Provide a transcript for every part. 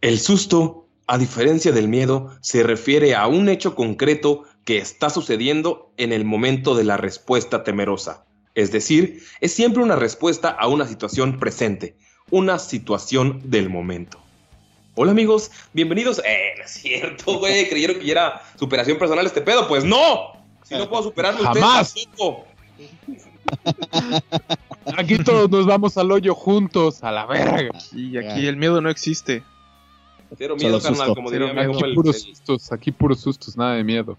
El susto, a diferencia del miedo, se refiere a un hecho concreto que está sucediendo en el momento de la respuesta temerosa. Es decir, es siempre una respuesta a una situación presente, una situación del momento. Hola amigos, bienvenidos. Eh, no es cierto, güey. Creyeron que ya era superación personal este pedo. Pues no. Si no puedo superarlo, ustedes Jamás. Aquí todos nos vamos al hoyo juntos, a la verga. Y aquí el miedo no existe. Cero miedo, carnal, susto. como diría mi Aquí el- puros el- sustos, aquí puros sustos, nada de miedo.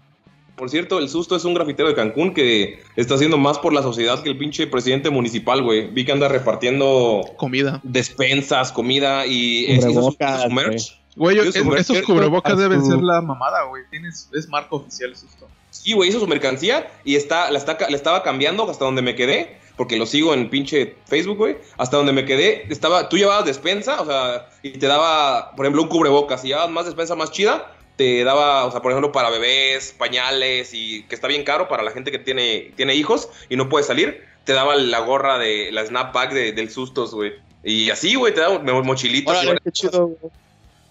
Por cierto, el susto es un grafitero de Cancún que está haciendo más por la sociedad que el pinche presidente municipal, güey. Vi que anda repartiendo Comida. despensas, comida y es- hizo su, Cubrebocas, su merch. Güey, Yo es- su merch- esos cubrebocas deben su- ser la mamada, güey. Tienes, es marca oficial susto. Sí, güey, hizo su mercancía y está, la, está, la estaba cambiando hasta donde me quedé, porque lo sigo en pinche Facebook, güey. Hasta donde me quedé, estaba, tú llevabas despensa, o sea, y te daba, por ejemplo, un cubrebocas. Si llevabas más despensa más chida, te daba, o sea, por ejemplo, para bebés, pañales, y que está bien caro para la gente que tiene, tiene hijos y no puede salir, te daba la gorra de la snapback de, del sustos, güey. Y así, güey, te daba mo- mochilitas, Órale, qué chido.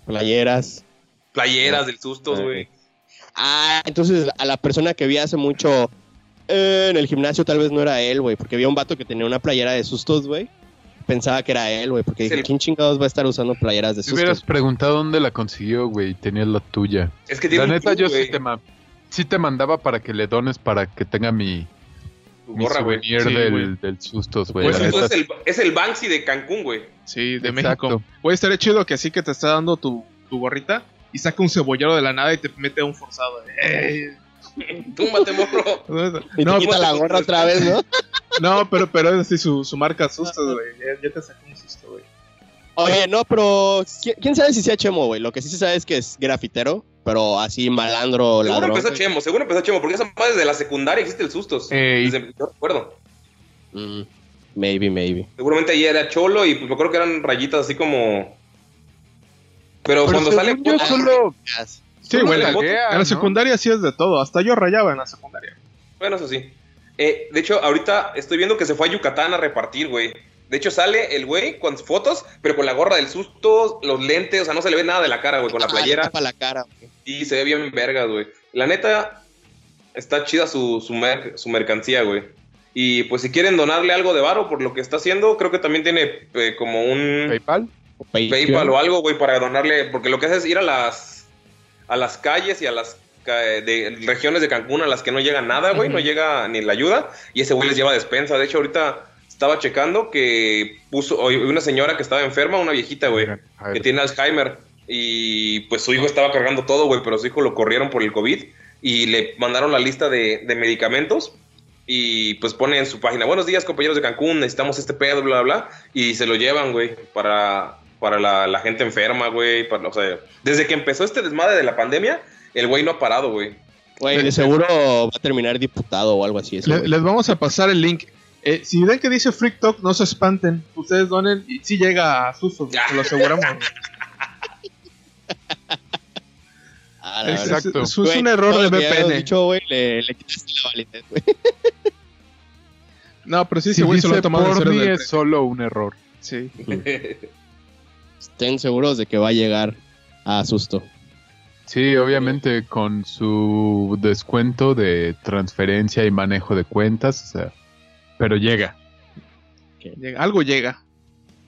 Playeras. playeras del sustos, güey. Ah, entonces a la persona que vi hace mucho eh, en el gimnasio tal vez no era él, güey, porque vi a un vato que tenía una playera de sustos, güey. Pensaba que era él, güey, porque dije, ¿quién chingados va a estar usando playeras de Si hubieras sustos? preguntado dónde la consiguió, güey, y tenías la tuya. Es que tiene La neta, yo sí te, ma- sí te mandaba para que le dones para que tenga mi, tu mi gorra, güey. souvenir Sí, del, sustos, güey. Pues es el, es el Banksy de Cancún, güey. Sí, de Exacto. México. Güey, estaría chido que así que te está dando tu, tu gorrita y saca un cebollero de la nada y te mete un forzado. ¡Ey! Túmbate, morro. Y No, te quita pues, la gorra otra vez, ¿no? No, pero, pero es así su, su marca sustos, güey. Ya, ya te sacó un susto, güey. Oye, no, pero ¿quién, quién sabe si sea Chemo, güey? Lo que sí se sabe es que es grafitero, pero así malandro, Seguro ladrón. empezó Chemo, seguro empezó Chemo, porque esa madre desde la secundaria existe el sustos. Ey. Desde- yo recuerdo. Mm, maybe, maybe. Seguramente ahí era cholo y pues me acuerdo que eran rayitas así como. Pero, Pero cuando sale. yo solo... Sí, güey. de En la ¿no? secundaria sí es de todo. Hasta yo rayaba en la secundaria. Bueno, eso sí. Eh, de hecho, ahorita estoy viendo que se fue a Yucatán a repartir, güey. De hecho, sale el güey con fotos, pero con la gorra del susto, los lentes, o sea, no se le ve nada de la cara, güey, con la Ah, playera. tapa la cara, güey. Y se ve bien vergas, güey. La neta, está chida su, su, mer- su mercancía, güey. Y pues si quieren donarle algo de varo por lo que está haciendo, creo que también tiene eh, como un PayPal. PayPal o algo, güey, para donarle. Porque lo que hace es ir a las a las calles y a las de regiones de Cancún a las que no llega nada, güey, no llega ni la ayuda. Y ese güey les lleva despensa. De hecho, ahorita estaba checando que puso una señora que estaba enferma, una viejita, güey que tiene Alzheimer. Y pues su hijo estaba cargando todo, güey, pero su hijo lo corrieron por el COVID y le mandaron la lista de, de medicamentos. Y pues pone en su página, buenos días compañeros de Cancún, necesitamos este pedo, bla, bla, bla. Y se lo llevan, güey, para, para la, la gente enferma, güey. para- O sea, desde que empezó este desmadre de la pandemia, el güey no ha parado, güey. Güey, de seguro va a terminar diputado o algo así. ese les vamos a pasar el link. Eh, si ven que dice Freak Talk, no se espanten. Ustedes donen y si llega a sustos, se lo aseguramos. Ah, la es, es- Exacto. es un error de VPN. dicho, güey, le, le quitaste la validez, güey. No, pero sí, si ese güey se lo ha tomado en serio. es solo un error. Sí. Estén seguros de que va a llegar a susto. Sí, obviamente con su descuento de transferencia y manejo de cuentas, o sea, pero llega. Llega- algo llega.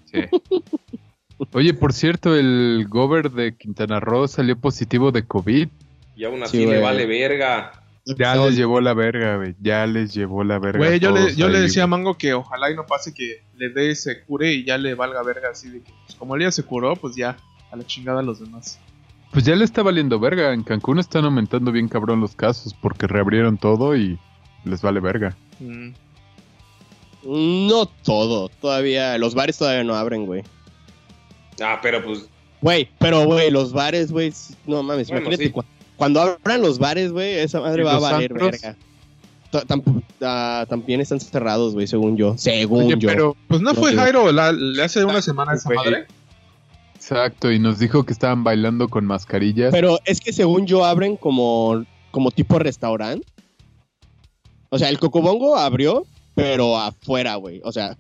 Sí. Oye, por cierto, el gober de Quintana Roo salió positivo de COVID. Y aún Sí, así le vale verga. Ya No, les llevó la verga, güey. Ya les llevó la verga. Güey, yo, le, yo le decía a. Mango que ojalá y no pase que le dé ese cure y ya le valga verga así de que, pues, como él ya se curó, pues ya, a la chingada a los demás. Pues ya le está valiendo verga. En Cancún están aumentando bien cabrón los casos porque reabrieron todo y les vale verga. Mm. No todo, todavía, los bares todavía no abren, güey. Ah, pero pues. Güey, pero güey, los bares, güey, no mames, Bueno, imagínate sí. cu- cuando abran los bares, güey, esa madre ¿Y va a valer antros? verga. Ah, también están cerrados, güey, según yo. Según Oye, yo. pero Pues no No fue digo. Jairo la- le hace una semana esa madre. exacto, y nos dijo que estaban bailando con mascarillas. Pero es que según yo abren como, como tipo restaurante. O sea, el Cocobongo abrió, pero afuera, güey. O sea,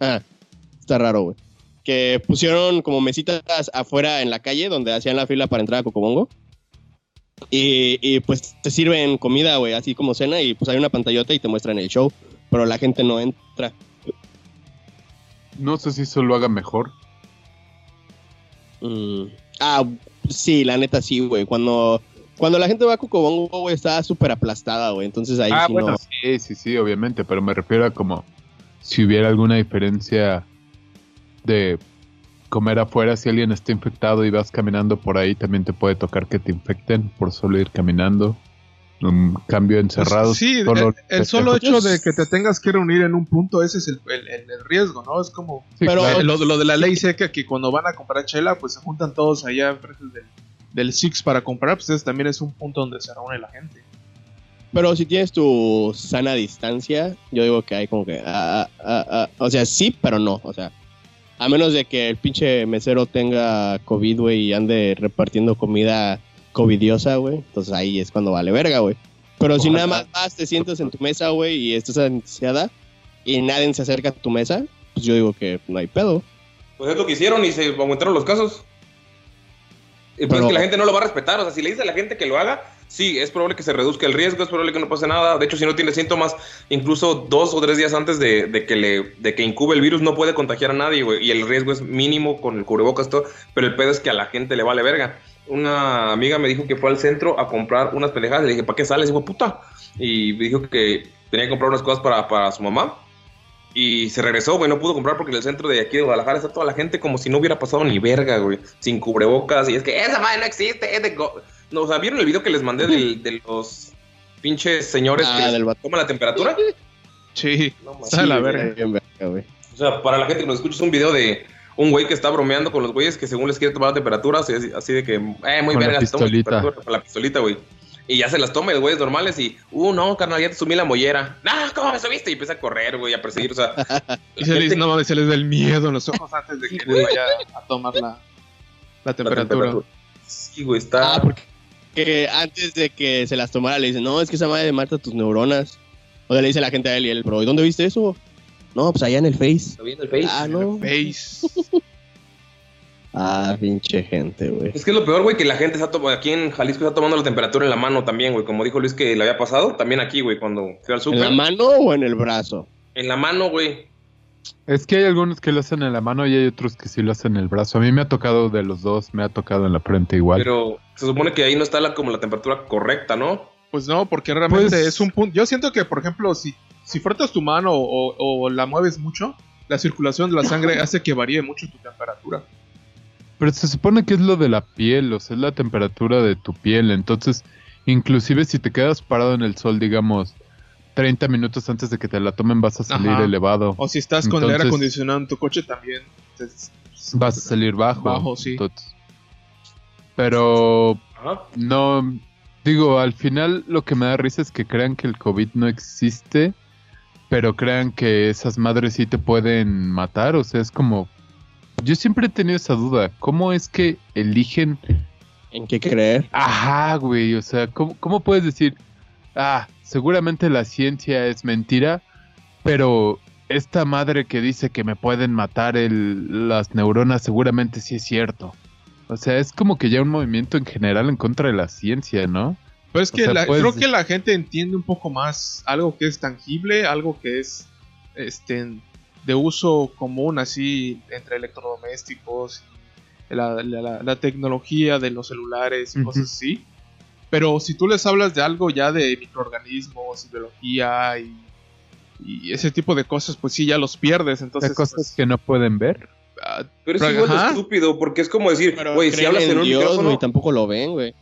está raro, güey. Que pusieron como mesitas afuera en la calle donde hacían la fila para entrar a Cocobongo. Y, y, pues te sirven comida, güey, así como cena. Y pues hay una pantallota y te muestran el show. Pero la gente no entra. No sé si eso lo haga mejor. Mm. Ah, sí, la neta sí, güey. Cuando, cuando la gente va a Cocobongo, güey, está súper aplastada, güey. Entonces ahí ah, sí bueno, no. sí, sí, sí, obviamente, pero me refiero a como si hubiera alguna diferencia de comer afuera, si alguien está infectado y vas caminando por ahí, también te puede tocar que te infecten por solo ir caminando. Un cambio encerrado. Pues sí, solo- el, el solo hecho de que te tengas que reunir en un punto, ese es el, el- el- el riesgo, ¿no? Es como Sí, Pero- claro. lo, lo de la ley seca que cuando van a comprar chela, pues se juntan todos allá enfrente del, del Six para comprar, pues ese también es un punto donde se reúne la gente. Pero si tienes tu sana distancia, yo digo que hay como que. ah, ah, ah, o sea, sí, pero no. O sea, a menos de que el pinche mesero tenga COVID, güey, y ande repartiendo comida covidiosa, güey. Entonces ahí es cuando vale verga, güey. Pero si nada más vas, te sientas en tu mesa, güey, y estás ansiada y nadie se acerca a tu mesa, pues yo digo que no hay pedo. Pues es lo que hicieron y se aumentaron los casos. Y pues Pero- es que la gente no lo va a respetar. O sea, si le dice a la gente que lo haga, sí, es probable que se reduzca el riesgo, es probable que no pase nada. De hecho, si no tiene síntomas, incluso dos o tres días antes de, que le incube el virus, no puede contagiar a nadie, güey. Y el riesgo es mínimo con el cubrebocas, todo. Pero el pedo es que a la gente le vale verga. Una amiga me dijo que fue al centro a comprar unas pendejadas. Le dije, ¿para qué sales, hijo puta? Y me dijo que tenía que comprar unas cosas para, su mamá. Y se regresó, güey, no pudo comprar porque en el centro de aquí de Guadalajara está toda la gente como si no hubiera pasado ni verga, güey. Sin cubrebocas. Y es que esa madre no existe, es de... go-". No, o sea, ¿vieron el video que les mandé del- de los pinches señores Ah, que les toman la temperatura? Sí, No, la Sí, güey. verga. Bien verga, güey. O sea, para la gente que nos escucha es un video de un güey que está bromeando con los güeyes que según les quiere tomar la temperatura, así, así de que, eh, muy la verga, se toma la pistolita. temperatura con la pistolita, güey. Y ya se las toma el güeyes normales y, uh, no, carnal, ya te sumí la mollera. No, ¿cómo me subiste? Y empieza a correr, güey, a perseguir, o sea. Y se les, no mames, se les da el miedo en los ojos antes de que les vaya a tomar la, la la temperatura. Sí, güey, está. Ah, porque que antes de que se las tomara le dicen, no, es que esa madre mata tus neuronas. O sea, le dice la gente a él y él, pero ¿y dónde viste eso? No, pues allá en el Face. Está viendo el Face. Ah, no. Face. Ah, pinche gente, güey. Es que es lo peor, güey, que la gente está aquí en Jalisco está tomando la temperatura en la mano también, güey. Como dijo Luis que le había pasado, también aquí, güey, cuando fui al ¿En súper. la mano o en el brazo? En la mano, güey. Es que hay algunos que lo hacen en la mano y hay otros que sí lo hacen en el brazo. A mí me ha tocado de los dos, me ha tocado en la frente igual. Pero se supone que ahí no está la, como la temperatura correcta, ¿no? Pues no, porque realmente Pues- es un punto. Yo siento que, por ejemplo, si, si frotas tu mano o, o la mueves mucho, la circulación de la sangre hace que varíe mucho tu temperatura. Pero se supone que es lo de la piel, o sea, es la temperatura de tu piel. Entonces, inclusive si te quedas parado en el sol, digamos, 30 minutos antes de que te la tomen, vas a salir Ajá. elevado. O si estás con el aire acondicionado en tu coche también. entonces, Vas a salir bajo. Bajo, sí. Entonces- pero Ajá. no, digo, al final lo que me da risa es que crean que el COVID no existe, pero crean que esas madres sí te pueden matar. O sea, es como... Yo siempre he tenido esa duda. ¿Cómo es que eligen ¿En qué creer? Ajá, güey, o sea, ¿cómo, cómo puedes decir, ah, seguramente la ciencia es mentira, pero esta madre que dice que me pueden matar el, las neuronas seguramente sí es cierto? O sea, es como que ya un movimiento en general en contra de la ciencia, ¿no? Pero es O que sea, la- puedes- creo que la gente entiende un poco más algo que es tangible, algo que es este de uso común, así entre electrodomésticos, la, la- tecnología de los celulares y cosas así. Pero si tú les hablas de algo ya de microorganismos, biología y, y ese tipo de cosas, pues sí, ya los pierdes. Entonces, sea, cosas pues, que no pueden ver. ah, Pero es igual de ajá. estúpido, porque es como decir, güey, si hablas en un Dios, micrófono. tampoco lo ven, güey.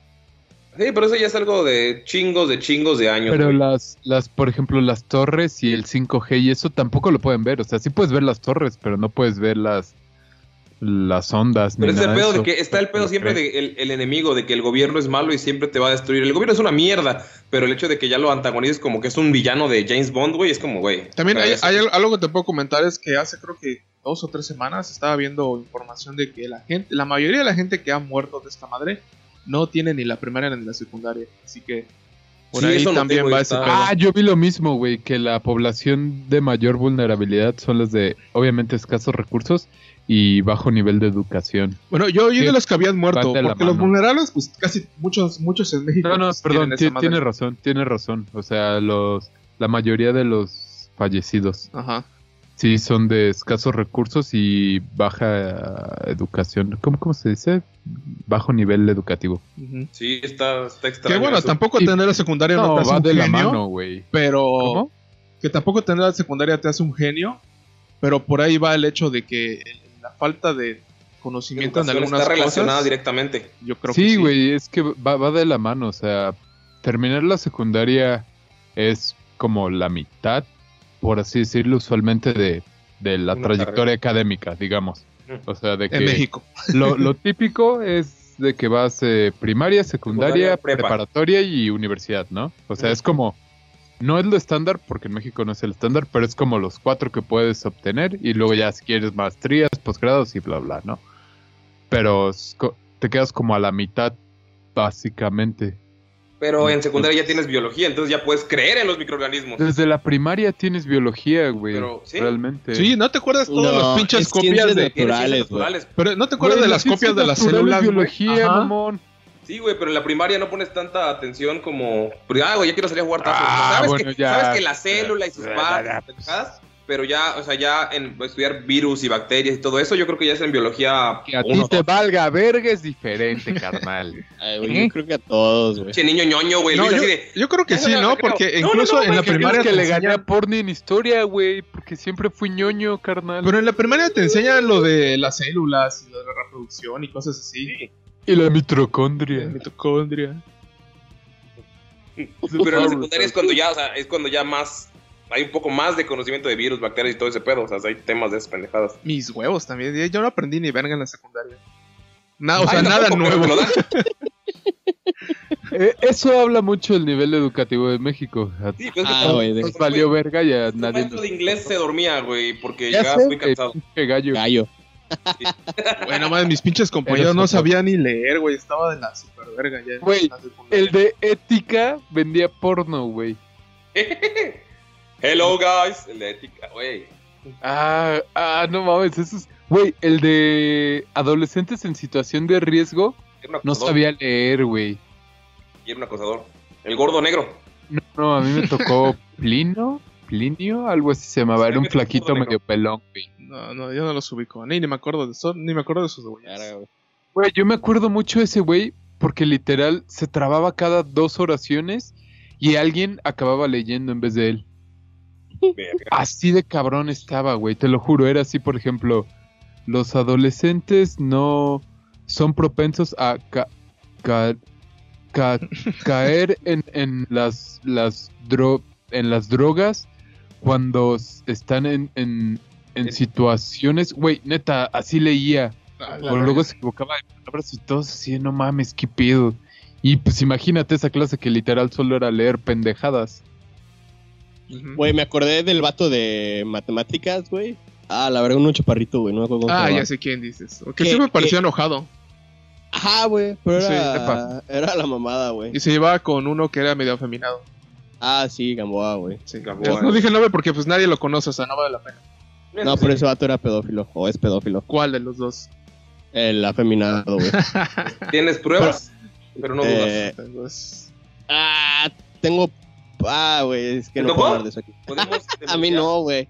Sí, pero eso ya es algo de chingos, de chingos de años. Pero güey. las, las, por ejemplo, las torres y el 5G y eso tampoco lo pueden ver. O sea, sí puedes ver las torres, pero no puedes ver las, las ondas. Pero ni es el pedo de que está el pedo siempre de el, el enemigo, de que el gobierno es malo y siempre te va a destruir. El gobierno es una mierda, pero el hecho de que ya lo antagonices como que es un villano de James Bond, güey, es como, güey. También hay, hay al- algo que te puedo comentar es que hace creo que dos o tres semanas estaba viendo información de que la gente, la mayoría de la gente que ha muerto de esta madre no tiene ni la primaria ni la secundaria, así que por Sí, ahí también va ese pedo. Ah, yo vi lo mismo, güey, que la población de mayor vulnerabilidad son las de, obviamente, escasos recursos y bajo nivel de educación. Bueno, yo oí Sí, de los que habían muerto, la porque los vulnerables, pues casi muchos, muchos en México. No, no, pues, perdón, tiene razón, tiene razón. O sea, los, la mayoría de los fallecidos Ajá. sí son de escasos recursos y baja educación. ¿Cómo, cómo se dice? Bajo nivel educativo. Sí, está, está extraño. Que bueno, eso. tampoco Y- tener la secundaria no, No, te hace va un de la genio, mano, güey. pero ¿Cómo? que tampoco tener la secundaria te hace un genio, pero por ahí va el hecho de que la falta de conocimiento en algunas está relacionada cosas, directamente. yo creo que Sí, sí. güey, es que va, va de la mano. O sea, terminar la secundaria es como la mitad, por así decirlo, usualmente de, de la Una trayectoria académica, digamos. O sea, de que En México. Lo, lo típico es de que vas eh, primaria, secundaria, Secundaria, prepa. preparatoria y universidad, ¿no? O sea, es como, no es lo estándar, porque en México no es el estándar, pero es como los cuatro que puedes obtener y luego ya si quieres maestrías, posgrados y bla, bla, ¿no? Pero te quedas como a la mitad, básicamente. Pero en secundaria ya tienes biología, entonces ya puedes creer en los microorganismos. Desde la primaria tienes biología, güey. Pero, ¿sí? Realmente. Sí, ¿no te acuerdas todas No, las pinches es copias de... naturales. Pero ¿no te acuerdas Güey, de las copias de las células? biología, mamón. Sí, güey, pero en la primaria no pones tanta atención como. porque, Ah, güey, ya quiero salir a jugar tazos. Ah, ¿Sabes, bueno, que, ya. sabes que la célula y sus partes, pendejadas, pero ya, o sea, ya en estudiar virus y bacterias y todo eso, yo creo que ya es en biología. Que a ti te valga verga es diferente, carnal. Ay, güey, yo creo que a todos, güey. Che, niño ñoño, güey. No, yo, creo que sí, ¿no? Porque No, incluso no, en la primaria que te le gané a. Porni en historia, güey, porque siempre fui ñoño, carnal. Pero en la primaria te enseñan lo de las células y lo de la reproducción y cosas así. Y la mitocondria. La mitocondria. Pero en la secundaria es cuando ya, o sea, es cuando ya más. Hay un poco más de conocimiento de virus, bacterias y todo ese pedo. O sea, hay temas de esas pendejadas. Mis huevos también. Yo no aprendí ni verga en la secundaria. Nada, o Ay, sea, nada nuevo. Eh, eso habla mucho del nivel educativo de México. Sí, pues Ah, güey, de- nos valió verga y a El nadie maestro nos... de inglés se dormía, güey, porque Ya sé, güey, cansado. gallo. Gallo. Bueno, más mis pinches compañeros no sabían ni leer, güey. Estaba de la super verga ya. Güey. El de ética vendía porno, güey. Hello, guys. El de ética, güey. Ah, ah, no mames, eso es... Güey, el de adolescentes en situación de riesgo no sabía leer, güey. Y era un acosador. El gordo negro. No, no, a mí me tocó Plino, Plinio, algo así se llamaba. Era un flaquito medio pelón, güey. No, no, yo no los ubico. Ni, ni me acuerdo de eso, ni me acuerdo de sus güeyes. Cara, güey. Yo me acuerdo mucho de ese güey porque literal se trababa cada dos oraciones y alguien acababa leyendo en vez de él. Verga. Así de cabrón estaba, güey, te lo juro. Era así, por ejemplo, los adolescentes no son propensos a ca- ca- ca- caer en, en las, las dro- en las drogas cuando están en, en, en situaciones, güey, neta, así leía. Ah, luego se equivocaba de palabras y todos así, no mames, qué pedo. Y pues imagínate esa clase que literal solo era leer pendejadas. Güey, me acordé del vato de matemáticas, güey. Ah, la verdad, un chaparrito, güey. No me acuerdo cómo Ah, ya sé quién dices. Que ¿Qué- sí me qué? pareció enojado. Ajá, güey. Pero Sí, era, epa. era la mamada, güey. Y se llevaba con uno que era medio afeminado. Ah, sí, Gamboa, güey. Sí. Gamboa, Pues no dije el nombre porque pues nadie lo conoce, o sea, no vale la pena. No, pero ese vato era pedófilo. O es pedófilo. ¿Cuál de los dos? El afeminado, güey. Tienes pruebas, pero no dudas. Eh, ah, tengo. Ah, güey, es que ¿Te no puedo hablar de eso aquí. A mí no, güey.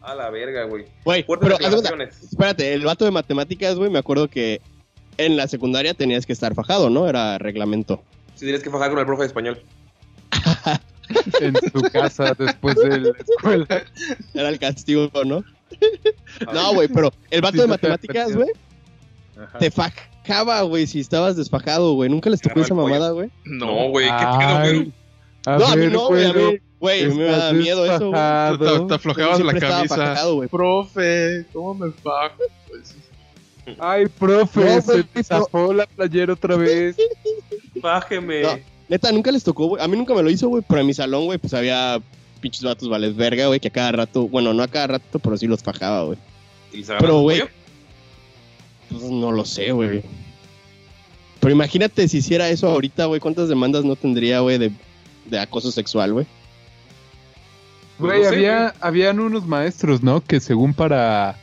A la verga, güey. Güey, pero espérate, el vato de matemáticas, güey, me acuerdo que en la secundaria tenías que estar fajado, ¿no? Era reglamento. Si tienes que fajar con el profe de español. En su casa después de la escuela. Era el castigo, ¿no? No, güey, pero el vato Sí, de matemáticas, güey, te faj fajaba, güey, si estabas desfajado, güey. ¿Nunca les tocó esa mamada, güey? No, güey, qué pedo, güey. No, a mí no, güey, a mí, güey, me da miedo eso, güey. Te, te aflojabas la camisa. fajado, güey. Profe, ¿cómo me fajo? Pues, Ay, profe, No, se te zafó la playera otra vez. Bájeme. No. Neta, nunca les tocó, güey. A mí nunca me lo hizo, güey, pero en mi salón, güey, pues había pinches vatos vales verga, güey, que a cada rato, bueno, no a cada rato, pero sí los fajaba, güey. ¿Y les agarras Pero, güey? Pues no lo sé, güey. Pero imagínate si hiciera eso ahorita, güey, ¿cuántas demandas no tendría, güey, de, de acoso sexual, güey? Pues Güey, no sé, había, habían unos maestros, ¿no? Que según para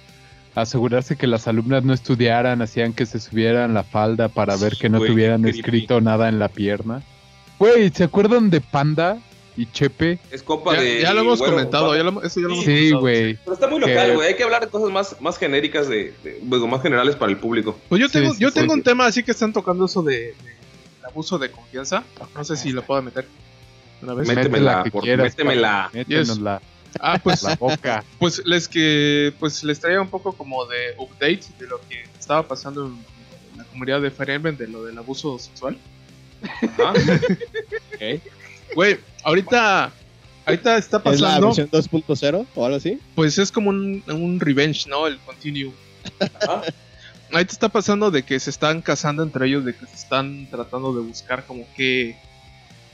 asegurarse que las alumnas no estudiaran, hacían que se subieran la falda para ver que no tuvieran escrito nada en la pierna. Güey, ¿se acuerdan de Panda y Chepe? Es compa ya, de. ya lo hemos güero, comentado, ya lo, eso ya lo hemos Sí, comentado. güey. Pero está muy local, güey. Hay que hablar de cosas más, más genéricas, de, de- más generales para el público. Pues yo Sí, tengo, sí, yo sí. tengo un tema así que están tocando eso de, abuso de confianza. No sé si lo puedo meter una vez. Métemela, por- quieras, métemela. Métenosla Ah, pues, la boca. pues les que pues les traía un poco como de update de lo que estaba pasando en la comunidad de Fire Emblem de lo del abuso sexual. Ajá. Güey, ahorita ahorita está ¿Es la pasando, versión 2.0 o algo así? pues es como un, un revenge, ¿no? El continue. Ajá. Ahorita está pasando de que se están casando entre ellos, de que se están tratando de buscar como que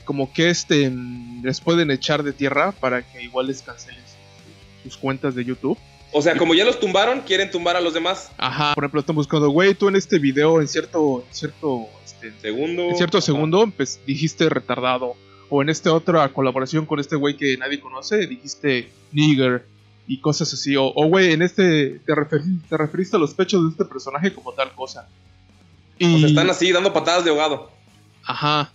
como que este mm, les pueden echar de tierra para que igual les cancelen sus, sus cuentas de YouTube. O sea, como ya los tumbaron, quieren tumbar a los demás. Ajá. Por ejemplo, están buscando, güey, tú en este video en cierto en cierto este, Segundo. en cierto Ajá. segundo pues, dijiste retardado o en esta otra colaboración con este güey que nadie conoce dijiste nigger y cosas así o güey en este te, referi- te referiste a los pechos de este personaje como tal cosa. Y O sea, están así dando patadas de ahogado. Ajá.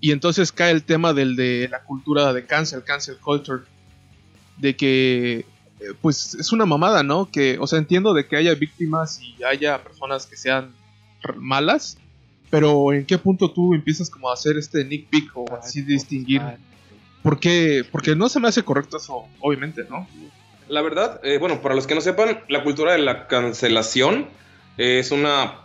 Y entonces cae el tema del de la cultura de cancel, cancel culture. De que, eh, pues es una mamada, ¿no? Que, o sea, entiendo de que haya víctimas y haya personas que sean malas. Pero ¿en qué punto tú empiezas como a hacer este nitpick o así distinguir? ¿Por qué? Porque no se me hace correcto eso, obviamente, ¿no? La verdad, eh, bueno, para los que no sepan, la cultura de la cancelación es una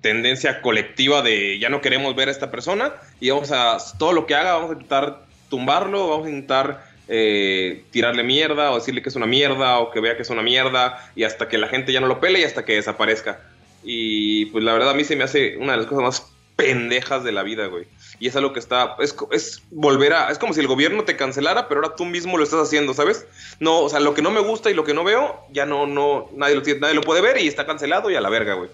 tendencia colectiva de ya no queremos ver a esta persona y vamos a, todo lo que haga, vamos a intentar tumbarlo, vamos a intentar eh, tirarle mierda o decirle que es una mierda o que vea que es una mierda y hasta que la gente ya no lo pele y hasta que desaparezca. Y pues la verdad a mí se me hace una de las cosas más pendejas de la vida, güey. Y es algo que está, es, es volver a, es como si el gobierno te cancelara, pero ahora tú mismo lo estás haciendo, ¿sabes? No, o sea, lo que no me gusta y lo que no veo, ya no, no, nadie lo, nadie lo puede ver y está cancelado y a la verga, güey.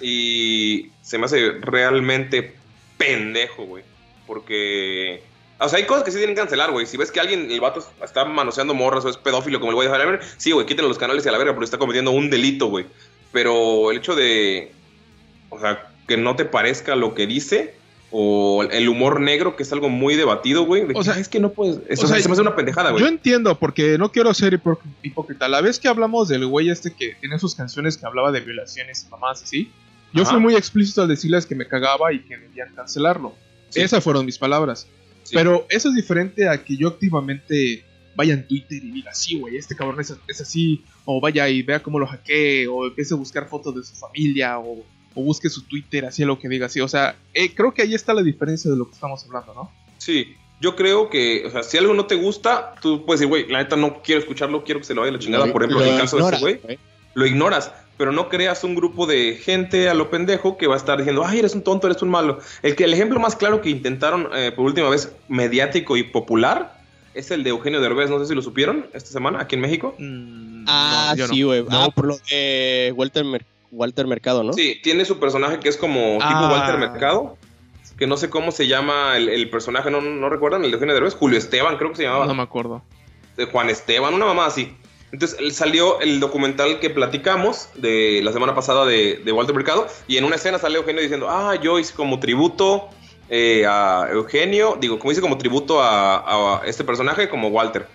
Y se me hace realmente pendejo, güey. Porque, o sea, hay cosas que sí tienen que cancelar, güey. Si ves que alguien, el vato está manoseando morras o es pedófilo como el güey de Emblem, sí, güey, quítenle los canales y a la verga porque está cometiendo un delito, güey. Pero el hecho de, o sea, que no te parezca lo que dice o el humor negro, que es algo muy debatido, güey. de O que, sea, "Ay, es que no puedes. Eso o sea, se me hace una pendejada, güey. Yo entiendo, porque no quiero ser hipó- hipócrita. La vez que hablamos del güey este que tiene sus canciones que hablaba de violaciones y mamás así, yo Ajá. fui muy explícito al decirles que me cagaba y que debían cancelarlo. Sí. Esas fueron mis palabras. Sí. Pero eso es diferente a que yo activamente vaya en Twitter y diga, sí, güey, este cabrón es, es así, o vaya y vea cómo lo hackee, o empiece a buscar fotos de su familia, o, o busque su Twitter, así lo que diga, así. O sea, eh, creo que ahí está la diferencia de lo que estamos hablando, ¿no? Sí, yo creo que, o sea, si algo no te gusta, tú puedes decir, güey, la neta no quiero escucharlo, quiero que se lo vaya la chingada. Lo- Por ejemplo, lo en el caso de ese güey, lo ignoras, pero no creas un grupo de gente a lo pendejo que va a estar diciendo, ay, eres un tonto, eres un malo. El, que, el ejemplo más claro que intentaron eh, por última vez mediático y popular es el de Eugenio Derbez, no sé si lo supieron esta semana aquí en México. Mm, Ah, no, no. sí, güey. No, Ah, por lo de Walter, Mer- Walter Mercado, ¿no? Sí, tiene su personaje que es como tipo Ah. Walter Mercado, que no sé cómo se llama el, el personaje, no, no recuerdan, el de Eugenio Derbez, Julio Esteban creo que se llamaba. no me acuerdo. de Juan Esteban, una mamá así. Entonces salió el documental que platicamos de la semana pasada de, Walter Mercado y en una escena sale Eugenio diciendo, ah, yo hice como tributo eh, a Eugenio, digo, como hice como tributo a, a este personaje como Walter.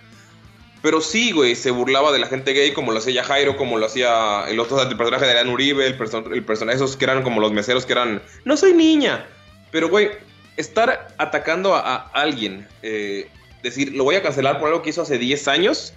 Pero sí, güey, se burlaba de la gente gay como lo hacía Jairo, como lo hacía el otro personaje de Adrián Uribe, el, perso- el personaje, esos que eran como los meseros que eran, no soy niña. Pero, güey, estar atacando a, a alguien, eh, decir, lo voy a cancelar por algo que hizo hace 10 años,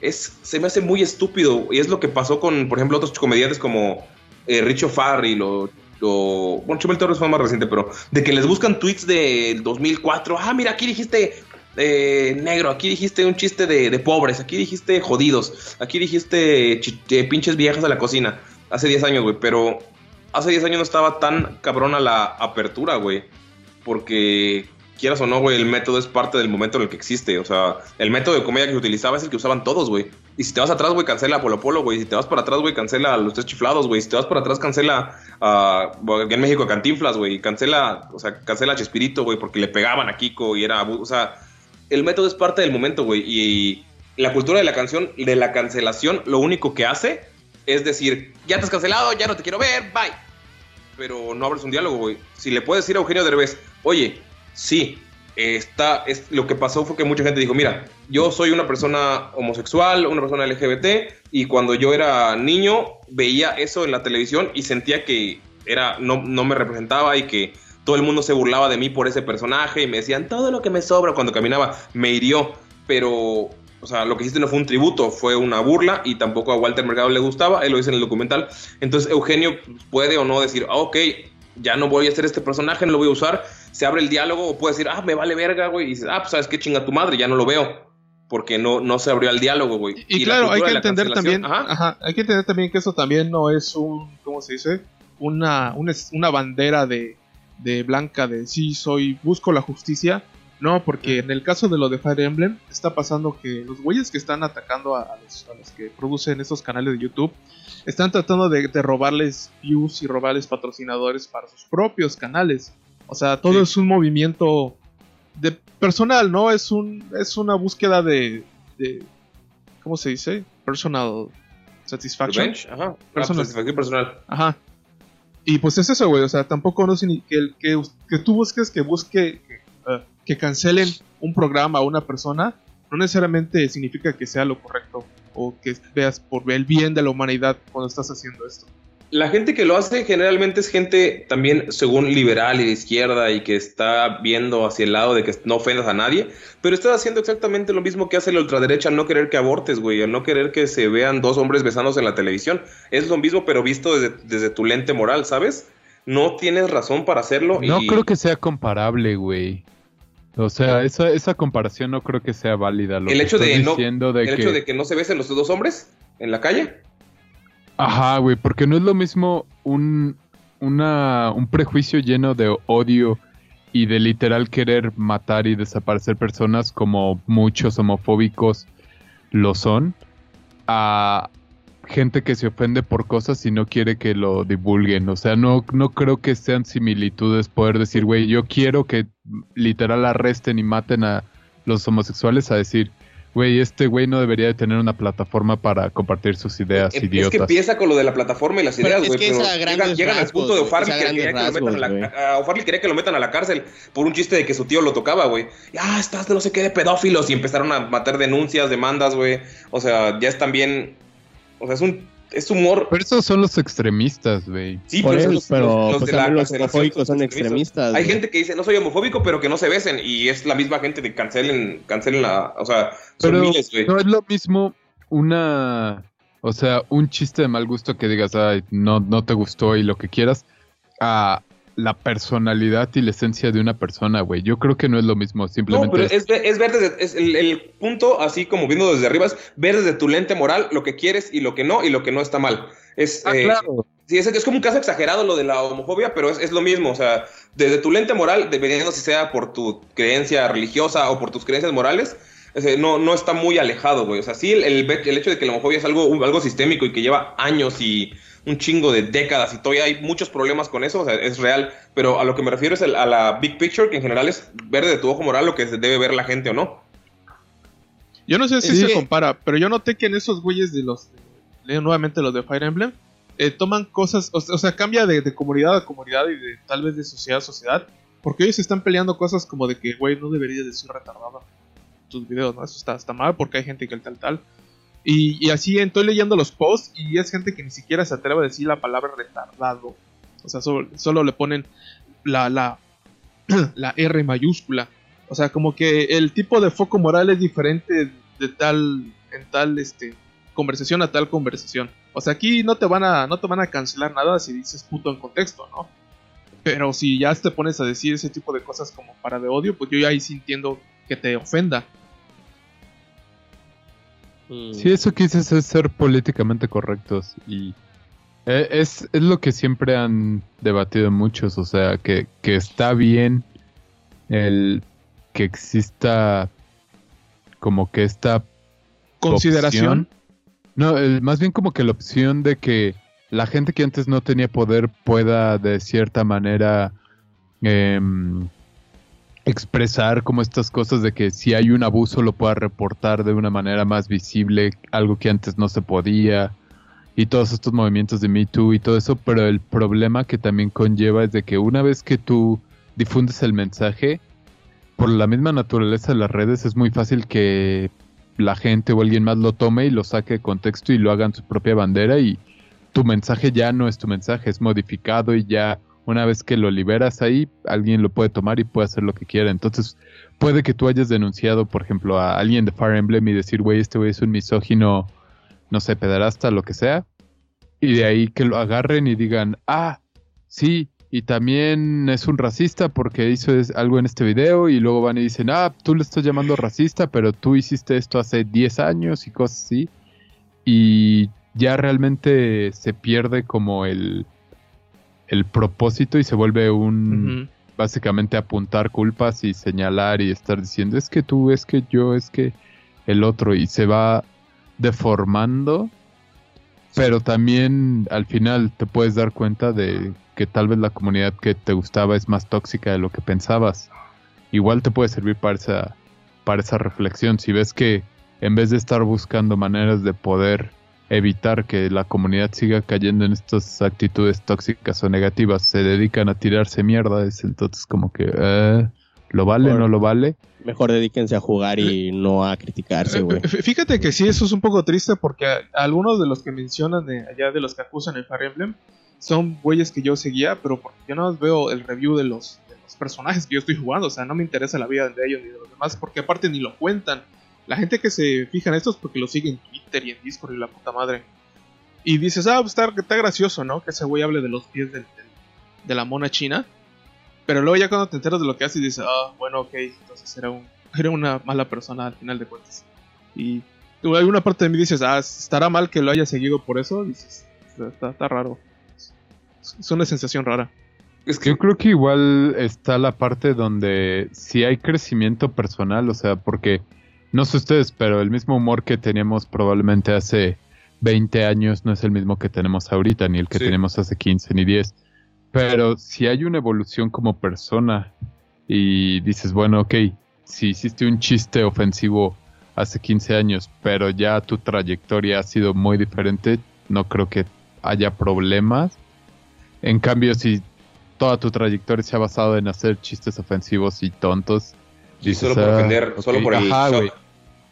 es, se me hace muy estúpido. Y es lo que pasó con, por ejemplo, otros comediantes como eh, Richo Farrell o o bueno, Chumel Torres fue más reciente, pero de que les buscan tweets del 2004. Ah, mira, aquí dijiste eh, negro, aquí dijiste un chiste de, pobres, aquí dijiste jodidos, aquí dijiste eh, pinches viejas a la cocina. Hace 10 años, güey, pero hace 10 años no estaba tan cabrona la apertura, güey. Porque, quieras o no, güey, el método es parte del momento en el que existe. O sea, el método de comedia que se utilizaba es el que usaban todos, güey. Y si te vas atrás, güey, cancela a Polo Polo, güey. Si te vas para atrás, güey, cancela a los tres chiflados, güey. Si te vas para atrás, cancela a. aquí en México, a Cantinflas, güey. Cancela, o sea, cancela a Chespirito, güey, porque le pegaban a Kiko y era. O sea, el método es parte del momento, güey. Y la cultura de la canción, de la cancelación, lo único que hace es decir, ya te has cancelado, ya no te quiero ver, bye. Pero no abres un diálogo, güey. Si le puedes decir a Eugenio Derbez, oye, sí, está, es, lo que pasó fue que mucha gente dijo, mira, yo soy una persona homosexual, una persona LGBT, y cuando yo era niño veía eso en la televisión y sentía que era, no, no me representaba y que todo el mundo se burlaba de mí por ese personaje y me decían, todo lo que me sobra cuando caminaba me hirió, pero... O sea, lo que hiciste no fue un tributo, fue una burla y tampoco a Walter Mercado le gustaba, él lo dice en el documental. Entonces Eugenio puede o no decir, ah, ok, ya no voy a hacer este personaje, no lo voy a usar. Se abre el diálogo o puede decir, ah, me vale verga, güey. Y dices, ah, pues sabes qué chinga tu madre, ya no lo veo. Porque no, no se abrió el diálogo, güey. Y, la claro, hay que entender también, Ajá. ajá, hay que entender también que eso también no es un, ¿cómo se dice? Una, una, una bandera de, de blanca de sí soy, busco la justicia. No, porque en el caso de lo de Fire Emblem está pasando que los güeyes que están atacando a, a los, a los que producen estos canales de YouTube están tratando de, de robarles views y robarles patrocinadores para sus propios canales. O sea, todo Sí. es un movimiento de personal, ¿no? Es un es una búsqueda de, de ¿cómo se dice? Personal satisfaction. Revenge, Ajá. Ah, Personal. satisfacción personal. Ajá. Y pues es eso, güey. O sea, tampoco no que, que, que tú busques que busque que, eh, que cancelen un programa a una persona, no necesariamente significa que sea lo correcto o que veas por el bien de la humanidad cuando estás haciendo esto. La gente que lo hace generalmente es gente también, según liberal y de izquierda, y que está viendo hacia el lado de que no ofendas a nadie, pero estás haciendo exactamente lo mismo que hace la ultraderecha al no querer que abortes, güey, al no querer que se vean dos hombres besándose en la televisión. Es lo mismo, pero visto desde, desde tu lente moral, ¿sabes? No tienes razón para hacerlo. No y- creo que sea comparable, güey. O sea, esa, esa comparación no creo que sea válida. Lo el que hecho de no, diciendo de el que... hecho de que no se besen los dos hombres en la calle. Ajá, güey, porque no es lo mismo un, un prejuicio lleno de odio y de literal querer matar y desaparecer personas como muchos homofóbicos lo son, a gente que se ofende por cosas y no quiere que lo divulguen. O sea, no, no creo que sean similitudes poder decir, güey, yo quiero que literal arresten y maten a los homosexuales a decir, güey, este güey no debería de tener una plataforma para compartir sus ideas Eh, Es que idiotas. empieza con lo de la plataforma y las Pero ideas, es güey. que Pero, es llegan, llegan al punto de es a que quería que lo metan a la, rasgos, a O'Farrill quería que lo metan a la cárcel por un chiste de que su tío lo tocaba, güey. Ah, estás de no sé qué de pedófilos y empezaron a matar denuncias, demandas, güey. O sea, ya es también, o sea, es un es humor. Pero esos son los extremistas, güey. Sí, Por son eso, pero pues de la los homofóbicos son extremistas. Hay gente que dice, no soy homofóbico, pero que no se besen. Y es la misma gente de cancelen, cancelen la. O sea, son Pero miles, güey. no es lo mismo una, o sea, un chiste de mal gusto que digas, ay, no, no te gustó y lo que quieras, a la personalidad y la esencia de una persona, güey. Yo creo que no es lo mismo, simplemente No, pero es- es, ve- es ver desde, es el, el punto, así como viendo desde arriba, es ver desde tu lente moral lo que quieres y lo que no, y lo que no está mal. Es, Ah, eh, claro. sí, es, es como un caso exagerado lo de la homofobia, pero es, es lo mismo. O sea, desde tu lente moral, dependiendo si sea por tu creencia religiosa o por tus creencias morales, es, no, no está muy alejado, güey. O sea, sí, el, el, el hecho de que la homofobia es algo, algo sistémico y que lleva años y un chingo de décadas y todavía hay muchos problemas con eso, o sea, es real, pero a lo que me refiero es el- a la big picture, que en general es ver de tu ojo moral lo que se debe ver la gente o no. Yo no sé si Sí. se compara, pero yo noté que en esos güeyes de los. Leo nuevamente los de Fire Emblem. eh, toman cosas. O, o sea, cambia de, de comunidad a comunidad y de tal vez de sociedad a sociedad. Porque ellos están peleando cosas como de que, güey, no deberías decir retardado en tus videos, ¿no? Eso está, está mal porque hay gente que tal tal. Y, así estoy leyendo los posts y es gente que ni siquiera se atreve a decir la palabra retardado. O sea, solo, solo le ponen la, la, la R mayúscula. O sea, como que el tipo de foco moral es diferente de tal en tal este conversación a tal conversación. O sea, aquí no te van a, no te van a cancelar nada si dices puto en contexto, ¿no? Pero si ya te pones a decir ese tipo de cosas como para de odio, pues yo ya ahí sí entiendo que te ofenda. Mm. Sí, eso que dices es ser políticamente correctos y eh, es, es lo que siempre han debatido muchos, o sea, que, que está bien el que exista como que esta Consideración. opción. No, el- más bien como que la opción de que la gente que antes no tenía poder pueda de cierta manera em, expresar como estas cosas de que si hay un abuso lo pueda reportar de una manera más visible, algo que antes no se podía, y todos estos movimientos de Me Too y todo eso, pero el problema que también conlleva es de que una vez que tú difundes el mensaje, por la misma naturaleza de las redes es muy fácil que la gente o alguien más lo tome y lo saque de contexto y lo hagan su propia bandera y tu mensaje ya no es tu mensaje, es modificado y ya una vez que lo liberas ahí, alguien lo puede tomar y puede hacer lo que quiera. Entonces, puede que tú hayas denunciado, por ejemplo, a alguien de Fire Emblem y decir, güey, este güey es un misógino, no sé, pederasta, lo que sea. Y de ahí que lo agarren y digan, ah, sí, y también es un racista porque hizo algo en este video y luego van y dicen, ah, tú le estás llamando racista, pero tú hiciste esto hace 10 años y cosas así. Y ya realmente se pierde como el, el propósito y se vuelve un básicamente apuntar culpas y señalar y estar diciendo es que tú, es que yo, es que el otro y se va deformando, pero también al final te puedes dar cuenta de que tal vez la comunidad que te gustaba es más tóxica de lo que pensabas. Igual te puede servir para esa, para esa reflexión. Si ves que en vez de estar buscando maneras de poder evitar que la comunidad siga cayendo en estas actitudes tóxicas o negativas, se dedican a tirarse mierda, es entonces como que, eh, ¿lo vale, no lo vale? Mejor dedíquense a jugar y no a criticarse, güey. F- Fíjate que sí, eso es un poco triste porque a- algunos de los que mencionan de allá de los que acusan el Fire Emblem son güeyes que yo seguía, pero porque yo nada más veo el review de los, de los personajes que yo estoy jugando, o sea, no me interesa la vida de ellos ni de los demás, porque aparte ni lo cuentan. La gente que se fija en esto es porque lo sigue en Twitter y en Discord y la puta madre. Y dices, ah, pues está, está gracioso, ¿no? Que ese güey hable de los pies del- de la mona china. Pero luego ya cuando te enteras de lo que hace dices, ah, bueno, ok, entonces era, un, era una mala persona al final de cuentas. Y hay una parte de mí dices, ah, estará mal que lo haya seguido por eso. Dices, está, raro. Es- una sensación rara. Es que Yo creo que igual está la parte donde si hay crecimiento personal, o sea, porque no sé ustedes, pero el mismo humor que teníamos probablemente hace 20 años no es el mismo que tenemos ahorita, ni el que Sí. teníamos hace 15 ni 10. Pero si hay una evolución como persona y dices, bueno, ok, si hiciste un chiste ofensivo hace 15 años, pero ya tu trayectoria ha sido muy diferente, no creo que haya problemas. En cambio, si toda tu trayectoria se ha basado en hacer chistes ofensivos y tontos. Dices, solo por "Ah, ofender, ok". solo por el Ajá, shock.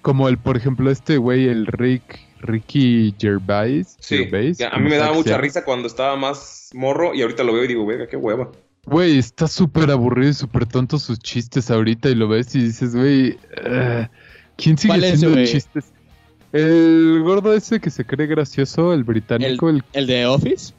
Como el, por ejemplo, este güey, el Rick, Ricky Gervais. Sí, Gervais, ya, a mí me daba mucha sea. risa cuando estaba más morro y ahorita lo veo y digo, verga, qué hueva. Güey, está súper aburrido y súper tonto sus chistes ahorita y lo ves y dices, güey, eh, ¿quién sigue ¿Cuál es, haciendo chistes? El gordo ese que se cree gracioso, el británico, el... ¿El de Office?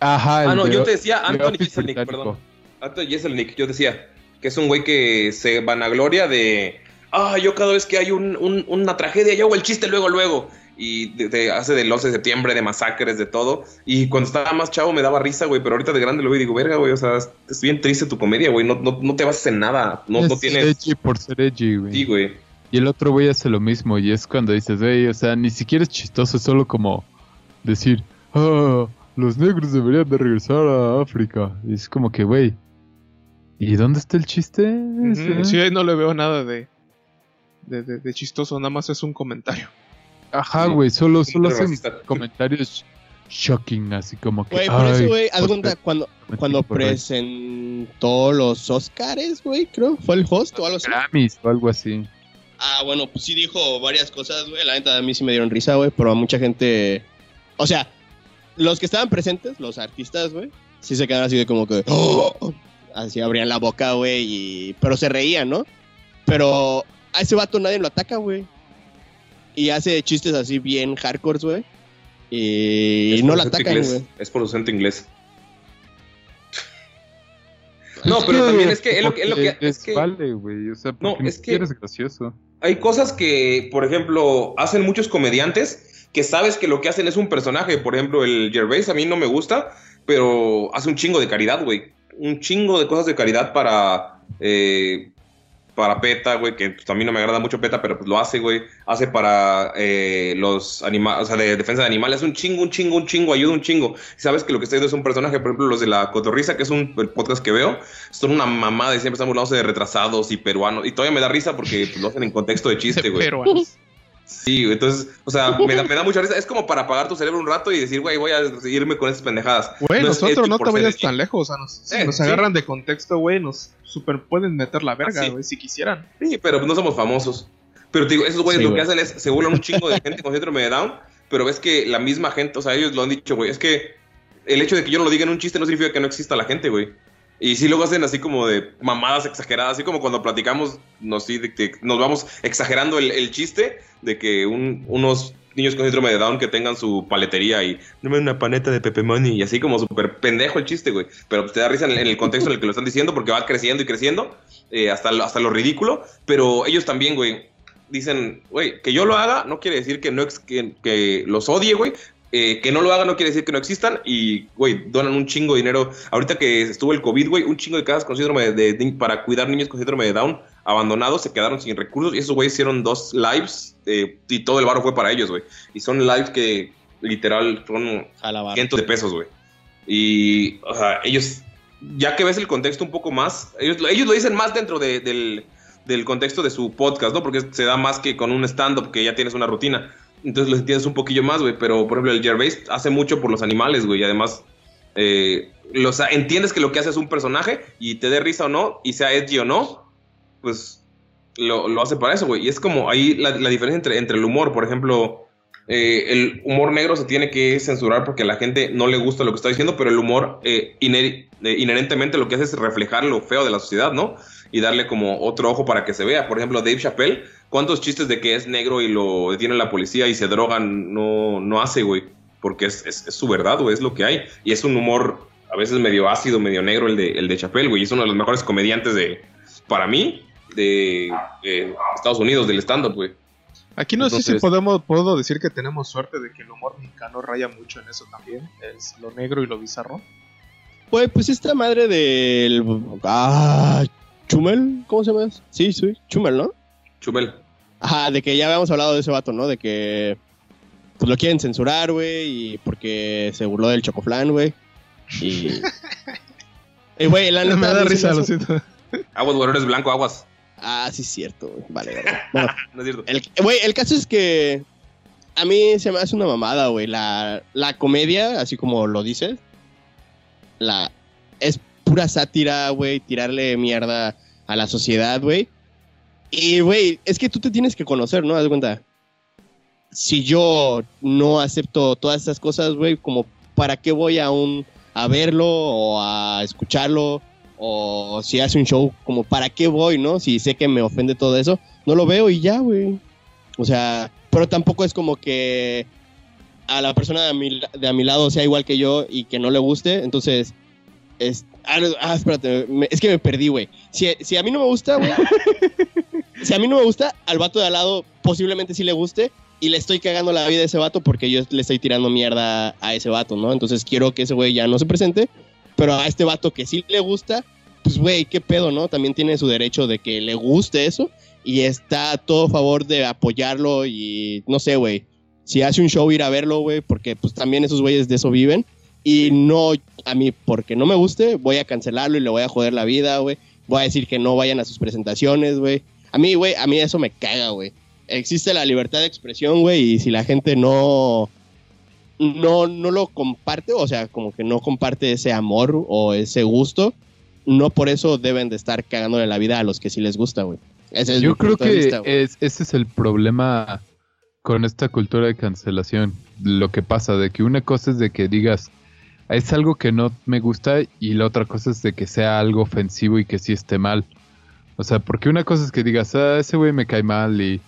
Ajá, el Ah, no, de- yo te decía de Anthony Jeselnik, perdón. Anthony Jeselnik, yo decía que es un güey que se vanagloria de. Ah, yo cada vez que hay un- un- una tragedia, yo hago el chiste luego, luego. Y de- de- hace del 11 de septiembre, de masacres, de todo. Y cuando estaba más chavo me daba risa, güey. Pero ahorita de grande lo veo y digo, verga, güey. O sea, es bien triste tu comedia, güey. No, no, no te basas en nada. No, es no tienes. edgy por ser edgy, güey. Sí, güey. Y el otro güey hace lo mismo y es cuando dices, güey, o sea, ni siquiera es chistoso, es solo como decir, ah, los negros deberían de regresar a África. Y es como que, güey, ¿y dónde está el chiste? Ujú, Sí, ahí no le veo nada de, de, de- de chistoso, nada más es un comentario. Ajá, Sí. güey, solo, solo hacen comentarios shocking, así como que... Güey, por eso, "Ay, güey, cuando, cuando presentó los Oscars, güey, creo, fue el host o algo así. Grammys o algo así. Ah, bueno, pues sí dijo varias cosas, güey. La neta a mí sí me dieron risa, güey, pero a mucha gente. O sea, los que estaban presentes, los artistas, güey, sí se quedaron así de como que. "Oh", Así abrían la boca, güey, y... pero se reían, ¿no? Pero a ese vato nadie lo ataca, güey. Y hace chistes así bien hardcore, güey. Y Es no acento atacan, güey. Es por acento inglés. No, pero también es que es lo que, es lo que- porque es que vale, güey. O sea, No, porque es ni que- siquiera es gracioso. hay cosas que, por ejemplo, hacen muchos comediantes que sabes que lo que hacen es un personaje. Por ejemplo, el Gervais a mí no me gusta, pero hace un chingo de caridad, güey. Un chingo de cosas de caridad para eh, para PETA, güey, que pues, a mí no me agrada mucho PETA, pero pues lo hace, güey. Hace para eh, los animales, o sea, de defensa de animales, un chingo, un chingo, un chingo, ayuda un chingo. Sabes que lo que está haciendo es un personaje, por ejemplo, los de la Cotorrisa, que es un el podcast que veo, son una mamada y siempre están burlándose de retrasados y peruanos. Y todavía me da risa porque pues, lo hacen en contexto de chiste, güey. Peruanos. Sí, entonces, o sea, me da, me da mucha risa. Es como para apagar tu cerebro un rato y decir, güey, voy a irme con esas pendejadas. Güey, No nosotros no te vayas tan lejos. O sea, nos, si Eh, nos sí. agarran de contexto, güey, nos super pueden meter la verga, Ah, sí. güey, si quisieran. Sí, pero no somos famosos. Pero te digo, esos güeyes Sí, lo que hacen es, se burlan un chingo de gente con síndrome de Down, pero ves que la misma gente, o sea, ellos lo han dicho, güey, es que el hecho de que yo no lo diga en un chiste no significa que no exista la gente, güey. Y sí luego hacen así como de mamadas exageradas, así como cuando platicamos, nos, sí, de que nos vamos exagerando el, chiste de que un- unos niños con síndrome de Down que tengan su paletería y no me una paneta de Pepe Money y así como súper pendejo el chiste, güey. Pero te da risa en, el contexto en el que lo están diciendo porque va creciendo y creciendo eh, hasta, hasta lo ridículo. Pero ellos también, güey, dicen, güey, que yo lo haga no quiere decir que, no ex- que, que los odie, güey. Eh, que no lo haga no quiere decir que no existan y, güey, donan un chingo de dinero. Ahorita que estuvo el COVID, güey, un chingo de casas con síndrome de, de- para cuidar niños con síndrome de Down abandonados, se quedaron sin recursos y esos güeyes hicieron dos lives eh, y todo el barro fue para ellos, güey. Y son lives que literal son cientos de pesos, güey. Y, o sea, ellos, ya que ves el contexto un poco más, ellos, lo- ellos lo dicen más dentro de- del, del contexto de su podcast, ¿no? Porque se da más que con un stand-up que ya tienes una rutina. Entonces lo entiendes un poquillo más, güey. Pero, por ejemplo, el Gervais hace mucho por los animales, güey. Y además, eh, lo- o sea, entiendes que lo que hace es un personaje y te dé risa o no, y sea edgy o no, pues lo, lo hace para eso, güey. Y es como ahí la, diferencia entre, entre el humor, por ejemplo, eh, el humor negro se tiene que censurar porque a la gente no le gusta lo que está diciendo, pero el humor eh, eh, inherentemente lo que hace es reflejar lo feo de la sociedad, ¿no? Y darle como otro ojo para que se vea. Por ejemplo, Dave Chappelle, ¿cuántos chistes de que es negro y lo detiene la policía y se drogan no, no hace, güey? Porque es, es- es su verdad, güey, es lo que hay. Y es un humor a veces medio ácido, medio negro el de, el de Chappelle, güey. Y es uno de los mejores comediantes de, para mí, de Estados Unidos, del stand-up, güey. Aquí no sé si podemos, puedo decir que tenemos suerte de que el humor mexicano raya mucho en eso también. Es lo negro y lo bizarro. Güey, pues esta madre del. Ah, Chumel, ¿cómo se llama? Sí, sí, Chumel, ¿no? Chumel. Ajá, de que ya habíamos hablado de ese vato, ¿no? De que pues lo quieren censurar, güey, y porque se burló del chocoflán, güey. Y. Y, güey, la neta. Me da risa, lo siento. Aguas, güey, eres blanco, aguas. Ah, sí, es cierto, güey. Vale, vale. No es cierto. el, güey, el caso es que. A mí se me hace una mamada, güey. La, la comedia, así como lo dices, la, es pura sátira, güey. Tirarle mierda a la sociedad, güey. Y, güey, es que tú te tienes que conocer, ¿no? Haz cuenta. Si yo no acepto todas esas cosas, güey, como para qué voy a un a verlo o a escucharlo o si hace un show, como para qué voy, ¿no? Si sé que me ofende todo eso, no lo veo y ya, güey. O sea, pero tampoco es como que a la persona de a mi, de a mi lado sea igual que yo y que no le guste, entonces es ah, no, ah, espérate, me- es que me perdí, güey. Si, si a mí no me gusta, güey. si a mí no me gusta, al vato de al lado posiblemente sí le guste y le estoy cagando la vida a ese vato porque yo le estoy tirando mierda a ese vato, ¿no? Entonces quiero que ese güey ya no se presente, pero a este vato que sí le gusta, pues güey, qué pedo, ¿no? También tiene su derecho de que le guste eso y está a todo favor de apoyarlo y no sé, güey. Si hace un show ir a verlo, güey, porque pues también esos güeyes de eso viven y no a mí porque no me guste, voy a cancelarlo y le voy a joder la vida, güey. Voy a decir que no vayan a sus presentaciones, güey. A mí, güey, a mí eso me caga, güey. Existe la libertad de expresión, güey, y si la gente no no no lo comparte, o sea, como que no comparte ese amor o ese gusto, no por eso deben de estar cagándole la vida a los que sí les gusta, güey. Ese es Yo creo que vista, es, ese es el problema con esta cultura de cancelación. Lo que pasa, de que una cosa es de que digas, es algo que no me gusta y la otra cosa es de que sea algo ofensivo y que sí esté mal. O sea, porque una cosa es que digas, ah, ese güey me cae mal y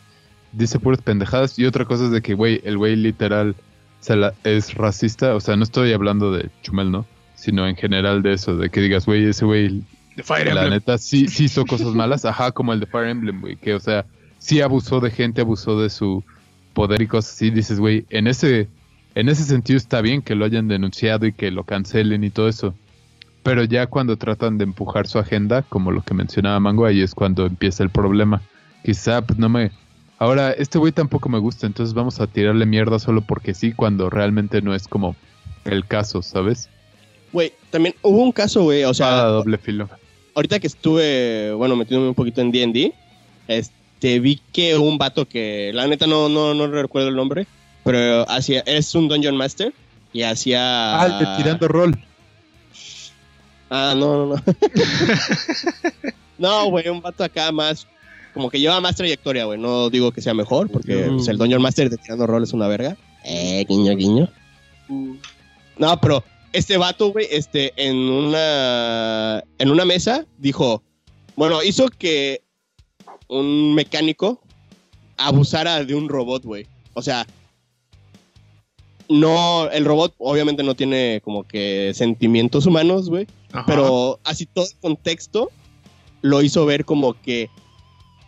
dice puras pendejadas y otra cosa es de que, güey, el güey literal se la- es racista. O sea, no estoy hablando de Chumel, ¿no? Sino en general de eso, de que digas, güey, ese güey, De Fire la Emblem. neta, sí, sí hizo cosas malas. Ajá, como el de Fire Emblem, güey, que, o sea, sí abusó de gente, abusó de su poder y cosas así. Dices, güey, en ese, en ese sentido está bien que lo hayan denunciado y que lo cancelen y todo eso. Pero ya cuando tratan de empujar su agenda, como lo que mencionaba Mango, ahí es cuando empieza el problema. Quizá, pues no me. Ahora, este güey tampoco me gusta, entonces vamos a tirarle mierda solo porque sí, cuando realmente no es como el caso, ¿sabes? Güey, también hubo un caso, güey, o sea, de doble filo. ahorita que estuve, bueno, metiéndome un poquito en D&D, este, vi que un vato que, la neta no, no, no recuerdo el nombre, pero hacía, es un Dungeon Master y hacía... Ah, el de tirando rol. Ah, no, no, no. no, güey, un vato acá más, como que lleva más trayectoria, güey, no digo que sea mejor, porque pues, el Dungeon Master de tirando rol es una verga. Eh, guiño, guiño. No, pero este vato, güey, este, en una, en una mesa dijo, bueno, hizo que un mecánico abusara de un robot, güey. O sea, no, el robot obviamente no tiene como que sentimientos humanos, güey, pero así todo el contexto lo hizo ver como que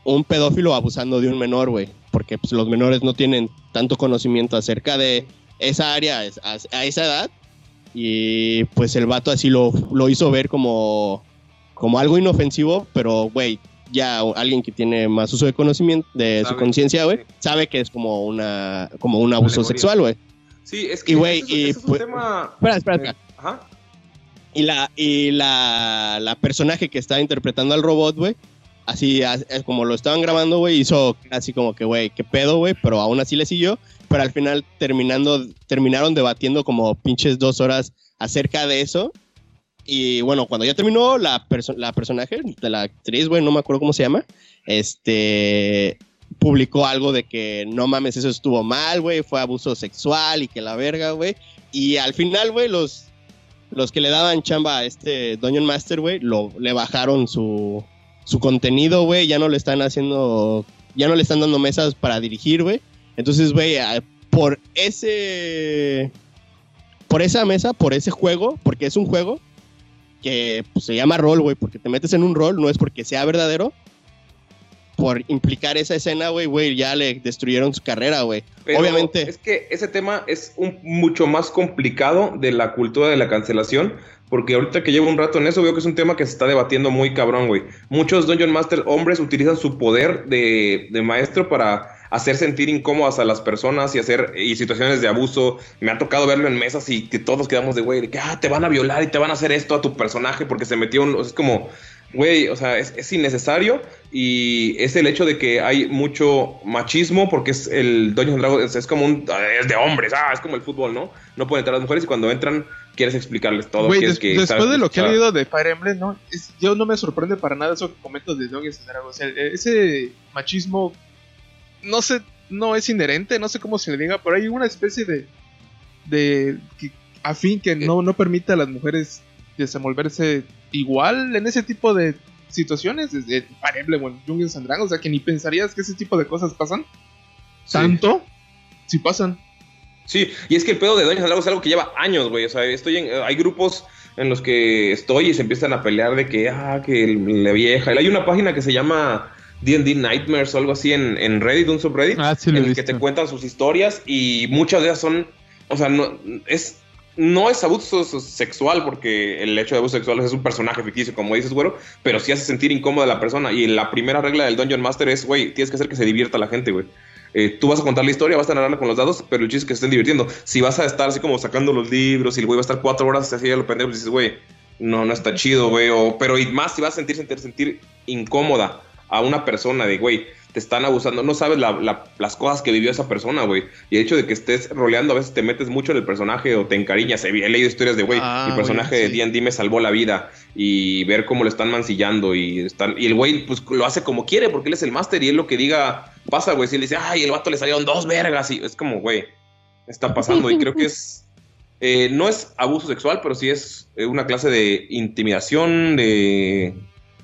un pedófilo abusando de un menor, güey, porque pues, los menores no tienen tanto conocimiento acerca de esa área a, a esa edad y pues el vato así lo, lo hizo ver como, como algo inofensivo, pero güey, ya alguien que tiene más uso de conocimiento, de su conciencia, güey, sabe que es como una como un abuso Alegoría. sexual, güey. Sí, es que Y, güey, es- y es un pues- tema... Espera, espera, espera. eh, Ajá. Y la, y la, la personaje que estaba interpretando al robot, güey, así as- es como lo estaban grabando, güey, hizo así como que, güey, qué pedo, güey, pero aún así le siguió. Pero al final terminando, terminaron debatiendo como pinches dos horas acerca de eso. Y bueno, cuando ya terminó, la, perso- la personaje de la actriz, güey, no me acuerdo cómo se llama, este publicó algo de que no mames, eso estuvo mal, güey, fue abuso sexual y que la verga, güey. Y al final, güey, los, los que le daban chamba a este Dungeon Master, güey, le bajaron su, su contenido, güey, ya no le están haciendo, ya no le están dando mesas para dirigir, güey. Entonces, güey, por ese, por esa mesa, por ese juego, porque es un juego que pues, se llama rol, güey, porque te metes en un rol, no es porque sea verdadero. Por implicar esa escena, güey, güey, ya le destruyeron su carrera, güey. Obviamente. Es que ese tema es un, mucho más complicado de la cultura de la cancelación. Porque ahorita que llevo un rato en eso, veo que es un tema que se está debatiendo muy cabrón, güey. Muchos Dungeon Master hombres utilizan su poder de, de maestro para hacer sentir incómodas a las personas y hacer y situaciones de abuso. Me ha tocado verlo en mesas y que todos quedamos de, güey, de que ah, te van a violar y te van a hacer esto a tu personaje porque se metió un. es como, güey, o sea, es, es innecesario y es el hecho de que hay mucho machismo porque es el Dungeons and Dragons es, es como un es de hombres, ah, es como el fútbol, ¿no? No pueden entrar las mujeres y cuando entran quieres explicarles todo, Güey, quieres des- que después sabes de lo que he leído de Fire Emblem, ¿no? Es- yo no me sorprende para nada eso que comentas de Dungeons and Dragons. O sea, el- ese machismo, no sé, no es inherente, no sé cómo se le diga, pero hay una especie de, de que- afín que no, no permite a las mujeres desenvolverse igual en ese tipo de situaciones, desde Fire Emblem o Dungeons and Dragons, o sea, que ni pensarías que ese tipo de cosas pasan. Sí. Tanto, si pasan. Sí, y es que el pedo de Dungeons and Dragons es algo que lleva años, güey. O sea, estoy en, eh, hay grupos en los que estoy y se empiezan a pelear de que, ah, que el- la vieja. Hay una página que se llama D&D Nightmares o algo así en, en Reddit, un subreddit, Ah, sí lo en el que te cuentan sus historias y muchas de ellas son, o sea, no es no es abuso sexual porque el hecho de abuso sexual es un personaje ficticio, como dices, güero, pero sí hace sentir incómoda a la persona y la primera regla del Dungeon Master es, güey, tienes que hacer que se divierta la gente, güey. Eh, tú vas a contar la historia, vas a narrarla con los dados, pero el chiste es que estén divirtiendo. Si vas a estar así como sacando los libros y el güey va a estar cuatro horas así a lo pendejo, dices, güey, no, no está chido, güey. Pero y más si vas a sentir, sentir, sentir incómoda a una persona de, güey, te están abusando, no sabes la- la- las cosas que vivió esa persona, güey. Y el hecho de que estés roleando, a veces te metes mucho en el personaje o te encariñas. He leído historias de, güey, Ah, mi personaje de sí. D&D me salvó la vida y ver cómo lo están mancillando y están y el güey pues lo hace como quiere porque él es el máster y él lo que diga pasa, güey. Si él dice, ay, el vato le salieron dos vergas y es como, güey, está pasando y creo que es eh, no es abuso sexual, pero sí es eh, una clase de intimidación, de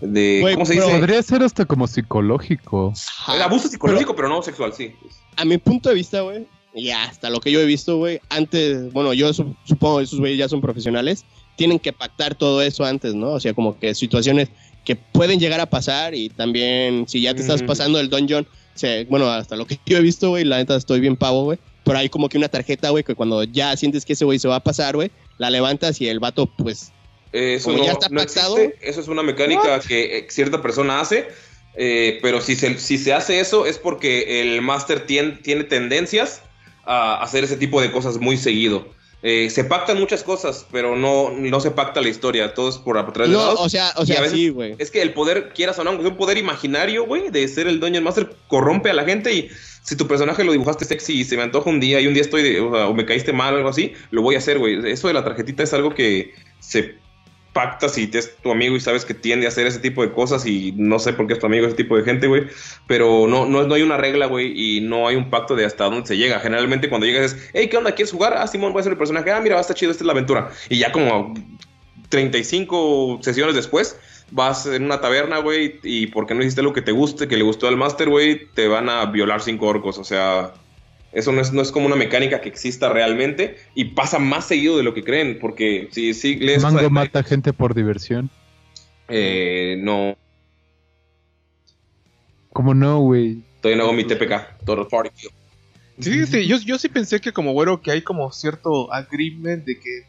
de Güey, ¿cómo se pero- dice? Podría ser hasta como psicológico. Es abuso psicológico, pero, no sexual, sí. A mi punto de vista, güey, y hasta lo que yo he visto, güey, antes, bueno, yo su- supongo que esos güeyes ya son profesionales, tienen que pactar todo eso antes, ¿no? O sea, como que situaciones que pueden llegar a pasar y también si ya te estás pasando el dungeon, o sea, bueno, hasta lo que yo he visto, güey, la neta estoy bien pavo, güey, pero hay como que una tarjeta, güey, que cuando ya sientes que ese güey se va a pasar, güey, la levantas y el vato, pues, Eso Como no, ya está no pactado. existe. Eso es una mecánica que eh, cierta persona hace. eh, pero si se, si se hace eso es porque el máster tien- tiene tendencias a hacer ese tipo de cosas muy seguido. Eh, se pactan muchas cosas, pero no, no se pacta la historia. Todo es por a través de no, lados. o sea, o sea, sí, güey. Es que el poder, quieras o no, sea un poder imaginario, güey, de ser el Dungeon Master, corrompe a la gente y si tu personaje lo dibujaste sexy y se me antoja un día y un día estoy, de- o, sea, o me caíste mal o algo así, lo voy a hacer, güey. Eso de la tarjetita es algo que se pacta si te es tu amigo y sabes que tiende a hacer ese tipo de cosas y no sé por qué es tu amigo ese tipo de gente, güey. Pero no, no, no hay una regla, güey, y no hay un pacto de hasta dónde se llega. Generalmente cuando llegas es, hey, ¿qué onda? ¿Quieres jugar? Ah, Simón, voy a ser el personaje. Ah, mira, va a estar chido, esta es la aventura. Y ya como 35 sesiones después, vas en una taberna, güey, y porque no hiciste lo que te guste, que le gustó al máster, güey, te van a violar cinco orcos. O sea, eso no es, no es como una mecánica que exista realmente y pasa más seguido de lo que creen, porque si sí, lees... Mango mata gente por diversión. Eh, no, ¿Cómo no, güey? todavía no hago mi TPK, Total Party Kill. Sí, sí, yo, yo sí pensé que como güero que hay como cierto agreement de que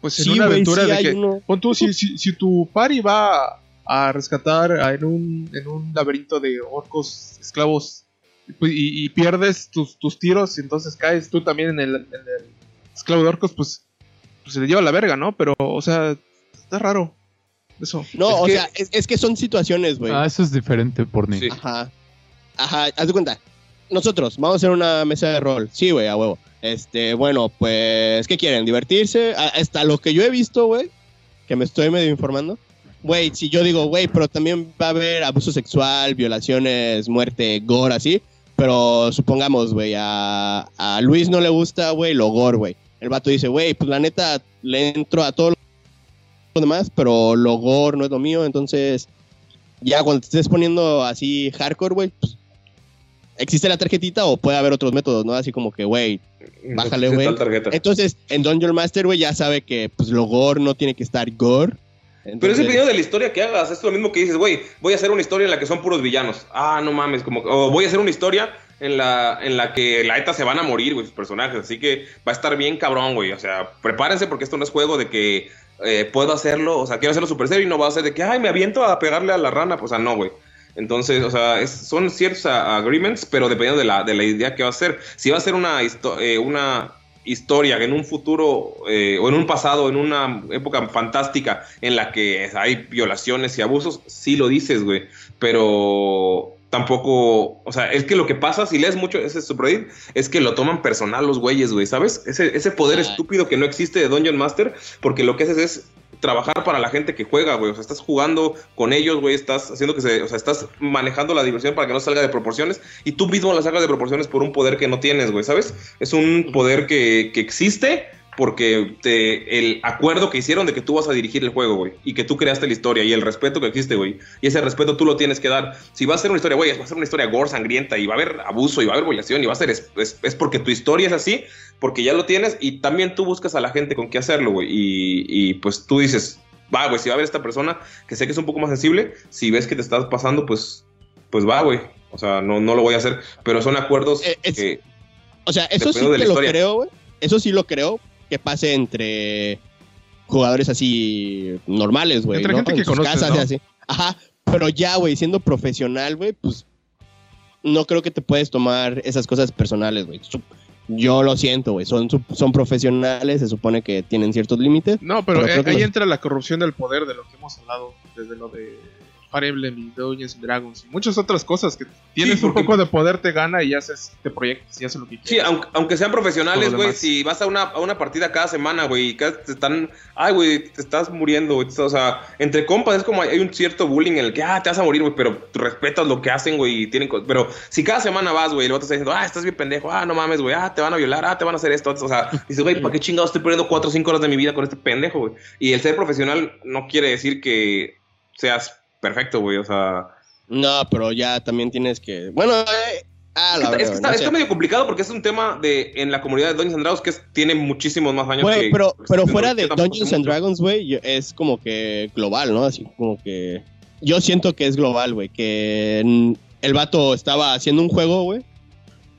pues en Sí, una aventura sí de que uno. pon tú, si, si, si tu party va a rescatar a- en un, en un laberinto de orcos esclavos y, y pierdes tus, tus tiros y entonces caes tú también en el, en el esclavo de orcos pues, pues se le lleva la verga, ¿no? Pero, o sea, está raro eso. No, Es o que- sea, es, es que son situaciones, güey. Ah, eso es diferente, por Sí. Ajá. Ajá, haz de cuenta. Nosotros, vamos a hacer una mesa de rol. Sí, güey, a huevo. Este, bueno, pues, ¿qué quieren? ¿Divertirse? A- Hasta lo que yo he visto, güey, que me estoy medio informando. Güey, si yo digo, güey, pero también va a haber abuso sexual, violaciones, muerte, gore, así. Pero supongamos, güey, a, a Luis no le gusta, güey, lo gore, güey. El vato dice, güey, pues la neta le entro a todo lo demás, pero lo gore no es lo mío, entonces ya cuando te estés poniendo así hardcore, güey, pues, existe la tarjetita o puede haber otros métodos, ¿no? Así como que, güey. Bájale, güey. Entonces, en Dungeon Master, güey, ya sabe que pues lo gore no tiene que estar gore. Pero es dependiendo de la historia que hagas. Es lo mismo que dices, güey, voy a hacer una historia en la que son puros villanos. Ah, no mames, como o voy a hacer una historia en la, en la que la neta se van a morir, güey, sus personajes. Así que va a estar bien cabrón, güey. O sea, prepárense porque esto no es juego de que eh, puedo hacerlo. O sea, quiero hacerlo super serio y no va a ser de que, ay, me aviento a pegarle a la rana. Pues, o sea, no, güey. Entonces, o sea, es- son ciertos agreements, pero dependiendo de la, de la idea que va a ser. Si va a ser una, eh, una historia en un futuro eh, o en un pasado, en una época fantástica en la que hay violaciones y abusos, sí lo dices, güey. Pero tampoco, o sea, es que lo que pasa, si lees mucho ese subreddit, es que lo toman personal los güeyes, güey, ¿sabes? Ese, ese poder estúpido que no existe de Dungeon Master, porque lo que haces es trabajar para la gente que juega, güey. O sea, estás jugando con ellos, güey. Estás haciendo que se. O sea, estás manejando la diversión para que no salga de proporciones. Y tú mismo la sacas de proporciones por un poder que no tienes, güey, ¿sabes? Es un poder que, que existe porque te, el acuerdo que hicieron de que tú vas a dirigir el juego, güey. Y que tú creaste la historia y el respeto que existe, güey. Y ese respeto tú lo tienes que dar. Si va a ser una historia, güey, va a ser una historia gore, sangrienta y va a haber abuso y va a haber violación y va a ser. Es, es- es porque tu historia es así, porque ya lo tienes y también tú buscas a la gente con qué hacerlo, güey. Y, y pues tú dices, va, güey, si va a haber esta persona que sé que es un poco más sensible, si ves que te estás pasando, pues, pues va, güey. O sea, no, no lo voy a hacer. Pero son acuerdos Eh, es- que. O sea, eso sí lo historia. creo, güey. Eso sí lo creo que pase entre jugadores así normales, güey. Entre ¿no? gente que sus conoces, casas así. Ajá. Pero ya, güey, siendo profesional, güey, pues no creo que te puedes tomar esas cosas personales, güey. Yo lo siento, güey. Son, son profesionales, se supone que tienen ciertos límites. No, pero, eh, ahí los- entra la corrupción del poder de lo que hemos hablado, desde lo de Fire Emblem y Dungeons and Dragons y muchas otras cosas que tienes Sí, un poco de poder te gana y haces te proyectas y haces lo que Sí, quieras. aunque, aunque sean profesionales, güey, si vas a una, a una partida cada semana, güey, y cada- te están, ay, güey, te estás muriendo, güey, o sea, entre compas es como hay un cierto bullying en el que, ah, te vas a morir, güey, pero respetas lo que hacen, güey, y tienen, pero si cada semana vas, güey, y el otro está diciendo, ah, estás bien pendejo, ah, no mames, güey, ah, te van a violar, ah, te van a hacer esto, o sea, dices, güey, ¿para qué chingados estoy perdiendo cuatro o cinco horas de mi vida con este pendejo, güey? Y el ser profesional no quiere decir que seas perfecto, güey, o sea, No, pero ya también tienes que. Bueno, eh, Ah, Es la es que está- no está medio complicado porque es un tema de en la comunidad de Dungeons and Dragons que es- tiene muchísimos más años que- pero, que pero fuera de Dungeons and. Dragons, güey, es como que global, ¿no? Así como que. Yo siento que es global, güey. Que el vato estaba haciendo un juego, güey.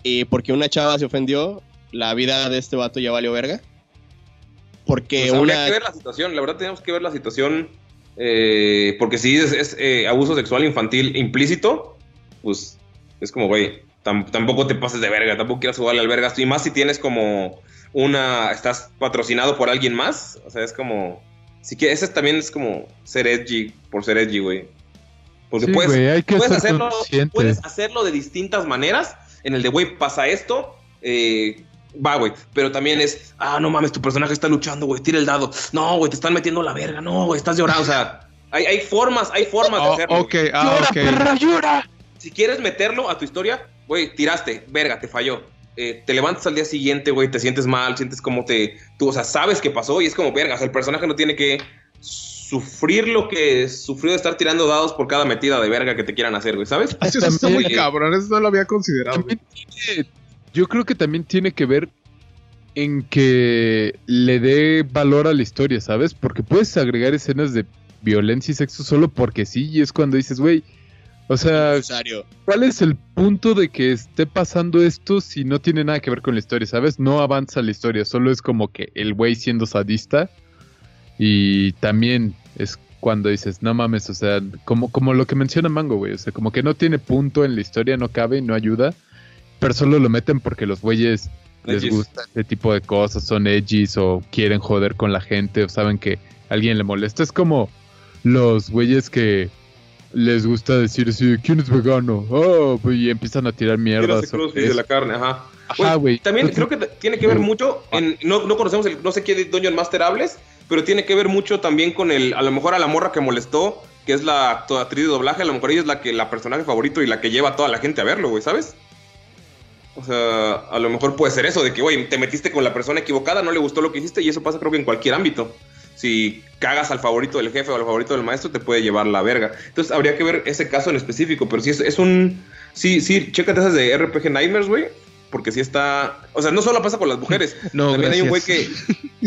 Y porque una chava se ofendió, la vida de este vato ya valió verga. Porque Pues una. que ver la situación, la verdad tenemos que ver la situación, eh, porque si es, es, eh, abuso sexual infantil implícito, pues es como, güey, tam- tampoco te pases de verga, tampoco quieras jugarle al vergas, y más si tienes como una, estás patrocinado por alguien más, o sea, es como, si que ese también es como ser edgy por ser edgy, güey. Porque Sí, puedes, puedes hacerlo, consciente. puedes hacerlo de distintas maneras. En el de, güey, pasa esto. eh, va, güey. Pero también es, ah, no mames, tu personaje está luchando, güey. Tira el dado. No, güey, te están metiendo la verga. No, güey, estás llorando. O sea, hay, hay formas, hay formas de Oh, hacerlo. ok, ah, ok. Si quieres meterlo a tu historia, güey, tiraste, verga, te falló. Eh, te levantas al día siguiente, güey, te sientes mal, sientes como te. Tú, o sea, sabes que pasó y es como, vergas, el personaje no tiene que sufrir lo que sufrió de estar tirando dados por cada metida de verga que te quieran hacer, güey, ¿sabes? Eso está muy cabrón, eso no lo había considerado. güey. Yo creo que también tiene que ver en que le dé valor a la historia, ¿sabes? Porque puedes agregar escenas de violencia y sexo solo porque sí, y es cuando dices, güey, o sea. ¿cuál es el punto de que esté pasando esto si no tiene nada que ver con la historia, ¿sabes? No avanza la historia, solo es como que el güey siendo sadista y también es cuando dices, no mames, o sea, como, como lo que menciona Mango, güey, o sea, como que no tiene punto en la historia, no cabe, no ayuda, pero solo lo meten porque los güeyes les gusta este tipo de cosas, son edgys o quieren joder con la gente o saben que alguien le molesta. Es como los güeyes que les gusta decir así, ¿quién es vegano? Oh, y empiezan a tirar mierda de la carne, ajá. Ajá, güey. También creo que tiene que ver mucho en no, no conocemos el no sé qué Dungeon Master hables, pero tiene que ver mucho también con el a lo mejor a la morra que molestó, que es la actriz de doblaje, a lo mejor ella es la que la personaje favorito y la que lleva a toda la gente a verlo, güey, ¿sabes? O sea, a lo mejor puede ser eso de que, güey, te metiste con la persona equivocada, no le gustó lo que hiciste y eso pasa creo que en cualquier ámbito. Si cagas al favorito del jefe o al favorito del maestro, te puede llevar la verga. Entonces habría que ver ese caso en específico, pero sí es, es un... Sí, sí, chécate esas de RPG Nightmares, güey. Porque sí está... O sea, no solo pasa con las mujeres. No, también hay un güey que...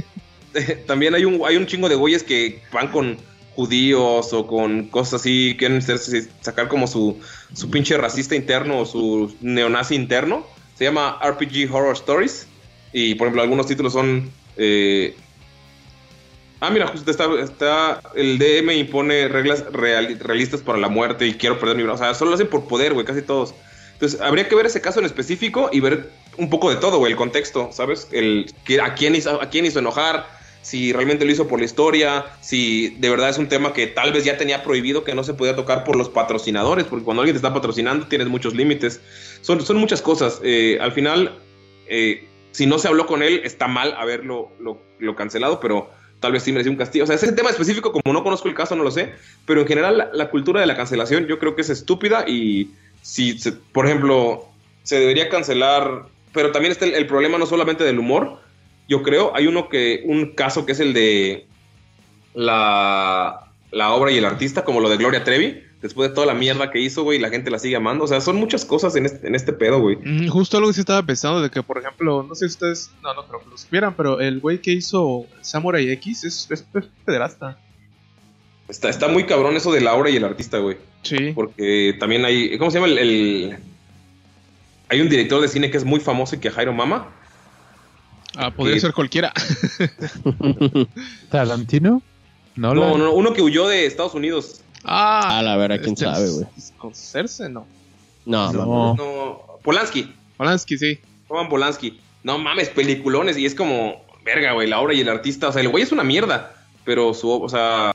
también hay un, hay un chingo de güeyes que van con judíos o con cosas así, quieren ser- sacar como su, su pinche racista interno o su neonazi interno. Se llama RPG Horror Stories. Y por ejemplo, algunos títulos son. eh, ah, mira, justo está, está. El DM impone reglas real- realistas para la muerte y quiero perder mi brazo. O sea, solo lo hacen por poder, güey, casi todos. Entonces, habría que ver ese caso en específico y ver un poco de todo, güey, el contexto, ¿sabes? El, a, quién hizo, a quién hizo enojar, si realmente lo hizo por la historia, si de verdad es un tema que tal vez ya tenía prohibido que no se podía tocar por los patrocinadores, porque cuando alguien te está patrocinando tienes muchos límites. Son, son muchas cosas. Eh, al final, eh, si no se habló con él, está mal haberlo lo, cancelado, pero tal vez sí merecía un castigo. O sea, ese tema específico, como no conozco el caso, no lo sé, pero en general la, cultura de la cancelación yo creo que es estúpida y si, por ejemplo, se debería cancelar, pero también está el, el problema no solamente del humor, yo creo, hay uno que, un caso que es el de la, la obra y el artista, como lo de Gloria Trevi, después de toda la mierda que hizo, güey, la gente la sigue amando, o sea, son muchas cosas en este, en este pedo, güey. Mm, Justo algo que sí estaba pensando de que, por ejemplo, no sé si ustedes, no, no creo que lo supieran, pero el güey que hizo Samurai X es, es, es pederasta. Está, está muy cabrón eso de la obra y el artista, güey. Sí. Porque también hay. ¿Cómo se llama? El, el- Hay un director de cine que es muy famoso y que Jairo Mama. Ah, podría que- ser cualquiera. ¿Tarantino? No, No, la- no, no, uno que huyó de Estados Unidos. Ah, A la verdad, quién este, sabe, güey. Con no. No. No, Polanski. Polanski, sí. Roman Polanski. No mames, peliculones. Y es como, verga, güey, la obra y el artista. O sea, el güey es una mierda. Pero su, o sea,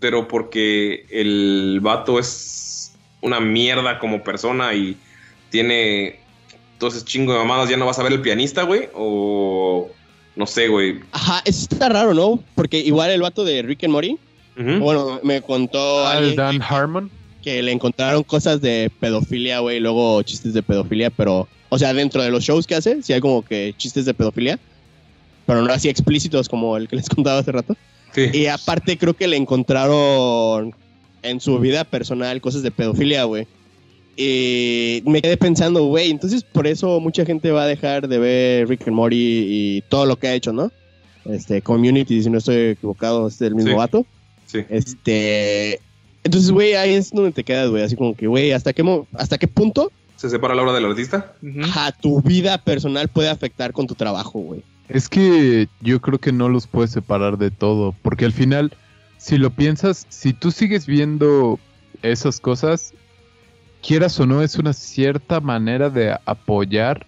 pero porque el vato es una mierda como persona y tiene entonces chingo de mamadas, ya no vas a ver el pianista, güey. O no sé, güey. Ajá, eso está raro, ¿no? Porque igual el vato de Rick and Morty, bueno, me contó Al alguien Dan Harmon. que le encontraron cosas de pedofilia, güey, luego chistes de pedofilia, pero, o sea, dentro de los shows que hace, sí hay como que chistes de pedofilia, pero no así explícitos como el que les contaba hace rato. Sí. Y aparte creo que le encontraron en su vida personal cosas de pedofilia, güey. Y me quedé pensando, güey, entonces por eso mucha gente va a dejar de ver Rick and Morty y todo lo que ha hecho, ¿no? Este, Community, si no estoy equivocado, es el mismo Sí. vato. Sí. Este, entonces, güey, ahí es donde te quedas, güey, así como que, güey, ¿hasta qué, ¿hasta qué punto ¿Se separa la obra del artista? Ujú. a tu vida personal puede afectar con tu trabajo, güey? Es que yo creo que no los puedes separar de todo, porque al final, si lo piensas, si tú sigues viendo esas cosas, quieras o no, es una cierta manera de apoyar,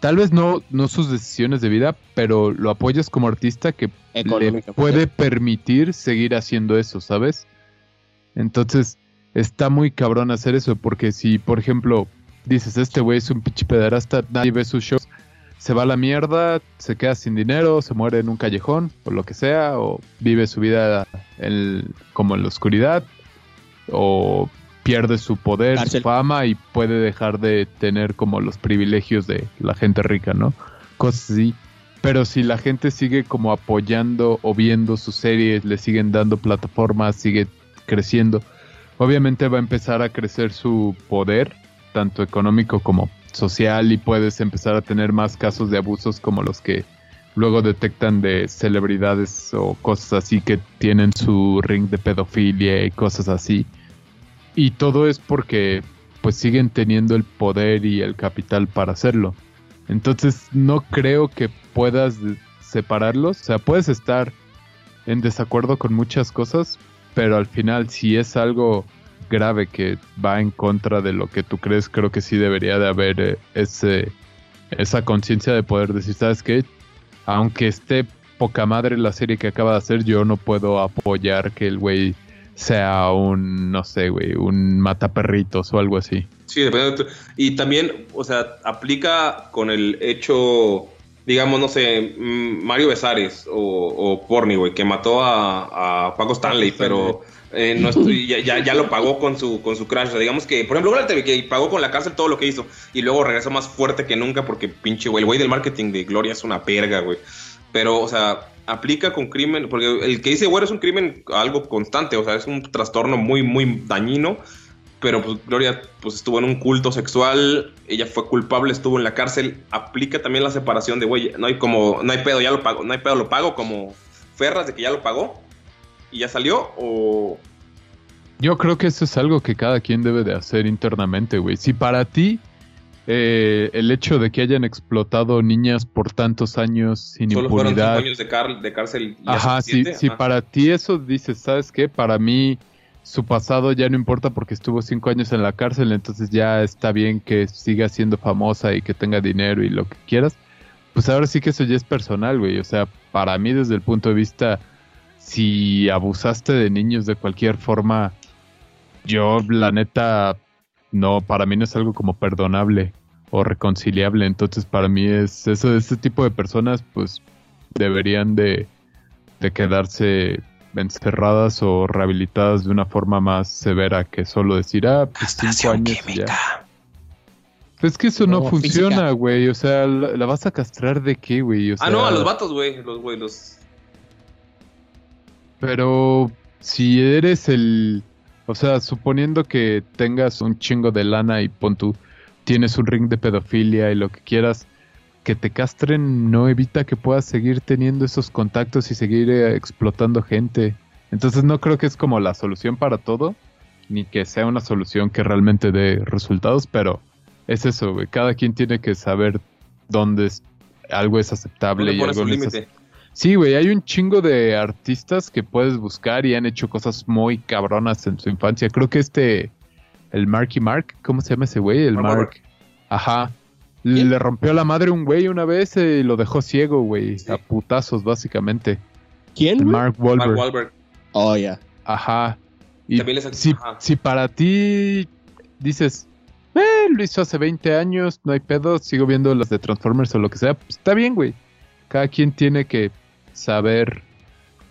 tal vez no, no sus decisiones de vida, pero lo apoyas como artista que le puede permitir seguir haciendo eso, ¿sabes? Entonces, está muy cabrón hacer eso, porque si, por ejemplo, dices, este güey es un pinche pederasta, nadie ve sus shows, se va a la mierda, se queda sin dinero, se muere en un callejón, o lo que sea, o vive su vida en- como en la oscuridad, o pierde su poder, Cárcel. su fama y puede dejar de tener como los privilegios de la gente rica, ¿no? Cosas así. Pero si la gente sigue como apoyando o viendo sus series, le siguen dando plataformas, sigue creciendo, obviamente va a empezar a crecer su poder, tanto económico como social, y puedes empezar a tener más casos de abusos como los que luego detectan de celebridades o cosas así que tienen su ring de pedofilia y cosas así. Y todo es porque pues siguen teniendo el poder y el capital para hacerlo. Entonces no creo que puedas separarlos. O sea, puedes estar en desacuerdo con muchas cosas, pero al final si es algo grave que va en contra de lo que tú crees, creo que sí debería de haber eh, ese, esa conciencia de poder decir, ¿sabes qué? Aunque esté poca madre la serie que acaba de hacer, yo no puedo apoyar que el güey sea un, no sé, güey, un mataperritos o algo así. Sí, dependiendo de tu- Y también, o sea, aplica con el hecho, digamos, no sé, mm, Mario Besares o, o Porni, güey, que mató a, a Paco Stanley, pero eh, no estoy- ya, ya, ya lo pagó con su, con su crash. O sea, digamos que, por ejemplo, Trevi, que pagó con la cárcel todo lo que hizo y luego regresó más fuerte que nunca porque pinche, güey, el güey del marketing de Gloria es una perga, güey. Pero, o sea, aplica con crimen, porque el que dice güero es un crimen algo constante, o sea, es un trastorno muy, muy dañino. Pero pues Gloria pues estuvo en un culto sexual, ella fue culpable, estuvo en la cárcel. Aplica también la separación de, güey, no hay como, no hay pedo, ya lo pago, no hay pedo, lo pago como Ferras de que ya lo pagó y ya salió o Yo creo que eso es algo que cada quien debe de hacer internamente, güey. Si para ti eh, el hecho de que hayan explotado niñas por tantos años sin solo fueron cinco impunidad, años de, car- de cárcel. y ajá, si, si ajá. para ti eso dices, ¿sabes qué? Para mí su pasado ya no importa porque estuvo cinco años en la cárcel, entonces ya está bien que siga siendo famosa y que tenga dinero y lo que quieras. Pues ahora sí que eso ya es personal, güey. O sea, para mí desde el punto de vista, si abusaste de niños de cualquier forma, yo la neta, no, para mí no es algo como perdonable o reconciliable. Entonces para mí es eso, este tipo de personas pues deberían de, de quedarse encerradas o rehabilitadas de una forma más severa que solo decir, ah, pues cinco años y ya. Pues es que eso no, No, funciona, güey. O sea, ¿la, la vas a castrar de qué, güey? O Ah, no, a los vatos, güey, los güey, los Pero si eres el... O sea, suponiendo que tengas un chingo de lana y pon tú, tienes un ring de pedofilia y lo que quieras, que te castren no evita que puedas seguir teniendo esos contactos y seguir eh, explotando gente. Entonces no creo que es como la solución para todo, ni que sea una solución que realmente dé resultados, pero es eso, güey. Cada quien tiene que saber dónde es- algo es aceptable ¿dónde y algo no es. Sí, güey, hay un chingo de artistas que puedes buscar y han hecho cosas muy cabronas en su infancia. Creo que este, el Marky Mark, ¿cómo se llama ese güey? El Mark. Ajá. ¿Quién? Le rompió la madre un güey una vez y lo dejó ciego, güey. Sí. A putazos, básicamente. ¿Quién? Güey? Mark Wahlberg. Mark Wahlberg. Oh, ya. Ajá. Y También les- si, ajá. si para ti dices, eh, lo hizo hace 20 años, no hay pedo, sigo viendo las de Transformers o lo que sea, pues está bien, güey. Cada quien tiene que saber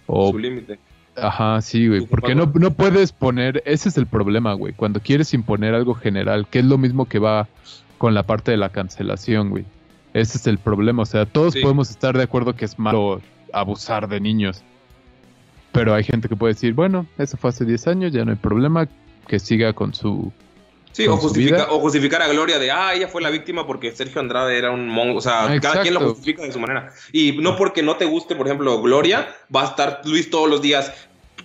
o Su límite. Ajá, sí, güey. Porque no, no puedes poner. Ese es el problema, güey. Cuando quieres imponer algo general, que es lo mismo que va con la parte de la cancelación, güey. Ese es el problema. O sea, todos Sí. podemos estar de acuerdo que es malo abusar de niños. Pero hay gente que puede decir, bueno, eso fue hace 10 años, ya no hay problema, que siga con su Sí, o, con su justifica- vida. o justificar a Gloria de, ah, ella fue la víctima porque Sergio Andrade era un mongo. O sea, cada quien lo justifica de su manera. Y no porque no te guste, por ejemplo, Gloria, va a estar Luis todos los días.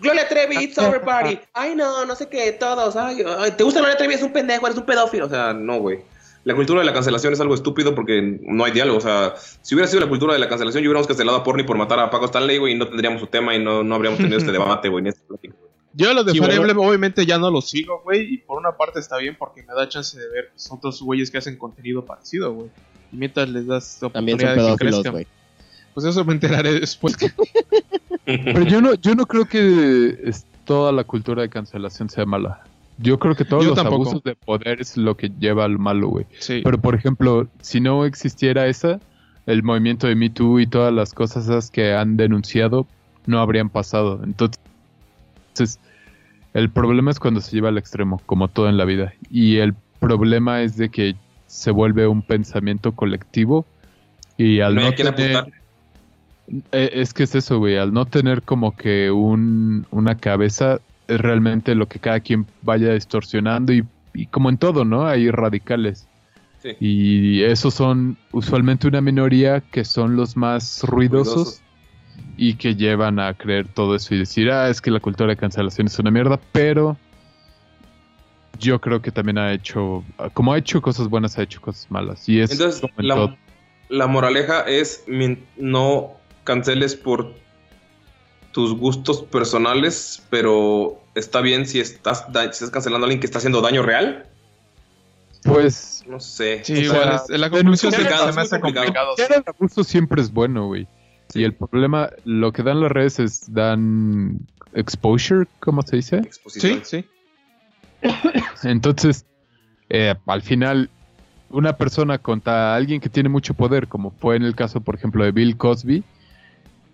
Gloria Trevi, it's over party. Ay, no, no sé qué, todos. Ay, ay, ¿te gusta Gloria Trevi? Es un pendejo, eres un pedófilo. O sea, no, güey. La cultura de la cancelación es algo estúpido porque no hay diálogo. O sea, si hubiera sido la cultura de la cancelación, yo hubiéramos cancelado a Porni por matar a Paco Stanley, güey, y no tendríamos su tema y no, no habríamos tenido este debate, güey, ni esta plática. Yo los de Sí, Fire. Emblem obviamente ya no los sigo, güey. Y por una parte está bien porque me da chance de ver pues, otros güeyes que hacen contenido parecido, güey. Y mientras les das También son oportunidad de que crezcan. güey. Pues eso me enteraré después. Pero yo no, yo no creo que toda la cultura de cancelación sea mala. Yo creo que todos Yo los tampoco. abusos de poder es lo que lleva al malo, güey. Sí. Pero por ejemplo, si no existiera esa, el movimiento de Me Too y todas las cosas esas que han denunciado no habrían pasado. Entonces, el problema es cuando se lleva al extremo, como todo en la vida. Y el problema es de que se vuelve un pensamiento colectivo y al No no, tener... apuntar. Eh, Es que es eso, güey. Al no tener como que un, una cabeza, es realmente lo que cada quien vaya distorsionando y, y como en todo, ¿no? Hay radicales. Sí. Y esos son usualmente una minoría que son los más ruidosos, Ruidosos. Y que llevan a creer todo eso y decir, ah, es que la cultura de cancelación es una mierda, pero yo creo que también ha hecho, como ha hecho cosas buenas, ha hecho cosas malas. Y es Entonces, como en todo. la, la moraleja es no canceles por tus gustos personales, pero está bien si estás, si estás cancelando a alguien que está haciendo daño real. Pues No sé. Sí, O sea, igual. es- la conclusión complicado, se me es hace muy complicado. complicado. Hacer el abuso siempre es bueno, güey. Y el problema, lo que dan las redes es dan exposure, ¿cómo se dice? exposición. Sí, sí. Entonces, eh, al final, una persona contra alguien que tiene mucho poder, como fue en el caso, por ejemplo, de Bill Cosby,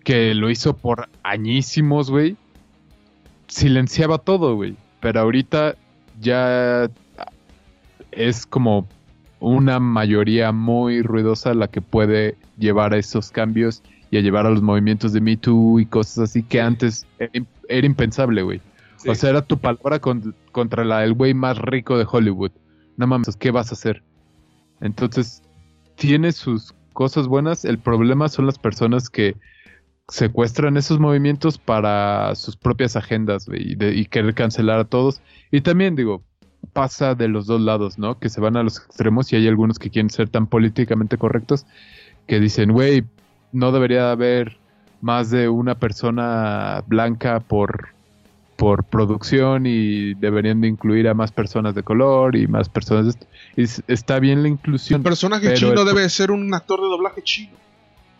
que lo hizo por añísimos, güey, silenciaba todo, güey. Pero ahorita ya es como una mayoría muy ruidosa la que puede llevar a esos cambios y a llevar a los movimientos de Me Too y cosas así que antes era, im- era impensable, güey. Sí. O sea, era tu palabra con- contra la del güey más rico de Hollywood. No mames, ¿qué vas a hacer? Entonces, tiene sus cosas buenas. El problema son las personas que secuestran esos movimientos para sus propias agendas güey, y, de- y querer cancelar a todos. Y también, digo, pasa de los dos lados, ¿no? Que se van a los extremos y hay algunos que quieren ser tan políticamente correctos que dicen, güey, no debería haber más de una persona blanca por por producción y deberían de incluir a más personas de color y más personas de esto. Y s- está bien la inclusión. Un personaje chino el- debe ser un actor de doblaje chino.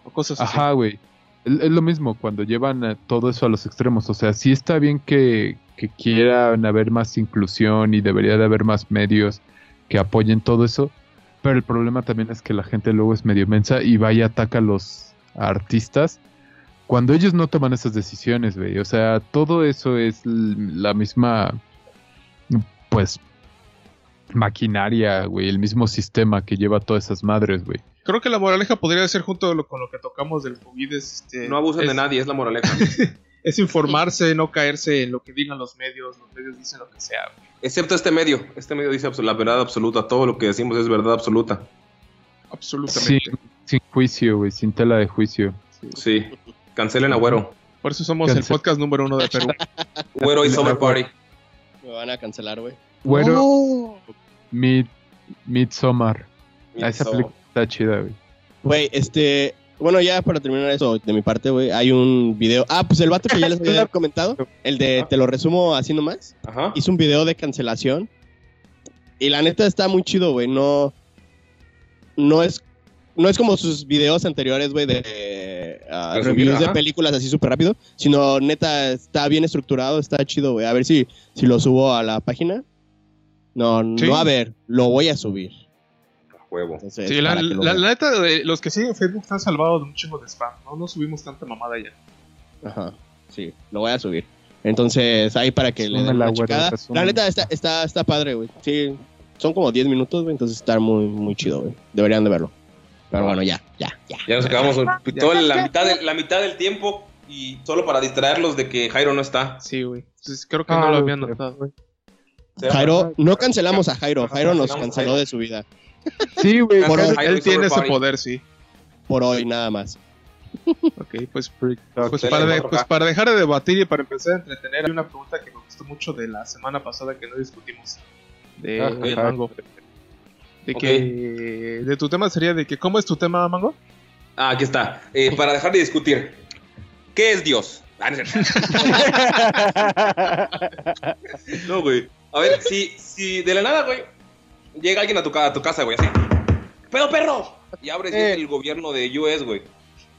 O cosas así. Ajá, güey. Es, es lo mismo cuando llevan todo eso a los extremos. O sea, sí está bien que, que quieran haber más inclusión y debería de haber más medios que apoyen todo eso. Pero el problema también es que la gente luego es medio mensa y va y ataca a artistas cuando ellos no toman esas decisiones, güey. O sea, todo eso es la misma, pues, maquinaria, güey. El mismo sistema que lleva todas esas madres, güey. Creo que la moraleja podría ser junto lo- con lo que tocamos del COVID. Es, este, No abusen es- de nadie, es la moraleja. Es informarse, no caerse en lo que digan los medios. Los medios dicen lo que sea. güey. Excepto este medio. Este medio dice la verdad absoluta. Todo lo que decimos es verdad absoluta. Absolutamente. Sin juicio, güey, sin tela de juicio. Sí. Cancelen a Güero. Por eso somos el podcast número uno de Perú. Güero y Summer Party. Me van a cancelar, güey. Bueno, No. Mid, Midsommar. Ah, Esa So- película está chida, güey. Güey, este. Bueno, ya para terminar eso de mi parte, güey, hay un video. Ah, pues el vato que ya les había comentado, el de Te lo resumo así nomás, Ajá. hizo un video de cancelación. Y la neta está muy chido, güey. No. No es. No es como sus videos anteriores, güey, de ah, reviews de películas así súper rápido. Sino, neta, está bien estructurado, está chido, güey. A ver si, si lo subo a la página. No, Sí. no, a ver, lo voy a subir. A Huevo. Entonces, Sí, la, la- la neta, de- los que siguen Facebook están salvados de un chingo de spam. No, no subimos tanta mamada ya. Ajá, sí, lo voy a subir. Entonces, ahí para que le den una checada. La neta está, está, está padre, güey. Sí, son como 10 minutos, güey, entonces está muy, muy chido, güey. Deberían de verlo. Pero bueno, ya, ya, ya. Ya nos acabamos toda la mitad, de- la mitad del tiempo y solo para distraerlos de que Jairo no está. Sí, güey. Entonces, creo que Ah, no lo habían güey. notado. Jairo, no cancelamos a Jairo. Jairo nos canceló de su vida. Sí, güey. Por Él tiene ese poder, sí. por hoy nada más. Ok, pues, pues, Excelente, para de- pues para dejar de debatir y para empezar a entretener, hay una pregunta que me gustó mucho de la semana pasada que no discutimos de, Ah, de ajá. Mango. De que de tu tema sería de que ¿cómo es tu tema, Mango? Ah, aquí está. Eh, para dejar de discutir. ¿Qué es Dios? Ah, no güey. A ver, si, si de la nada, güey, llega alguien a tu, a tu casa, güey, así. ¡Pero perro! Y abres es el gobierno de US, güey.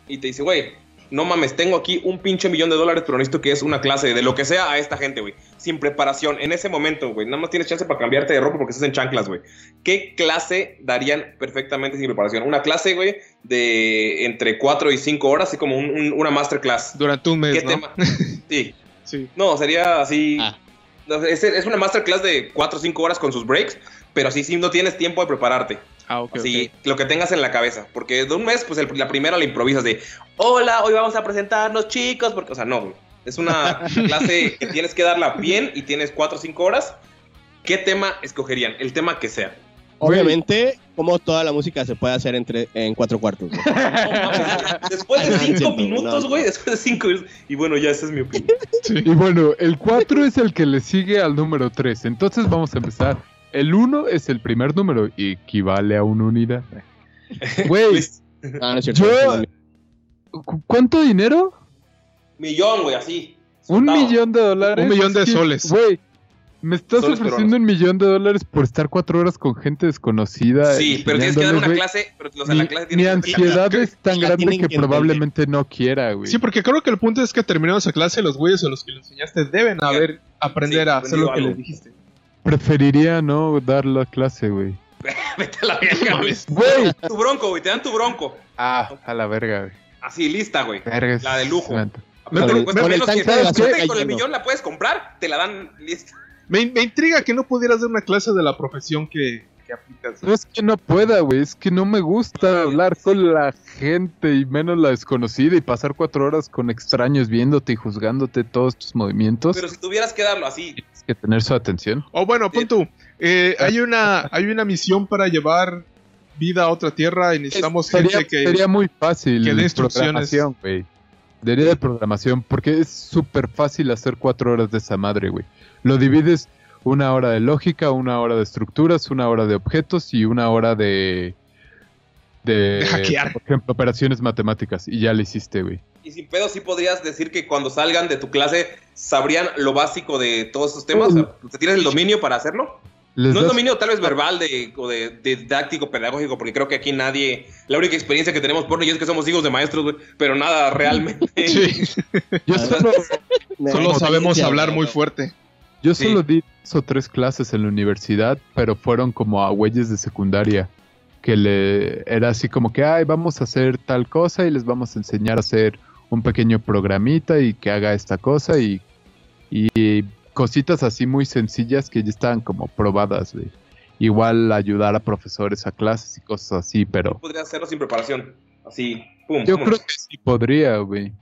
Y te dice, güey, no mames, tengo aquí un pinche millón de dólares, pero necesito que es una clase de lo que sea a esta gente, güey. Sin preparación, en ese momento, güey. Nada más tienes chance para cambiarte de ropa porque estás en chanclas, güey. ¿Qué clase darían perfectamente sin preparación? Una clase, güey, de entre 4 y 5 horas, así como un- un- una masterclass. Durante un mes, ¿Qué ¿no? tema? Sí. Sí. No, sería así. Ah. Es, es una masterclass de 4 o 5 horas con sus breaks, pero así sí no tienes tiempo de prepararte. Ah, ok, Así, ok. lo que tengas en la cabeza. Porque de un mes, pues el- la primera la improvisas de, hola, hoy vamos a presentarnos, chicos. Porque, o sea, no, güey. Es una clase que tienes que darla bien y tienes 4 o 5 horas. ¿Qué tema escogerían? El tema que sea. Obviamente, como toda la música se puede hacer entre, en cuatro cuartos. No después de No, 5 entiendo, minutos, no. güey, después de 5 minutos. Y bueno, ya esa es mi opinión. Y bueno, el 4 es el que le sigue al número 3. Entonces vamos a empezar. El 1 es el primer número y equivale a una unidad. Güey, Luis, no es cierto. Yo- ¿cu- ¿cuánto dinero? millón, güey, así. Un millón de dólares. Un millón de que, soles. Güey, me estás Soles ofreciendo un millón de dólares por estar cuatro horas con gente desconocida. Sí, pero tienes que dar una clase. Pero, o sea, Mi, la clase mi que ansiedad es tan grande que, probablemente no quiera, güey. Sí, porque creo que el punto es que terminando esa clase, los güeyes a los que le enseñaste deben haber aprender Sí, a hacer lo que les dijiste. Preferiría no dar la clase, güey. Vete a la verga, güey. Güey. Tu bronco, güey, te dan tu bronco. Ah, a la verga, güey. Así, lista, güey. Verga, La de lujo. Pero Con el- cuesta con el menos tanque que- de ¿sabes gasolina que con el millón la puedes comprar, te la dan lista. Me, me intriga que no pudieras dar una clase de la profesión que, aplicas. No es que no pueda, güey, es que no me gusta hablar con la gente y menos la desconocida y pasar cuatro horas con extraños viéndote y juzgándote todos tus movimientos. Pero si tuvieras que darlo así, Tienes que tener su atención. O bueno, pon tú. eh, hay, una, hay una misión para llevar vida a otra tierra y necesitamos sería, gente que... sería muy fácil. que dé instrucciones. programación, güey. Debería de programación, porque es súper fácil hacer cuatro horas de esa madre, güey. Lo divides una hora de lógica, una hora de estructuras, una hora de objetos y una hora de... De, De hackear. Por ejemplo, operaciones matemáticas. Y ya lo hiciste, güey. y sin pedo, sí podrías decir que cuando salgan de tu clase sabrían lo básico de todos estos temas. O sea, ¿te tienes el dominio para hacerlo? Les No es das- dominio tal vez verbal de, o de, de didáctico, pedagógico, porque creo que aquí nadie, la única experiencia que tenemos por ellos es que somos hijos de maestros, güey, pero nada realmente. Sí, Yo solo, solo sabemos hablar muy fuerte. Yo Sí. solo di dos o tres clases en la universidad, pero fueron como a güeyes de secundaria. Que le era así como que, ay, vamos a hacer tal cosa y les vamos a enseñar a hacer un pequeño programita y que haga esta cosa y, y cositas así muy sencillas que ya estaban como probadas, güey. Igual ayudar a profesores a clases y cosas así, pero Podrías hacerlo sin preparación. Así, pum. yo creo que sí podría, güey.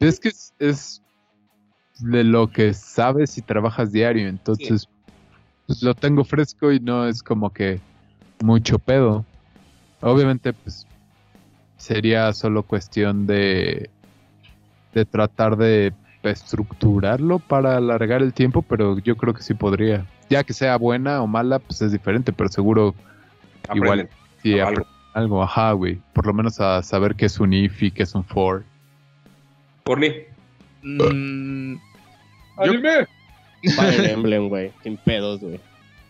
Es que es, es de lo que sabes y trabajas diario, entonces pues, lo tengo fresco y no es como que mucho pedo. Obviamente, pues sería solo cuestión de de tratar de estructurarlo para alargar el tiempo, pero yo creo que sí podría. Ya que sea buena o mala, pues es diferente, pero seguro igual Aprenden sí algo. aprende algo, ajá, güey. Por lo menos a saber qué es un if y qué es un for. Por mí. Mm, ¡Anime! Fire Emblem, güey. Sin pedos, güey.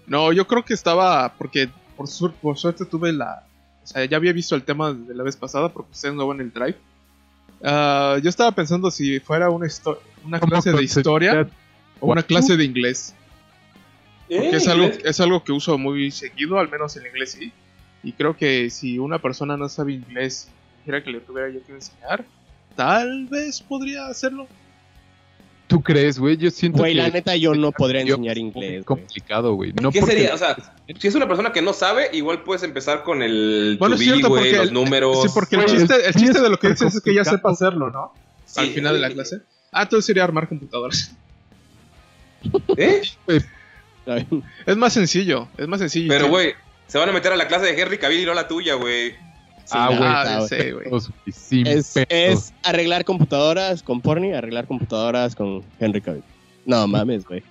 no, yo creo que estaba... Porque por, suer- por suerte tuve la... O sea, ya había visto el tema de la vez pasada porque ustedes no van en el drive. Ah, yo estaba pensando si fuera una, una clase de historia o una clase de inglés. Porque es algo, es algo que uso muy seguido, al menos en inglés sí. Y creo que si una persona no sabe inglés y quisiera que le tuviera yo que enseñar, tal vez podría hacerlo. ¿Tú crees, güey? Yo siento Güey, que la neta yo no podría enseñar inglés, complicado, güey. No ¿Qué porque- sería? O sea, si es una persona que no sabe, igual puedes empezar con el Bueno, to es cierto, güey, porque los el- números. Sí, porque el chiste, el de lo que dices es que ya sepa hacerlo, ¿no? Sí, Al final de la clase. Ah, entonces sería armar computadoras. ¿Eh? Es más sencillo, es más sencillo. Pero, güey, se van a meter a la clase de Henry Cavill y no a la tuya, güey. Ah, güey. Ah, sí, Es, es arreglar computadoras con Porni, arreglar computadoras con Henry Cavill. No mames, güey.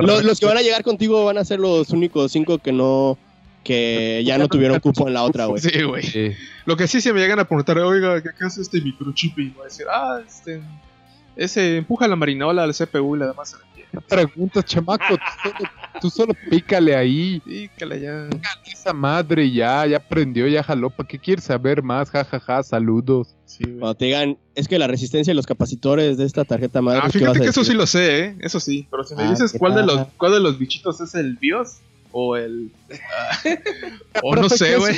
Los, los que van a llegar contigo van a ser los únicos cinco que no. que ya no tuvieron cupo en la otra, güey. Sí, güey. Sí. Lo que sí se me llegan a preguntar, oiga, ¿qué, hace este microchip? Y voy a decir, ah, este. Ese empuja la marinola al CPU y la demás energía. ¿Qué preguntas, chamaco? Tú solo, tú solo pícale ahí. Pícale ya. Esa madre ya, ya aprendió, ya jaló. ¿Para qué quieres saber más? Ja, ja, ja, saludos. Sí. Cuando te digan, es que la resistencia y los capacitores de esta tarjeta madre. Ah, ¿qué fíjate vas a que eso sí lo sé, ¿eh? Eso sí. Pero si me Ah, dices ¿qué cuál de, los, cuál de los bichitos es el BIOS o el. o no sé, ¿qué güey.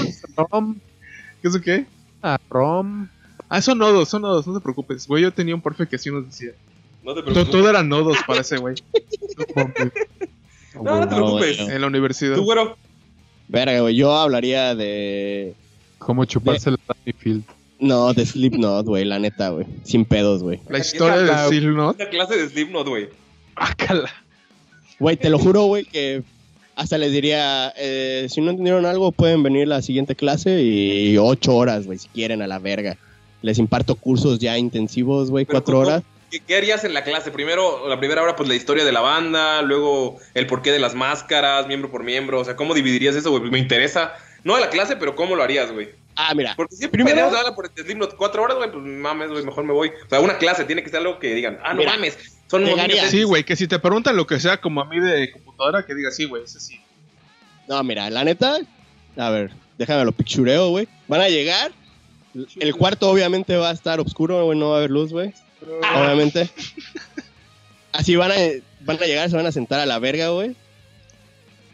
¿Qué es qué? Ah, ROM. Ah, son nodos, son nodos, no te preocupes. Güey, yo tenía un profe que así nos decía. No te To- preocupes. Todo eran nodos para ese güey. No, no te preocupes. En la universidad. Tú, güero. Verga, güey. Yo hablaría de. Como chuparse la Danny Field. No, de Slipknot, güey, la neta, güey. Sin pedos, güey. La historia de La- Slipknot. Una clase de Slipknot, güey. Bácala. Güey, te lo juro, güey, que hasta les diría, eh, si no entendieron algo, pueden venir la siguiente clase y ocho horas, güey, si quieren, a la verga. Les imparto cursos ya intensivos, güey, cuatro ¿cómo- horas. ¿Qué, qué harías en la clase? Primero, la primera hora, pues la historia de la banda, luego el porqué de las máscaras, miembro por miembro. O sea, ¿cómo dividirías eso, güey? Me interesa. No de la clase, pero ¿cómo lo harías, güey? Ah, mira, Porque si Primero- habla por Slipknot cuatro horas, güey, pues mames, güey, mejor me voy. O sea, una clase tiene que ser algo que digan, ah, no Mira, mames, son Sí, güey, que si te preguntan lo que sea como a mí de computadora, que diga sí, güey, ese sí. no, mira, la neta, a ver, déjame lo pictureo, güey. Van a llegar, el cuarto obviamente va a estar oscuro, güey, no va a haber luz, güey. Obviamente. Así van a, van a llegar, se van a sentar a la verga, güey.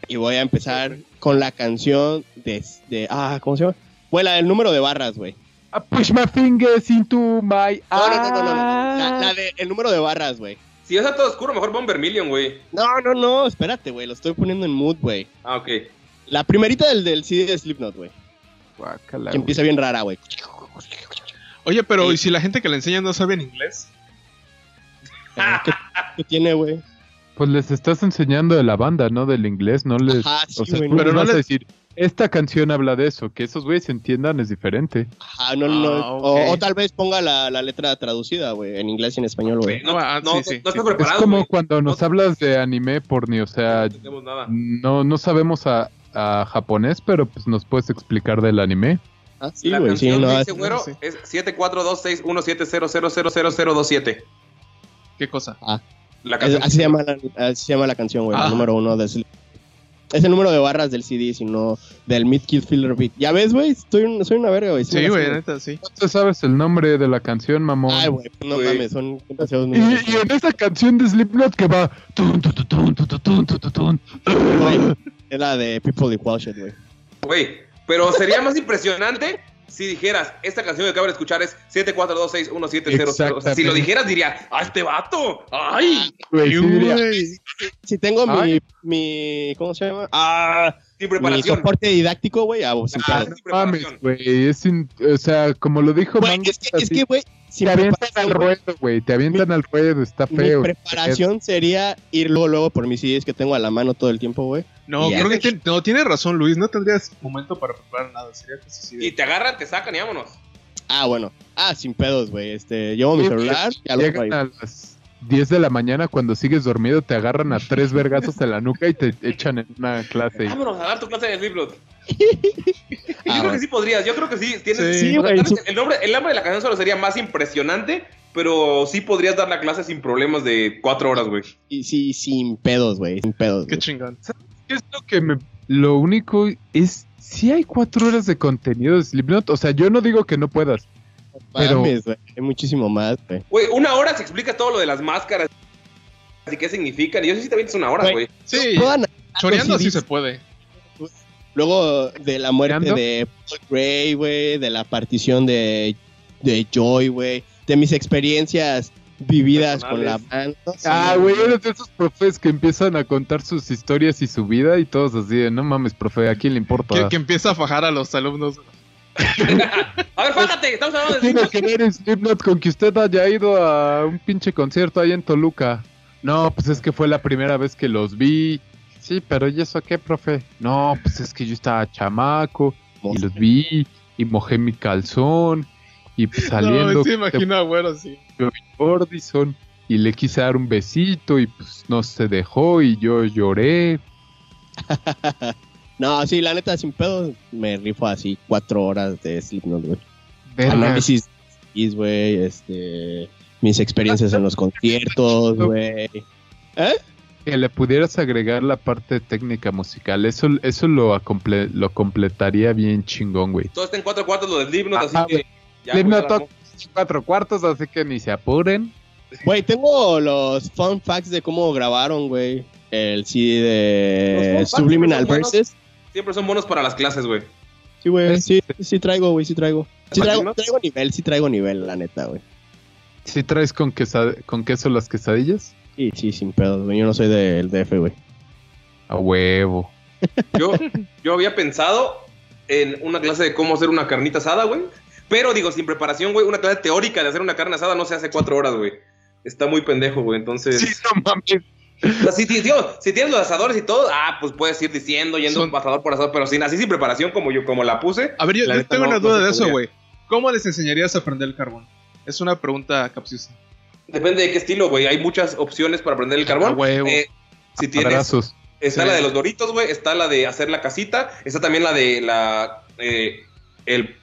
Y voy a empezar con la canción de, de ah, ¿cómo se llama? Güey, la del número de barras, güey. I push my fingers into my No, no, no, no, no, no. La, la de el número de barras, güey. Si está todo oscuro, mejor pon Vermilion, güey. No, no, no, espérate, güey, lo estoy poniendo en mood, güey. Ah, ok. La primerita del, del CD de Slipknot, güey. Que empieza bien rara, güey. Oye, pero Sí. ¿y si la gente que le enseña no sabe en inglés? ¿Qué, qué tiene, güey? Pues les estás enseñando de la banda, ¿no? Del inglés, no les... Ajá, sí, o sea, güey, tú no, les no vas a les- decir, esta canción habla de eso, que esos güeyes entiendan es diferente. Ajá, no, no. Ah, o, tal vez ponga la, la letra traducida, güey, en inglés y en español, güey. No, Ah, no, sí, no, sí, no sí. estás preparado, es como cuando nos No- hablas de anime porni, o sea, No no, no sabemos a, a japonés, pero pues nos puedes explicar del anime. Ah, sí, la güey, sí, no, dice, güero, no es 7426170000027. ¿Qué cosa? Ah. La es, así, se llama la, así se llama la canción, güey, ah. número uno de Es el número de barras del CD, sino del Mid Kid Filler Beat. Ya ves, güey, un, soy una verga, güey. Sí, güey, neta, sí. No sabes el nombre de la canción, mamón. Ay, güey, no mames, son demasiados y, en esta canción de Slipknot que va... Tun, es la de People Equal Shit, güey. Güey, pero sería más impresionante si dijeras, esta canción que acabo de escuchar es 74261700. O sea, si lo dijeras diría, ¡ah, este vato! ¡Ay! Sí diría, Si tengo mi, Ay. mi. ¿Cómo se llama? Ah, mi preparación. soporte didáctico, güey. Ah, sin Ah, pedo. sin preparación. mames, güey, o sea, como lo dijo Güey, Mango, es que, que, güey, sin te avientan al ruedo, güey, te avientan al ruedo, está Mi feo. preparación sería ir luego, luego por mis CDs que tengo a la mano todo el tiempo, güey. No, Y creo que no, tiene razón, Luis. No tendrías momento para preparar nada. Sería de- Y te agarran, te sacan y vámonos. Ah, bueno. Ah, sin pedos, güey. Este, llevo mi celular y Llegan ahí. a las 10 de la mañana cuando sigues dormido, te agarran a tres vergazos en la nuca y te echan en una clase. Vámonos a dar tu clase de Slipknot. Ah, yo creo bueno. que sí podrías, yo creo que sí. Tienes, Sí. Sí, o sea, sí. el, nombre, el nombre de la canción solo sería más impresionante, pero sí podrías dar la clase sin problemas de cuatro horas, güey. Y sí, sin pedos, güey. Sin pedos. Qué chingón. ¿Qué es lo que me... Lo único es... Si hay cuatro horas de contenido de Slipknot, o sea, yo no digo que no puedas. Pero- Mames, güey. Hay muchísimo más, güey. Güey, una hora se explica todo lo de las máscaras y qué significan. Y yo sé si también es una hora, Güey. Sí, choreando sí se puede. Luego de la muerte de Paul Gray, güey. De la partición de, de Joy, güey. De mis experiencias vividas con la banda. Ah, güey, eres de esos profes que empiezan a contar sus historias y su vida y todos así de, no mames, profe, ¿a quién le importa? Que, que empieza a fajar a los alumnos. A ver, fájate, estamos hablando de tiene que ver Slipknot con que usted haya ido a un pinche concierto ahí en Toluca? No, pues es que fue la primera vez que los vi. Sí, pero ¿y eso qué, profe? No, pues es que yo estaba chamaco y los vi y mojé mi calzón y pues saliendo No, sí, imagino a güero así. Gordison y le quise dar un besito y pues no se dejó y yo lloré. No, sí, la neta, sin pedo, me rifo así cuatro horas de Slipknot, güey. Análisis, is, güey, este... Mis experiencias en los conciertos, güey. ¿Eh? Que le pudieras agregar la parte técnica musical, eso, eso lo, acomple- lo completaría bien chingón, güey. Todo está en cuatro cuartos lo del Slipknot, Ajá, así que. ya, Slipknot cuatro cuartos, así que ni se apuren. Güey, tengo los fun facts de cómo grabaron, güey. El CD de Subliminal Verses. Siempre son buenos para las clases, güey. Sí, güey, Es- sí, sí traigo, güey, sí traigo. Sí traigo, traigo nivel, sí traigo nivel, la neta, güey. ¿Sí traes con, quesa- con queso las quesadillas? Sí, sí, sin pedos, güey. Yo no soy del DF, güey. A huevo. Yo, yo había pensado en una clase de cómo hacer una carnita asada, güey. Pero digo, sin preparación, güey, una clase teórica de hacer una carne asada no se hace cuatro horas, güey. Está muy pendejo, güey. Entonces. no mames. Sea, si, tío, si tienes los asadores y todo, ah, pues puedes ir diciendo, yendo Son- asador por asador, pero sin, así sin preparación como yo, como la puse. A ver, yo, tengo no- una duda de eso, güey. ¿Cómo les enseñarías a prender el carbón? Es una pregunta capciosa. Depende de qué estilo, güey. Hay muchas opciones para prender el carbón. Eh, si tienes. Abrazos. Está Sí. la de los doritos, güey. Está la de hacer la casita. Está también la de la. eh, el,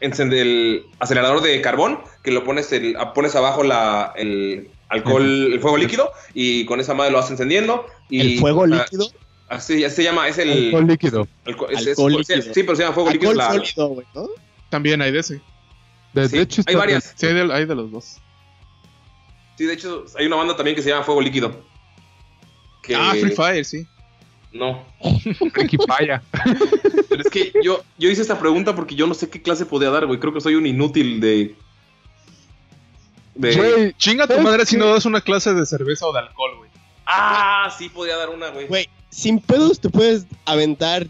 el acelerador de carbón. Que lo pones, el, pones abajo la, el alcohol, el fuego líquido. Y con esa madre lo vas encendiendo. Y, el fuego sea, líquido. Así ya se llama. Es el. Alcohol líquido. alco- es- es- Alcohol sí, líquido. sí, pero se llama fuego líquido. Alcohol la- sólido, güey, ¿no? También hay de ese. De, Sí, de hecho, hay varias. Sí, hay de, hay de los dos. Sí, de hecho, hay una banda también que se llama Fuego Líquido. Que- Ah, Free Fire, sí. No. Ricky Paya. Pero es que yo, yo hice esta pregunta porque yo no sé qué clase podía dar, güey. Creo que soy un inútil de. De- Güey, Chinga tu ¿sabes madre si no das una clase de cerveza o de alcohol, güey. Ah, sí podía dar una, güey. Güey, sin pedos te puedes aventar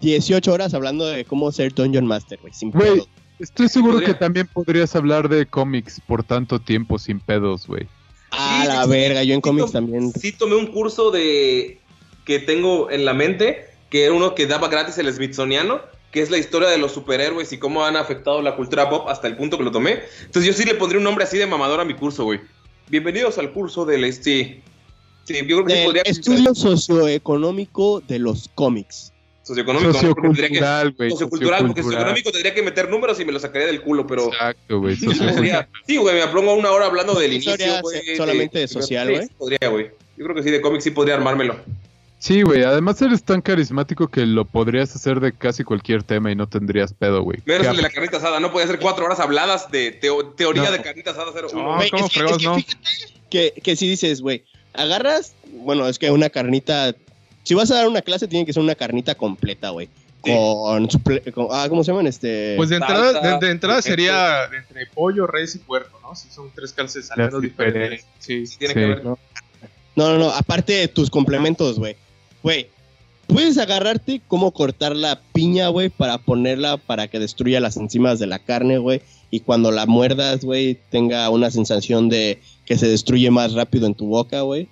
18 horas hablando de cómo ser Dungeon Master, güey. Sin Güey. pedos. Estoy seguro podría. que también podrías hablar de cómics por tanto tiempo sin pedos, güey. A Sí, la sí, verga, yo en sí cómics también. Sí tomé un curso de. que tengo en la mente, que era uno que daba gratis el Smithsoniano, que es la historia de los superhéroes y cómo han afectado la cultura pop hasta el punto que lo tomé. Entonces yo sí le pondría un nombre así de mamador a mi curso, güey. Bienvenidos al curso del este. Sí, yo creo que sí podría. estudio socioeconómico de los cómics. Socioeconómico. ¿no? Porque tendría que- Sociocultural, güey. Sociocultural, porque sociocultural. socioeconómico tendría que meter números y me los sacaría del culo, pero. Exacto, güey. Sí, sociocultural. güey, me pongo una hora hablando del inicio, güey. solamente de social, sí, güey. sí podría, güey. Yo creo que sí, de cómics sí podría armármelo. Sí, güey. Además eres tan carismático que lo podrías hacer de casi cualquier tema y no tendrías pedo, güey. Menos Que el de la carnita asada, no podía hacer cuatro horas habladas de teo- teoría No. de carnita asada 01. No, Güey, ¿cómo es que- es que no? fíjate Que, que si dices, güey, agarras, bueno, es que una carnita, si vas a dar una clase tiene que ser una carnita completa, güey. Sí. Con, suple- con- ah, ¿cómo se llaman? Este... Pues de entrada, Salsa, de, de entrada sería entre pollo, res y puerco, ¿no? Si son tres clases al menos diferentes. Sí. Sí, tiene Sí. que ver. no, no, no, aparte de tus complementos, güey. Güey, puedes agarrarte cómo cortar la piña, güey, para ponerla para que destruya las enzimas de la carne, güey. Y cuando la muerdas, güey, tenga una sensación de que se destruye más rápido en tu boca, güey.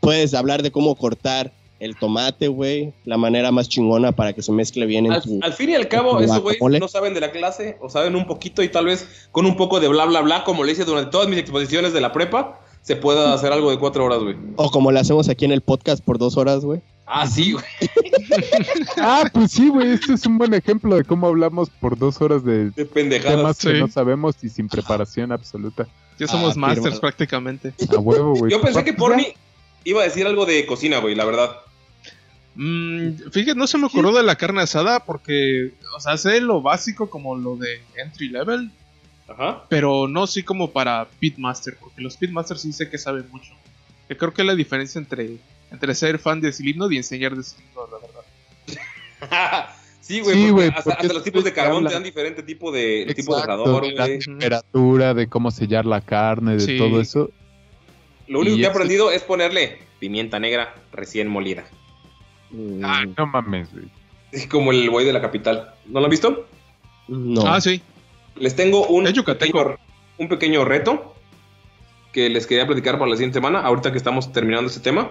Puedes hablar de cómo cortar el tomate, güey, la manera más chingona para que se mezcle bien en Al, tu... al fin y al cabo, esos güey guacamole. no saben de la clase o saben un poquito y tal vez con un poco de bla bla bla, como le hice durante todas mis exposiciones de la prepa, se pueda hacer algo de cuatro horas, güey. O como le hacemos aquí en el podcast por dos horas, güey. Ah, sí, güey. Ah, pues sí, güey. Este es un buen ejemplo de cómo hablamos por dos horas de De pendejadas. temas que sí. no sabemos y sin preparación absoluta. Ya somos Ah, masters firmado. prácticamente. A huevo, güey. Yo pensé que. Porni iba a decir algo de cocina, güey, la verdad. Mm, fíjate, no se me ocurrió de la carne asada porque, o sea, sé lo básico como lo de entry level, Ajá. pero no sí como para Pitmaster, porque los Pitmasters sí sé que saben mucho. Que creo que es la diferencia entre, entre ser fan de Slipknot y enseñar de Slipknot, la verdad. sí, güey, Sí, porque güey, hasta, porque hasta los tipos de carbón habla- te dan diferente tipo de, tipo de Exacto, asador, de la temperatura, de cómo sellar la carne, de Sí. todo eso. Lo único Y que he aprendido es ponerle pimienta negra recién molida. Ah, no mames, güey. Es como el güey de la capital. ¿No lo han visto? No. Ah, sí. Les tengo un pequeño, un pequeño reto. que les quería platicar para la siguiente semana, ahorita que estamos terminando este tema.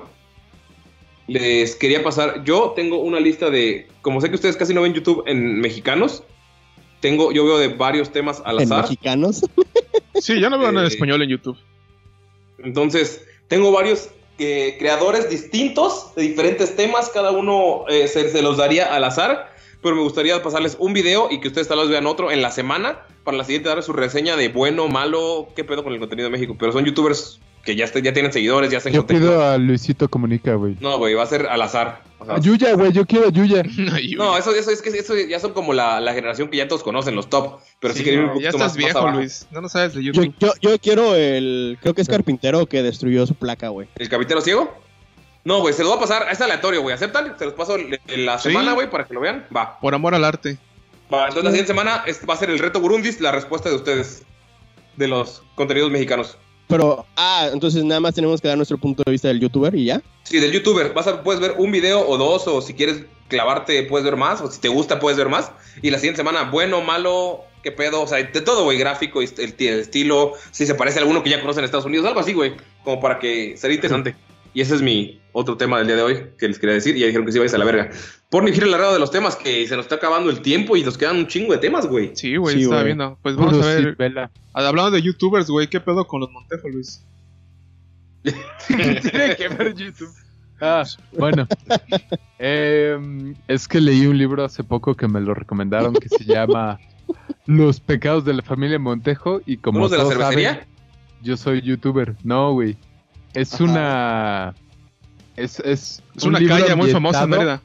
Les quería pasar, yo tengo una lista de, como sé que ustedes casi no ven YouTube en mexicanos, tengo, yo veo de varios temas al En azar. mexicanos. Sí, yo no veo nada en Eh, español en YouTube. Entonces, tengo varios eh, creadores distintos de diferentes temas, cada uno eh, se, se los daría al azar, pero me gustaría pasarles un video y que ustedes tal vez vean otro en la semana para la siguiente darles su reseña de bueno, malo, qué pedo con el contenido de México, pero son youtubers que ya, tienen seguidores, ya hacen Yo contenido. pido a Luisito Comunica, güey. No, güey, va a ser al azar. O sea, A Yuya, güey, yo quiero a Yuya. No, eso, eso es que eso ya son como la, la generación que ya todos conocen, los top, pero sí, sí, quería ir un no, poquito ya estás más, más viejo, abajo. Luis. No lo sabes de Yo, YouTube. yo, yo quiero el. Creo que es carpintero que destruyó su placa, güey. ¿El capitero ciego? No, güey, se lo va a pasar, es aleatorio, güey, ¿aceptan? Se los paso la semana, güey, para que lo vean. Va. Por amor al arte. Va, entonces la siguiente semana va a ser el reto Burundis, la respuesta de ustedes. De los contenidos mexicanos. Pero, ah, entonces nada más tenemos que dar nuestro punto de vista del youtuber y ya. Sí, del youtuber. Vas a, puedes ver un video o dos, o si quieres clavarte, puedes ver más, o si te gusta, puedes ver más. Y la siguiente semana, bueno, malo, qué pedo, o sea, de todo, güey, gráfico, el, el estilo, si se parece a alguno que ya conocen en Estados Unidos, algo así, güey, como para que sea interesante. Y ese es mi otro tema del día de hoy que les quería decir. Y ya dijeron que sí, vais a la verga. Por ni gira el arreglo de los temas, que se nos está acabando el tiempo y nos quedan un chingo de temas, güey. Sí, güey, Sí, estaba güey. viendo. Pues vamos Puro a ver. Vela. Hablando de youtubers, güey, ¿qué pedo con los Montejo, Luis? Tiene que ver YouTube. Ah, bueno. Em, es que leí un libro hace poco que me lo recomendaron que se llama Los pecados de la familia Montejo y como ¿No los de la todos cervecería? saben, yo soy youtuber. No, güey. Es Ajá. una es, es, Es un una calle muy famosa en Mérida.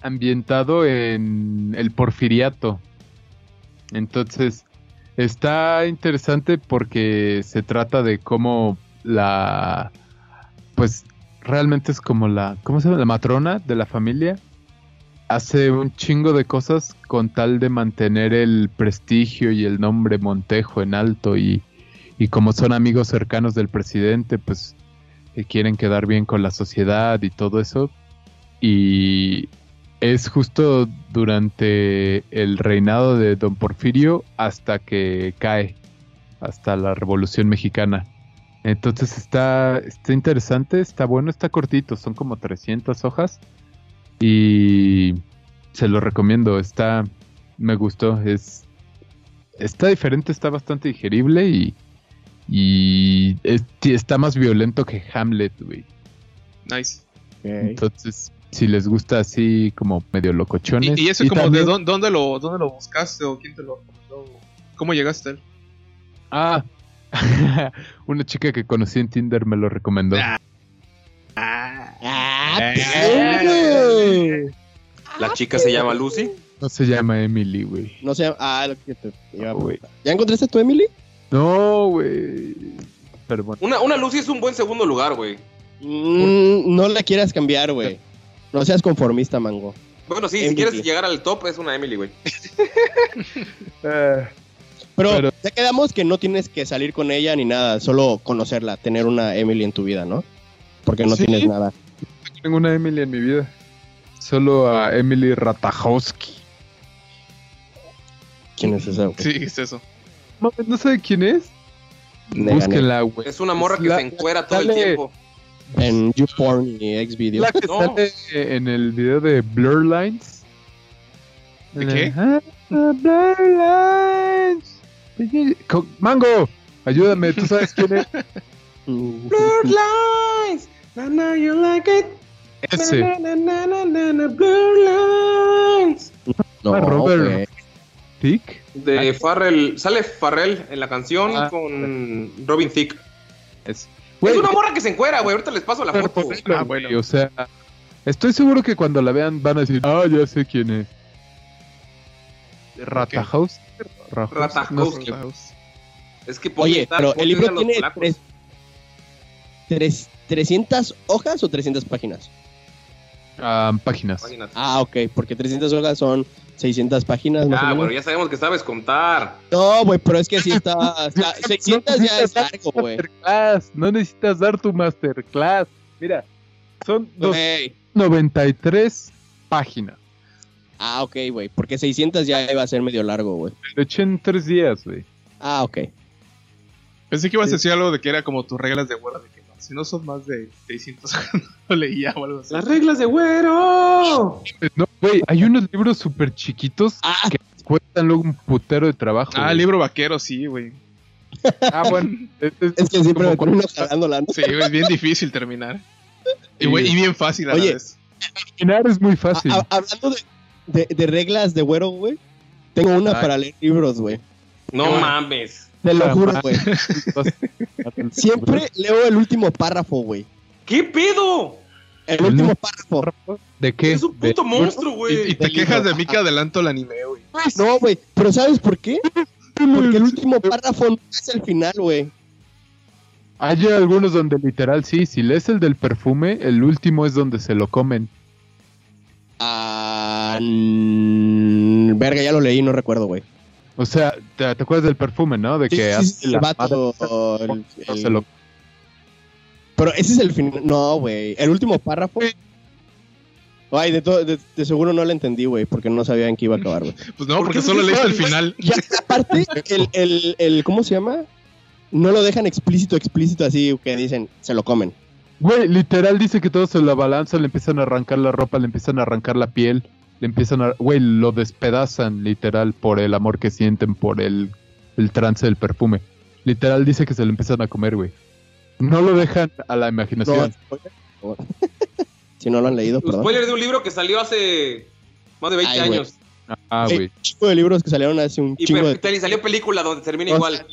ambientado en el porfiriato. Entonces, está interesante porque se trata de cómo la pues realmente es como la ¿cómo se llama? la matrona de la familia hace un chingo de cosas con tal de mantener el prestigio y el nombre Montejo en alto y, y como son amigos cercanos del presidente, pues que quieren quedar bien con la sociedad y todo eso. Y es justo durante el reinado de Don Porfirio hasta que cae, hasta la Revolución Mexicana. Entonces está, está interesante, está bueno, está cortito, son como 300 hojas y se lo recomiendo, está, me gustó, es, está diferente, está bastante digerible y, y es- está más violento que Hamlet, güey. Nice. Entonces, si les gusta así como medio locochones. ¿Y, y eso como también- de dónde, dónde lo, dónde lo buscaste o quién te lo recomendó? ¿Cómo llegaste a él? Ah, una chica que conocí en Tinder me lo recomendó. Ah. Ah, Eh. La chica se llama Lucy. No se llama Emily, güey. No sé, ah, lo que te iba a Ah. ¿Ya encontraste a tu Emily? No, güey. Pero bueno. Una, una Lucy es un buen segundo lugar, güey. Mm, no la quieras cambiar, güey. No seas conformista, mango. Bueno, sí, si quieres llegar al top, es una Emily, güey. Eh, Pero, Pero- ya quedamos que no tienes que salir con ella ni nada, solo conocerla, tener una Emily en tu vida, ¿no? Porque no Sí. tienes nada. tengo una Emily en mi vida. Solo a Emily Ratajowski. ¿Quién es esa? Sí, es eso. No, no sé quién es. Búsquenla, güey. Es una morra que La- se encuera todo el tiempo. En YouPorn y Xvideos. La que No. sale en el video de Blur Lines. ¿De qué? Ah, Blur Lines. Mango, ayúdame, ¿tú sabes quién es? Mm, lines. Na, na, you like it. Ese. Na, na, na, na, na, na, blur lines. No, Ah, Robert. güey. ¿Tick? De Farrell. Sale Farrell en la canción Ah. con Robin Thicke. Es. es una morra que se encuera, güey. Ahorita les paso la foto. Ah, güey. O sea, estoy seguro que cuando la vean van a decir, ah, ya sé quién es. Ratahouse. Ratajkowski. No. Es que Oye, está- pero el libro tiene tres, tres- 300 hojas o 300 páginas. Ah, páginas. Imagínate. Ah, ok, porque 300 hojas son 600 páginas. más Ah, bueno, ya sabemos que sabes contar. No, güey, pero es que sí está. está- 600 ya es largo, güey. Masterclass. No necesitas dar tu masterclass. Mira, son Güey. 293 páginas. Ah, ok, güey, porque 600 ya iba a ser medio largo, güey. Lo eché en tres días, güey. Ah, ok. Pensé que ibas a decir algo de que era como tus reglas de no, si no son más de 600 no leía o algo así. Las reglas de güero. No, güey, hay unos libros súper chiquitos Ah, que cuestan luego un putero de trabajo. Ah, güey. libro vaquero, sí, güey. Ah, bueno. es, es- es que siempre me termino jalándola, ¿no? Sí, güey, es bien difícil terminar. Y, güey, y bien fácil a la Oye. vez. Terminar es muy fácil. A- a- hablando de, de- de reglas de güero, güey, tengo una Ay. para leer libros, güey. No mames. Te lo juro, güey. Siempre leo el último párrafo, güey. ¿Qué pedo? El ¿El último párrafo. ¿De qué? Es un De- puto monstruo, güey. y te quejas libro. de mí que adelanto el anime, güey. No, güey. Pero ¿sabes por qué? Porque el último párrafo no es el final, güey. Hay algunos donde literal sí, si lees el del perfume, el último es donde se lo comen. Ah, verga, ya lo leí, no recuerdo, güey. O sea, ¿te, te acuerdas del perfume, no? De Sí, que sí, hace sí, el la vato, madre- el- no el- se lo- Pero ese es el final. No, güey. El último párrafo. Ay, de, todo, de, de seguro no lo entendí, güey, porque no sabía en qué iba a acabar, güey. Pues no, ¿Por porque solo leíste el final. Y aparte, el, el, el, ¿cómo se llama? No lo dejan explícito, explícito así, que dicen, se lo comen. Güey, literal dice que todo se la balanza, le empiezan a arrancar la ropa, le empiezan a arrancar la piel, le empiezan a... Güey, lo despedazan literal por el amor que sienten, por el, el trance del perfume. Literal dice que se lo empiezan a comer, güey. No lo dejan a la imaginación. si no lo han leído, perdón. Spoiler de un libro que salió hace más de 20 Ay, güey. años. Ah, güey. un chingo de libros que salieron hace un Y, chingo de y salió película donde termina No, igual.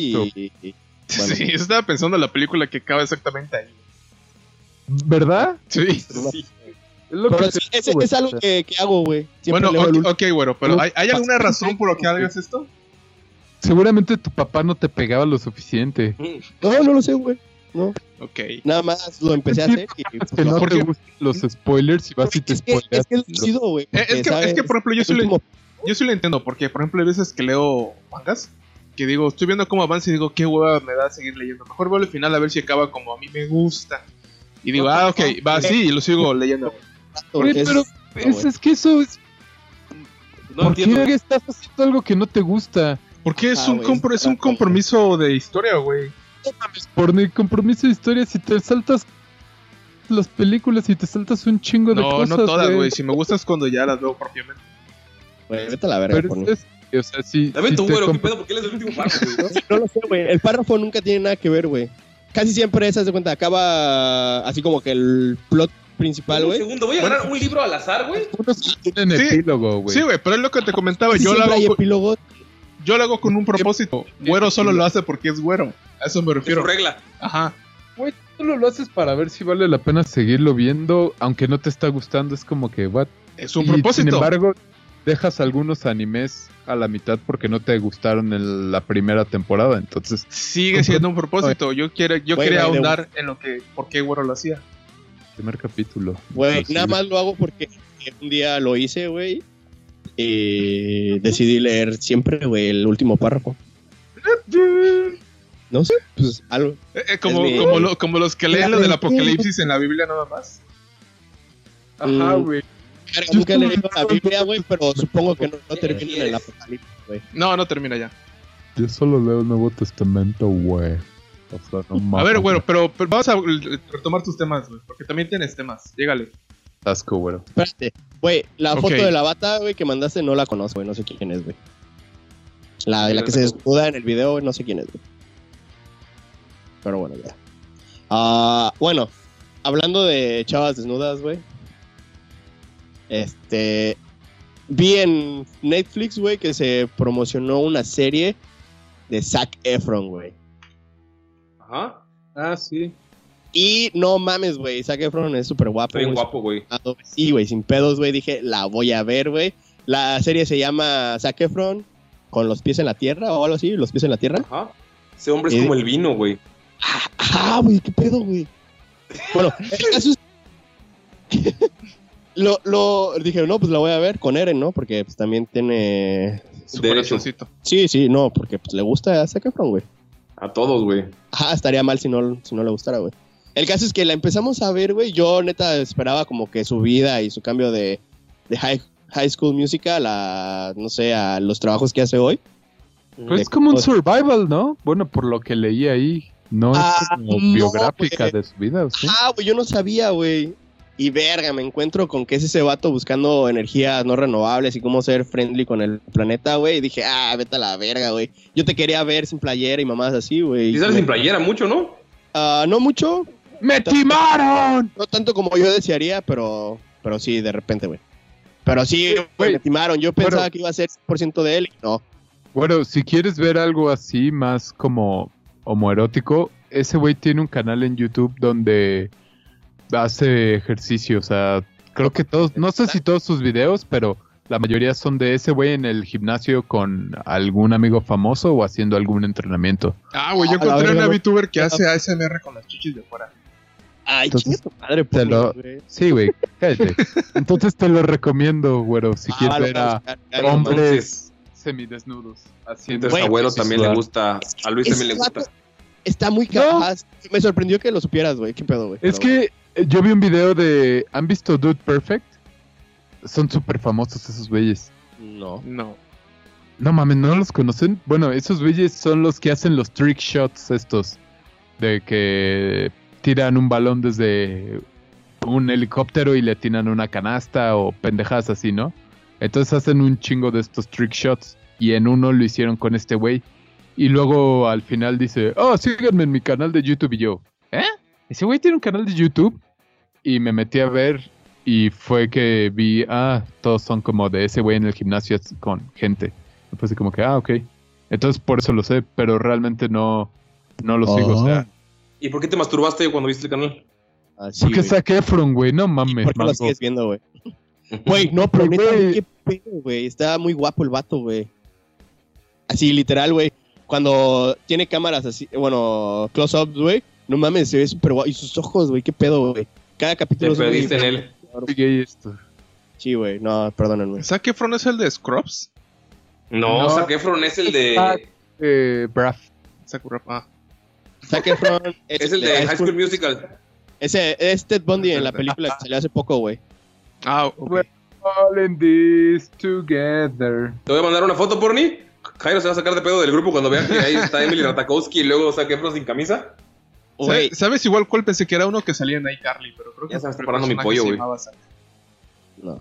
y- y- Bueno. Sí, yo estaba pensando en la película que acaba exactamente ahí. ¿Verdad? Sí. Sí. Es lo Pero que sí, es algo que, que hago, güey. Bueno, el ok, güero, pero ¿hay, ¿hay alguna razón por la que hagas esto? Seguramente tu papá no te pegaba lo suficiente. No, no lo sé, güey. No, Ok. nada más lo empecé a hacer y pues, Que no hago. ¿Por te gustan los spoilers y vas y te es, que, es spoileas. que es lucido, güey. Eh, es porque, que- es ¿sabes? que, por ejemplo, yo sí lo- último- Yo sí lo entiendo, porque por ejemplo hay veces que leo mangas que digo, estoy viendo cómo avanza y digo, qué hueva me da seguir leyendo. Mejor veo el final a ver si acaba como a mí me gusta. Y digo, ah, ok, va así y lo sigo leyendo. Es- pero es, es que eso es... No ¿Por entiendo. qué estás haciendo algo que no te gusta? Porque es, Ah, un, güey, compro- es un compromiso de historia, güey. Por mi compromiso de historia, si te saltas las películas y te saltas un chingo de No, cosas. no todas, güey. Si me gustas cuando ya las veo propiamente. Güey, vete a la verga, Pero por es, o sea, si, Dame si ¿qué pedo? ¿Por qué lees el último párrafo, güey? No lo sé, güey. El párrafo nunca tiene nada que ver, güey. Casi siempre, se de cuenta, acaba así como que el plot principal, güey. segundo, voy a agarrar un libro al azar, güey. Unos tienen Sí. epílogo, güey. Sí, güey, pero es lo que te comentaba. Yo lo, hago hay con, epílogos. yo lo hago con un propósito. Güero solo lo hace porque es güero. A eso me Es su refiero. regla. Ajá. Güey, solo lo haces para ver si vale la pena seguirlo viendo, aunque no te está gustando, es como que, what? Es un Y, propósito. Sin embargo, dejas algunos animes a la mitad porque no te gustaron en la primera temporada, entonces... Sigue siendo un propósito. Yo quiero, yo quería de- ahondar en lo que, por qué güero lo hacía. Primer capítulo. Güey, nada más lo hago porque un día lo hice, güey. Y decidí leer siempre, güey, el último párrafo. No sé, pues algo. Eh, eh, como, Es mi- como, lo- como los que leen lo del apocalipsis en la Biblia nada más. Ajá, Mm. güey. Verga, Nunca he leído la Biblia, güey, pero supongo que no, no termina en el apocalipsis, güey. No, no termina ya. Yo solo leo el Nuevo Testamento, güey. A ver, güero, pero, pero vamos a retomar tus temas, güey. Porque también tienes temas. Llégale. Asco, güero. Espérate, güey, la foto de la bata, güey, que mandaste no la conozco, güey, no sé quién es, güey. La, la que se desnuda en el video, güey, no sé quién es, güey. Pero bueno, ya. Ah, bueno, hablando de chavas desnudas, güey. Este. Vi en Netflix, güey, que se promocionó una serie de Zac Efron, güey. Ajá. Ah, sí. Y no mames, güey, Zac Efron es súper guapo. Bien guapo, güey. Ah, Sí, güey, sin pedos, güey. Dije, la voy a ver, güey. La serie se llama Zac Efron con los pies en la tierra o algo así, los pies en la tierra. Ajá. Ese hombre es Eh. como el vino, güey. Ah, güey, qué pedo, güey. Bueno, el caso es lo, lo dije, no, pues la voy a ver con Eren, ¿no? Porque pues también tiene Su. Sí, sí, no, porque pues le gusta a Zac Efron, güey. A todos, güey. Ajá, estaría mal si no, si no le gustara, güey. El caso es que la empezamos a ver, güey. Yo neta esperaba como que su vida y su cambio de, de high, high School Musical a, no sé, a los trabajos que hace hoy. Pues es como un survival, ¿no? Bueno, por lo que leí ahí. No es Ah, como no, biográfica de su vida, ¿o sí? Ah, güey, yo no sabía, güey. Y verga, me encuentro con que es ese vato buscando energías no renovables y cómo ser friendly con el planeta, güey. Y dije, ah, vete a la verga, güey. Yo te quería ver sin playera y mamadas así, güey. Y sales sin playera mucho, ¿no? Ah, no mucho, ¡Me timaron! no tanto como yo desearía, pero, pero sí, de repente, güey. Pero sí, güey, Güey, me timaron. Yo pensaba bueno. que iba a ser 100% de él y no. Bueno, si quieres ver algo así, más como homoerótico, ese güey tiene un canal en YouTube donde hace ejercicio. O sea, creo que todos, no sé si todos sus videos, pero la mayoría son de ese güey en el gimnasio con algún amigo famoso o haciendo algún entrenamiento. Ah, güey, yo Ah, encontré verga, una. VTuber que hace ASMR con las chichis de fuera. Ay, Entonces, chinga tu madre, lo- güey. Sí, güey, cállate. Entonces te lo recomiendo, güero, si Ah, quieres ver a a hombres semidesnudos haciendo Entonces Güey, a Güero sí, también sí, le gusta. A Luis también le gusta. Está muy capaz. Me sorprendió que lo supieras, güey. ¿Qué pedo, güey? Es Pero, que yo vi un video de. ¿Han visto Dude Perfect? Son súper famosos esos güeyes. No. No. No mames, ¿no los conocen? Bueno, esos güeyes son los que hacen los trick shots estos. De que tiran un balón desde un helicóptero y le tiran una canasta o pendejadas así, ¿no? Entonces hacen un chingo de estos trick shots. Y en uno lo hicieron con este güey. Y luego al final dice, oh, síganme en mi canal de YouTube. Y yo, ¿eh? ¿Ese güey tiene un canal de YouTube? Y me metí a ver y fue que vi, ah, todos son como de ese güey en el gimnasio con gente. Y fue así como que, ah, ok. Entonces por eso lo sé, pero realmente no, no lo sigo. O sea, ¿Y por qué te masturbaste cuando viste el canal? Así, porque güey. Zac Efron, güey, no ¿Y mames, ¿Por qué lo sigues viendo, güey? Güey, no, pero neta, qué pedo, güey. Está muy guapo el vato, güey. Así, literal, güey. Cuando tiene cámaras así, bueno, close-ups, güey. No mames, se ve súper guapo. Y sus ojos, güey, qué pedo, güey. Cada Te capítulo es muy perdiste en él. Esto. Sí, güey, no, perdónenme. ¿Zac Efron es el de Scrubs? No, No. Zac Efron es el Ah, de. Eh, Braff. Sakura. Ah. Zac Efron Es el de High School Musical. Ese es Ted Bundy en la película que salió hace poco, güey. Ah, ok. All in this together. Te voy a mandar una foto, Porni. Jairo se va a sacar de pedo del grupo cuando vea que ahí está Emily Ratakowski y luego Zac Efron sin camisa. ¿Sabes, ¿Sabes igual cuál pensé que era uno que salía en iCarly? Pero creo que Ya se me está el parando mi pollo, güey. no.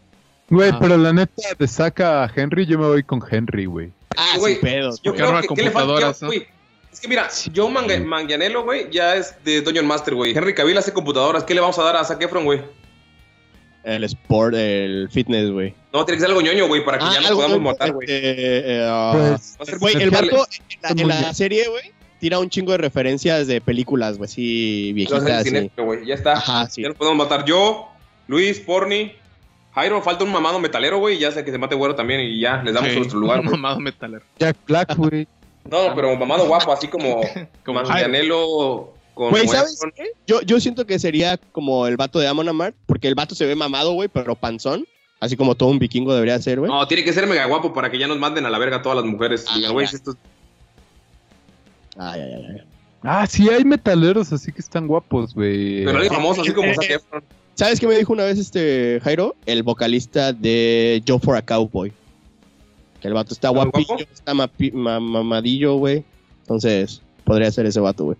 Güey, Ah. pero la neta de saca a Henry, yo me voy con Henry, güey. Ah, Güey. Yo creo que, Es que mira, Joe Manga- Manganiello, güey, ya es de Dungeon Master, güey. Henry Cavill hace computadoras. ¿Qué le vamos a dar a Zac Efron, güey? El sport, el fitness, güey. No, tiene que ser algo ñoño, güey, para que ya nos podamos matar, güey. eh, eh, ah, Pues, Güey, el vato en la, en la serie, güey, tira un chingo de referencias de películas, güey, sí, viejitas. el güey. Ya está. Ajá, sí. Ya nos podemos matar yo, Luis, Porni, Jairo. Falta un mamado metalero, güey. Ya sé que se mate güero también y ya les damos Sí, nuestro lugar, un mamado metalero. Jack Black, güey. No, pero mamado guapo, así como Como con Güey. ¿sabes qué? Yo, yo siento que sería como el vato de Amon Amart, porque el vato se ve mamado, güey, pero panzón. Así como todo un vikingo debería ser, güey. No, tiene que ser mega guapo para que ya nos manden a la verga todas las mujeres. Ah, Digan, güey, ya. Ay, ay, ay, ay. Ah, sí, hay metaleros así que están guapos, güey. Pero alguien famoso, así como Eh, Zac eh, Efron. ¿Sabes qué me dijo una vez este Jairo? El vocalista de Joe for a Cowboy. Que el vato está ¿Está muy guapillo, guapo? está mapi- ma- mamadillo, güey. Entonces, podría ser ese vato, güey.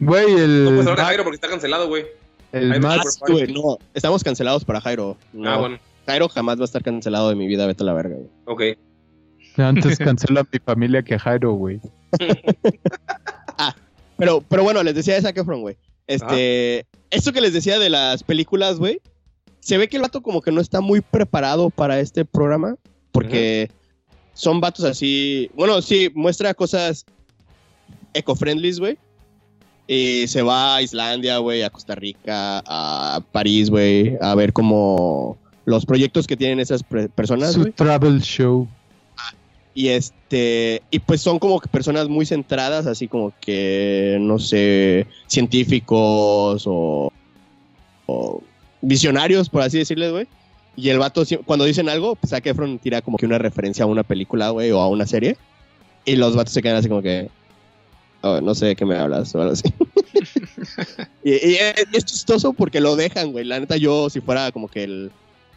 Güey, No el, puedes hablar de Matt- Jairo porque está cancelado, güey. el Sí, güey, no, estamos cancelados para Jairo. No, Ah, bueno. Jairo jamás va a estar cancelado de mi vida, vete a la verga, güey. Ok. antes canceló a mi familia que a Jairo, güey. Pero, pero bueno, les decía de Zac Efron, güey. Este, esto que les decía de las películas, güey, se ve que el vato como que no está muy preparado para este programa, porque son vatos así, bueno, sí, muestra cosas eco-friendlies, güey. Y se va a Islandia, güey, a Costa Rica, a París, güey, a ver como los proyectos que tienen esas personas, Su travel show. Y este, y pues son como que personas muy centradas, así como que, no sé, científicos o, o visionarios, por así decirles, güey. Y el vato, cuando dicen algo, pues Zac Efron tira como que una referencia a una película, güey, o a una serie. Y los vatos se quedan así como que, "Oh, no sé de qué me hablas, o algo así. y, y es, es chistoso porque lo dejan, güey. La neta, yo, si fuera como que el,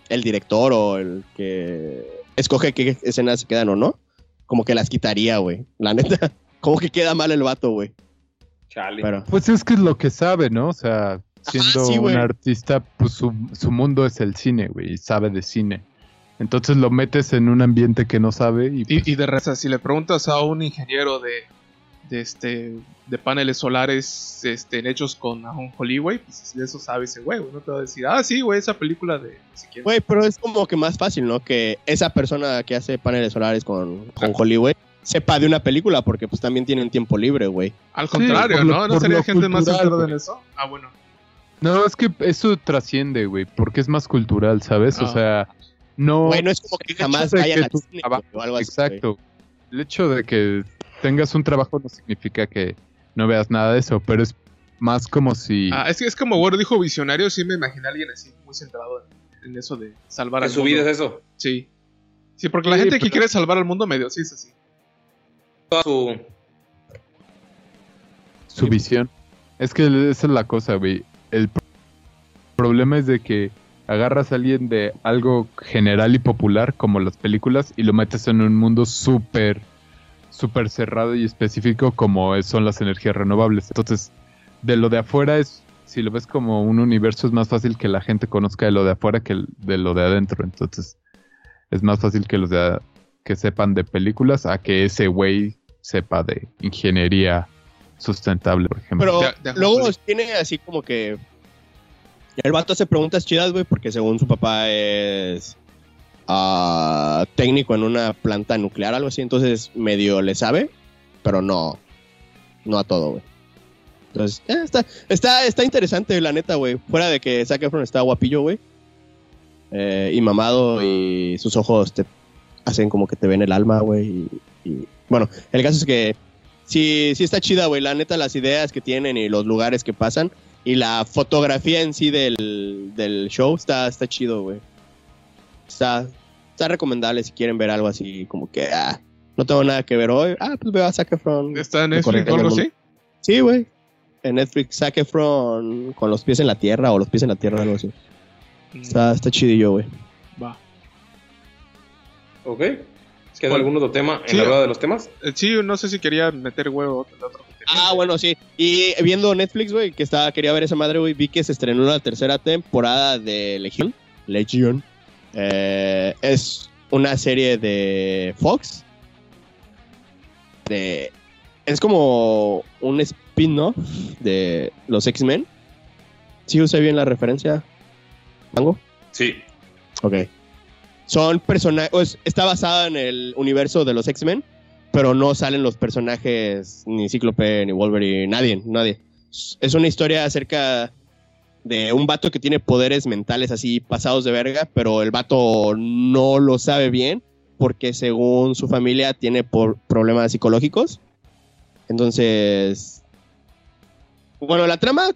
el director o el que escoge qué escenas se quedan o no, como que las quitaría, güey. La neta, como que queda mal el vato, güey. Chale. Pero, Pues es que es lo que sabe, ¿no? O sea, siendo sí, un artista, pues su, su mundo es el cine, güey, y sabe de cine. Entonces lo metes en un ambiente que no sabe y, pues, Y, y de raza, si le preguntas a un ingeniero de, de este de paneles solares este, hechos con ajonjolí, güey, pues de eso sabe ese güey, no te va a decir, ah, sí, güey, esa película de güey, pero es como que más fácil, ¿no? Que esa persona que hace paneles solares con, con Holly, güey, sepa de una película, porque pues también tienen tiempo libre, güey. Al contrario, lo- ¿no? ¿No sería gente más cultural, enterada en güey. eso? Ah, bueno. No, es que eso trasciende, güey, porque es más cultural, ¿sabes? O Ah. sea, no... Güey, no es como que jamás vayan al tu cine, o algo así. Exacto. El hecho de que tengas un trabajo no significa que no veas nada de eso, pero es más como si... Ah, es, que es como Word dijo visionario, sí me imaginé a alguien así, muy centrado en, en eso de salvar En al su mundo. vida es eso. Sí. Sí, porque la Sí, gente que pero- quiere salvar al mundo medio, sí es así. Toda su. su visión. Es que esa es la cosa, güey. El pro- problema es de que agarras a alguien de algo general y popular, como las películas, y lo metes en un mundo súper, súper cerrado y específico, como es- son las energías renovables. Entonces, de lo de afuera es, si lo ves como un universo, es más fácil que la gente conozca de lo de afuera que de lo de adentro. Entonces, es más fácil que los de que sepan de películas a que ese güey sepa de ingeniería sustentable, por ejemplo. Pero luego ajonjolí. tiene así como que. El vato hace preguntas chidas, güey, porque según su papá es ah, técnico en una planta nuclear, algo así. Entonces medio le sabe, pero no. No a todo, güey. Entonces, eh, está, está, está interesante, la neta, güey. Fuera de que Zac Efron está guapillo, güey. eh, y mamado, y sus ojos te hacen como que te ven el alma, güey. Y, y- bueno, el caso es que sí, sí está chida, güey. La neta, las ideas que tienen y los lugares que pasan. Y la fotografía en sí del, del show está, está chido, güey. Está, está recomendable si quieren ver algo así como que, ah, no tengo nada que ver hoy. Ah, pues veo a Zac Efron. ¿Está en Netflix o algo así? Sí, güey. En Netflix, Zac Efron con los pies en la tierra o los pies en la tierra, algo así. Está, está chidillo, güey. Va. ¿Ok? ¿Queda ¿Cuál? algún otro tema en Sí. la rueda de los temas? Eh, Sí, no sé si quería meter huevo el otro. Ah, bueno, sí. Y viendo Netflix, güey, que estaba, quería ver esa madre, güey, vi que se estrenó la tercera temporada de Legion. Legion. Eh, es una serie de Fox. De, es como un spin-off de los X-Men. ¿Sí usé bien la referencia? ¿Mango? Sí. Ok. Son personajes. Está basada en el universo de los X-Men, pero no salen los personajes ni Cíclope ni Wolverine, nadie, nadie. Es una historia acerca de un vato que tiene poderes mentales así pasados de verga, pero el vato no lo sabe bien porque según su familia tiene por problemas psicológicos. Entonces, bueno, la trama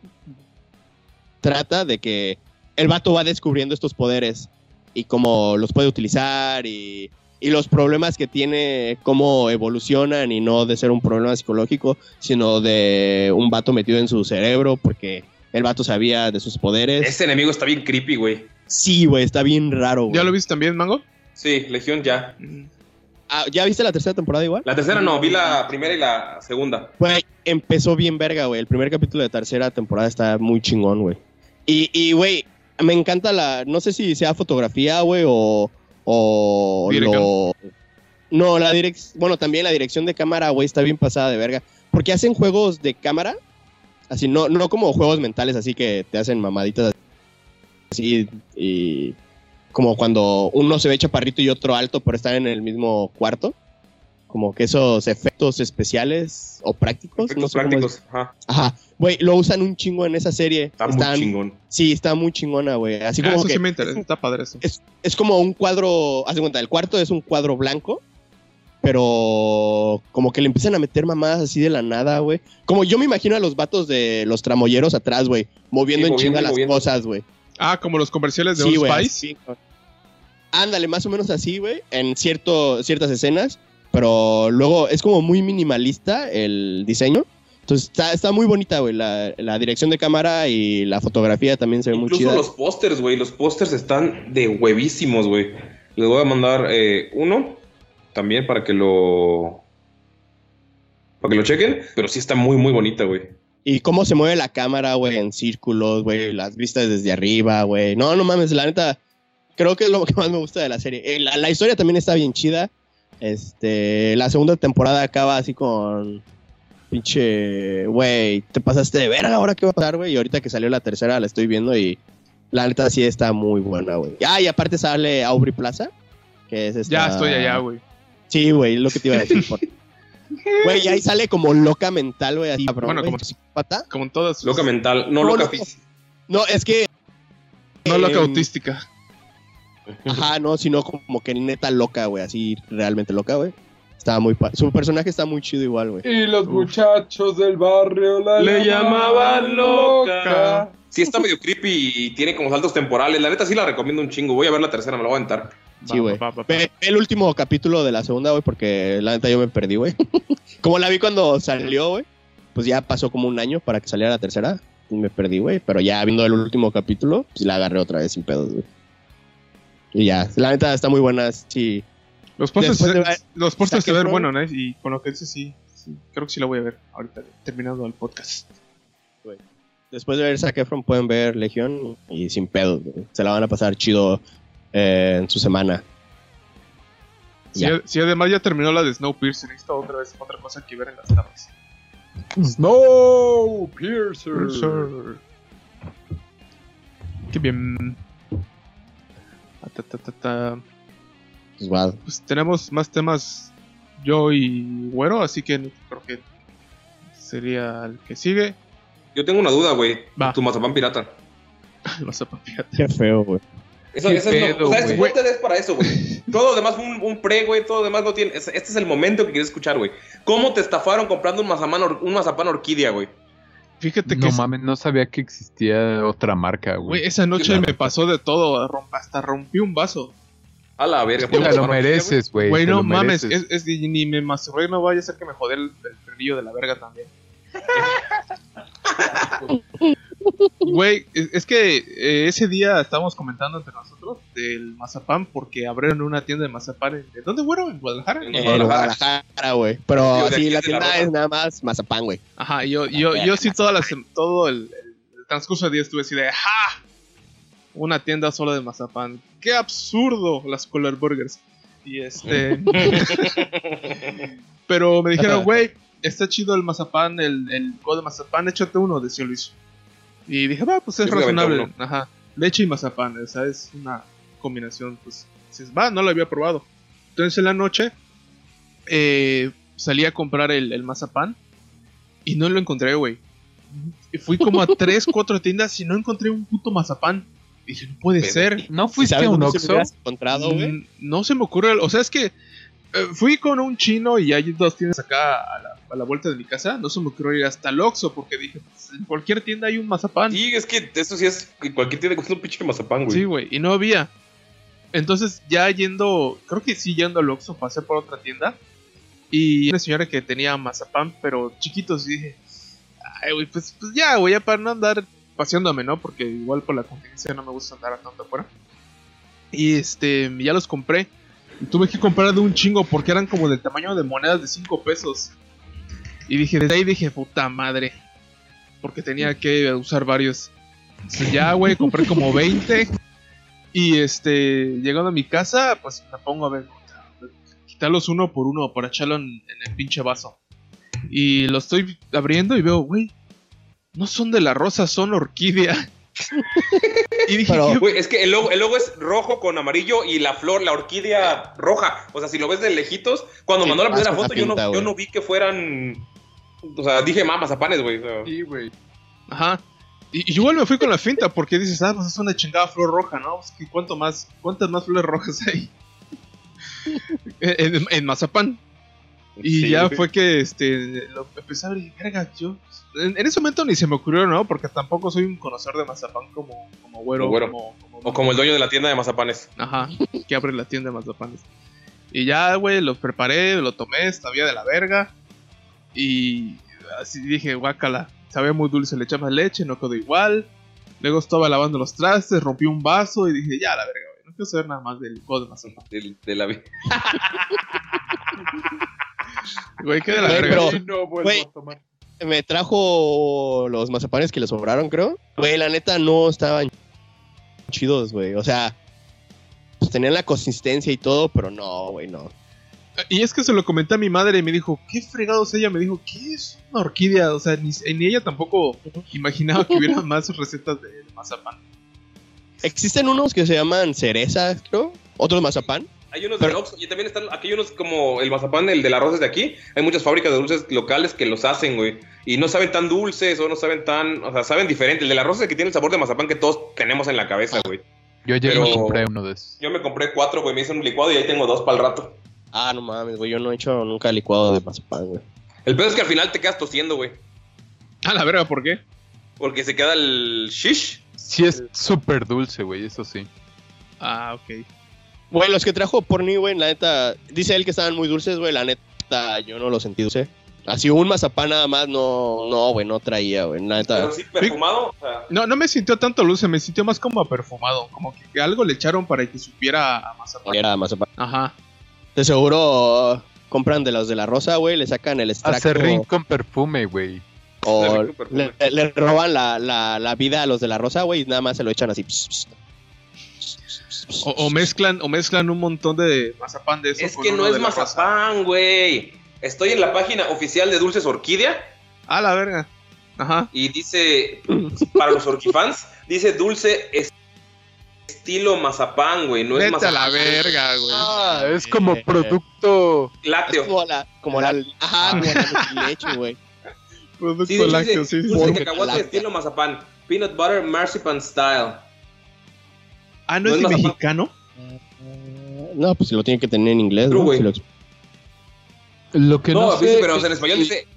trata de que el vato va descubriendo estos poderes y cómo los puede utilizar y, y los problemas que tiene, cómo evolucionan y no de ser un problema psicológico, sino de un vato metido en su cerebro porque el vato sabía de sus poderes. Ese enemigo está bien creepy, güey. Sí, güey, está bien raro, güey. ¿Ya lo viste también, Mango? Sí, Legión ya. Ah, ¿Ya viste la tercera temporada igual? La tercera no, vi la primera y la segunda. Güey, empezó bien verga, güey. El primer capítulo de tercera temporada está muy chingón, güey. Y, y, güey, me encanta la... No sé si sea fotografía, güey, o... O lo... No, la dirección... Bueno, también la dirección de cámara, güey, está bien pasada de verga. Porque hacen juegos de cámara. Así, no, no como juegos mentales, así que te hacen mamaditas así y... Como cuando uno se ve chaparrito y otro alto, pero están en el mismo cuarto. Como que esos efectos especiales o prácticos. no Efectos sé cómo prácticos. Ajá. Ajá, güey, lo usan un chingo en esa serie. Está Están- muy chingón. Sí, está muy chingona, güey. Así Ah, como eso que sí me interesa, está padre eso. es, es como un cuadro, haz de cuenta, el cuarto es un cuadro blanco, pero como que le empiezan a meter mamadas así de la nada, güey. Como yo me imagino a los vatos de los tramoyeros atrás, güey, moviendo Sí, en chinga las moviendo. cosas, güey. Ah, como los comerciales de Sí, Old. Spice. así. Ándale, más o menos así, güey, en cierto, ciertas escenas, pero luego es como muy minimalista el diseño. Entonces está, está muy bonita, güey. La, la dirección de cámara y la fotografía también se ve muy Incluso chida. los pósters, güey. Los pósters están de huevísimos, güey. Les voy a mandar eh, uno. También para que lo. Para que lo chequen. Pero sí está muy, muy bonita, güey. Y cómo se mueve la cámara, güey, en círculos, güey, las vistas desde arriba, güey. No, no mames, la neta, creo que es lo que más me gusta de la serie. Eh, la, la historia también está bien chida. Este, la segunda temporada acaba así con pinche, güey, te pasaste de verga, ahora qué va a pasar, güey. Y ahorita que salió la tercera la estoy viendo y la neta sí está muy buena, güey. Ah, y aparte sale Aubrey Plaza, que es esta... Ya estoy allá, güey. Sí, güey, lo que te iba a decir. por- Güey, y ahí sale como loca mental, güey, así, cabrón, Bueno, como- psicópata. Como todas. sus- Loca mental, no, No, loca no. física. No, es que No loca em, autística. Ajá, no, sino como que neta loca, güey, así realmente loca, güey. Estaba muy pa- su personaje está muy chido igual, güey. Y los muchachos del barrio la Le llamaban loca. Sí, está medio creepy y tiene como saltos temporales. La neta sí la recomiendo un chingo. Voy a ver la tercera, me la voy a aventar. Sí, güey. Ve el último capítulo de la segunda, güey, porque la neta yo me perdí, güey. como la vi cuando salió, güey, pues ya pasó como un año para que saliera la tercera. Y me perdí, güey, pero ya viendo el último capítulo, pues la agarré otra vez sin pedos, güey. Y ya, la neta está muy buena, sí. Los de se- ver- los se ven buenos, ¿no? Y con lo que dices, sí, sí, Creo que sí la voy a ver ahorita, terminando el podcast. Después de ver Zac Efron pueden ver Legión y sin pedos, güey. Se la van a pasar chido eh, en su semana. Si, si además ya terminó la de Snowpiercer, necesito otra vez otra cosa que ver en las tardes. Snow Piercer. Qué bien. Ta, ta, ta, ta. Pues va. Pues tenemos más temas yo y Güero, así que creo que sería el que sigue. Yo tengo una duda, güey. Tu mazapán pirata. Los zapapiatas. Qué feo, güey. Eso, eso es lo- pedo, o sea, este es para eso, güey. Todo lo demás fue un, un pre, güey. Todo lo demás no tiene. es- Este es el momento que quieres escuchar, güey. ¿Cómo te estafaron comprando un mazapán, or- un mazapán orquídea, güey? Fíjate que No es- mames, no sabía que existía otra marca, güey, güey. esa noche Claro. me pasó de todo, hasta rompí un vaso. A la verga. Te ¿por qué lo mereces, güey. Güey, te no mames, es, es que ni me masturbé, no vaya a ser que me jode el, el de la verga también. Güey, es, es que eh, ese día estábamos comentando entre nosotros del mazapán porque abrieron una tienda de mazapán. En, ¿De dónde, güero? ¿En Guadalajara? En En Guadalajara. Güey. Pero sí, la tienda es nada más mazapán, güey. Ajá, yo, yo, yo sí toda la todo el, el transcurso del día estuve así de ¡Ja! Una tienda solo de mazapán. ¡Qué absurdo! Las Color Burgers. Y este. Pero me dijeron, güey, está chido el mazapán, el, el de mazapán, échate uno, decía Luis. Y dije, va, pues es Yo razonable. Ajá. Leche y mazapán, o sea, es una combinación, pues. Dices, va, no lo había probado. Entonces en la noche eh, salí a comprar el, el mazapán y no lo encontré, güey. Y Fui como a tres, cuatro tiendas y no encontré un puto mazapán. Dije, no puede Pero- ser. ¿No fuiste ¿Sabes a un Oxxo? hubieras encontrado, güey? Mm, No se me ocurre. O sea, es que fui con un chino y hay dos tiendas acá a la, a la vuelta de mi casa. No se me ocurrió ir hasta el Oxxo porque dije, pues, en cualquier tienda hay un mazapán. Sí, es que eso sí es. que Cualquier tienda cuesta un pinche mazapán, güey. Sí, güey, y no había. Entonces, ya yendo, creo que sí, yendo al Oxxo, pasé por otra tienda. Y una señora que tenía mazapán, pero chiquitos, y dije, ay, güey, pues, pues ya, güey, ya para no andar paseándome, ¿no? Porque igual por la contingencia no me gusta andar tanto afuera. Y este, ya los compré. Tuve que comprar de un chingo porque eran como del tamaño de monedas de 5 pesos. Y dije, desde ahí dije, puta madre. Porque tenía que usar varios. Entonces ya, güey, compré como 20. Y este, llegando a mi casa, pues me pongo a ver, quitarlos uno por uno para echarlo en, en el pinche vaso. Y lo estoy abriendo y veo, güey, no son de la rosa, son orquídea. y dije, Pero- ¿qué Güey, es que el logo, el logo es rojo con amarillo y la flor, la orquídea roja. O sea, si lo ves de lejitos, cuando mandó la primera foto, yo, no, yo güey. no vi que fueran. O sea, dije mamas, zapanes, güey. o sea. Sí, güey. Ajá. Y, y igual me fui con la finta porque dices, ah, pues es una chingada flor roja, ¿no? Pues que cuánto más, ¿Cuántas más flores rojas hay? en, en- en Mazapán. Y Sí, ya güey. fue que este, lo empecé a y, verga, yo. En, en ese momento ni se me ocurrió, ¿no? Porque tampoco soy un conocedor de Mazapán como, como güero. Güero. Como, como- O como el dueño de la tienda de mazapanes. Ajá, que abre la tienda de mazapanes. Y ya, güey, lo preparé, lo tomé, estaba de la verga. Y así dije, guácala, sabía muy dulce, le echaba leche, no quedó igual. Luego estaba lavando los trastes, rompí un vaso y dije, ya, la verga, güey, No quiero saber nada más del licuado de mazapán. del- de la vi- Güey, qué de la Güey, pero- no güey. a tomar. Me trajo los mazapanes que le sobraron, creo. Güey, la neta no estaban chidos, güey. O sea, pues tenían la consistencia y todo, pero no, güey, no. Y es que se lo comenté a mi madre y me dijo, ¿qué fregados ella? Me dijo, ¿qué es una orquídea? O sea, ni, ni ella tampoco imaginaba que hubiera más recetas de mazapán. Existen unos que se llaman cereza, creo. Otros mazapán. Hay unos Pero- de Oxxo y también están, aquí hay unos como el mazapán, el de las rosas de aquí. Hay muchas fábricas de dulces locales que los hacen, güey. Y no saben tan dulces o no saben tan, o sea, saben diferente. El de las rosas que tiene el sabor de mazapán que todos tenemos en la cabeza, güey. Yo ayer Pero- me compré uno de esos. Yo me compré cuatro, güey, me hice un licuado y ahí tengo dos para el rato. Ah, no mames, güey. Yo no he hecho nunca licuado de mazapán, güey. El pedo es que al final te quedas tosiendo, güey. A la verga, ¿por qué? Porque se queda el shish. Sí es súper dulce, güey, eso sí. Ah, ok. Güey, los que trajo Porni, güey, la neta. Dice él que estaban muy dulces, güey. La neta, yo no los sentí dulce. Así un mazapán nada más, no, no, güey, no traía, güey. La neta. Pero sí perfumado. O sea, No, no me sintió tanto dulce, me sintió más como a perfumado. Como que algo le echaron para que supiera a mazapán. Era mazapán. Ajá. De seguro compran de los de la rosa, güey, le sacan el extracto. Acerrín con perfume, güey. o le, perfume. le roban la, la, la vida a los de la rosa, güey, y nada más se lo echan así. O, o mezclan, o mezclan un montón de mazapán de eso. es que no es mazapán, güey. Estoy en la página oficial de Dulces Orquídea A la verga. Ajá. y dice, para los orquifans, dice dulce es- estilo mazapán, güey. No es Vete a mazapán. la verga, güey. Ah, es como producto. Es Lácteo. como la, como la, ajá, como la leche, güey. Producto Sí, dice, lácteo, sí. dulce cacahuate lácteo. estilo mazapán. Peanut butter marzipan style. Ah, no ¿no, es es mexicano? No, pues lo tiene que tener en inglés, True, ¿no? Si lo- Lo que no, No, sé pero es en español que dice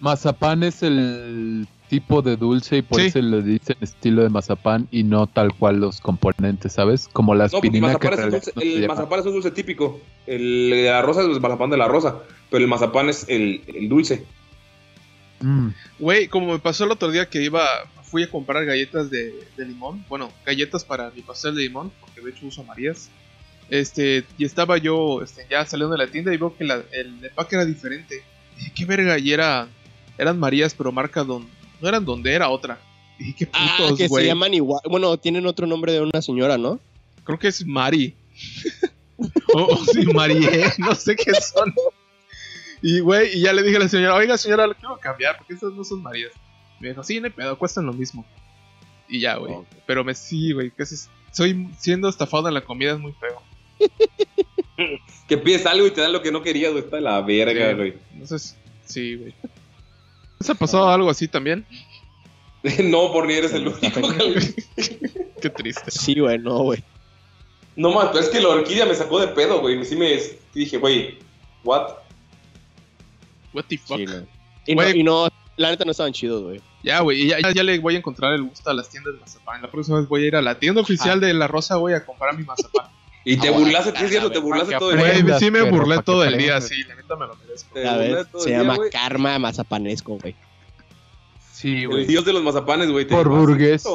mazapán es el tipo de dulce y por Sí. eso le dicen estilo de mazapán y no tal cual los componentes, ¿sabes? Como la No, aspirina que mazapán, en es dulce, no el mazapán es un dulce típico. El de la rosa es el mazapán de la rosa. Pero el mazapán es el, el dulce. Mm. Güey, como me pasó el otro día que iba, fui a comprar galletas de, de limón. Bueno, galletas para mi pastel de limón, porque de hecho uso Marías. Este, y estaba yo este, ya saliendo de la tienda y veo que la- el empaque era diferente. Dije, qué verga, y era, eran Marías, pero marca don, no eran donde era otra. Dije, qué Ah, putos, que güey. se llaman igual. Bueno, tienen otro nombre de una señora, ¿no? Creo que es Mari. o, o sí, Marie, no sé qué son. Y, güey, y ya le dije a la señora, oiga, señora, lo quiero cambiar, porque estas no son Marías. Me dijo, sí, no hay pedo, cuestan lo mismo. Y ya, güey. Pero me sí, güey, que es- soy siendo estafado en la comida es muy feo. Que pides algo y te dan lo que no querías, güey. Está de la verga, Sí. güey. Entonces, sí, güey. ¿Se ha pasado algo así también? no, por ni eres el único. güey. Qué triste. Sí, güey, no, güey. no, man, es que la orquídea me sacó de pedo, güey. Sí me sí dije, güey, what? What the fuck. Sí. Y, no, y no, la neta no estaban chidos, güey. Ya, güey, y ya, ya, ya le voy a encontrar el gusto a las tiendas de mazapán. La próxima vez voy a ir a la tienda oficial de La Rosa, güey, a comprar mi mazapán. Y te Ah, burlaste, es cierto, te burlaste todo el día. Güey, sí me burlé todo el día, sí, la neta me lo merezco. Todo se el día, llama karma mazapanesco, güey. Sí, El güey. dios de los mazapanes, güey. te Por burgués.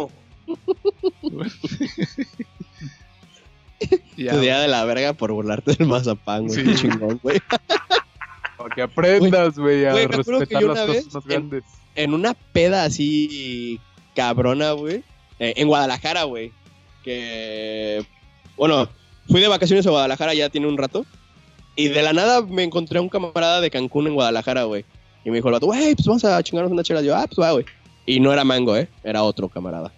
Ya, Tu día de la verga por burlarte del mazapán, güey. Sí. Qué chingón, güey. Para que aprendas, güey, a respetar las cosas más grandes. En una peda así cabrona, güey. eh, en Guadalajara, güey. Que. Bueno, fui de vacaciones a Guadalajara ya tiene un rato. Y de la nada me encontré a un camarada de Cancún en Guadalajara, güey. Y me dijo el vato, güey, pues vamos a chingarnos una chela. Yo, ah, pues va, güey. Y no era mango, ¿eh? Era otro camarada.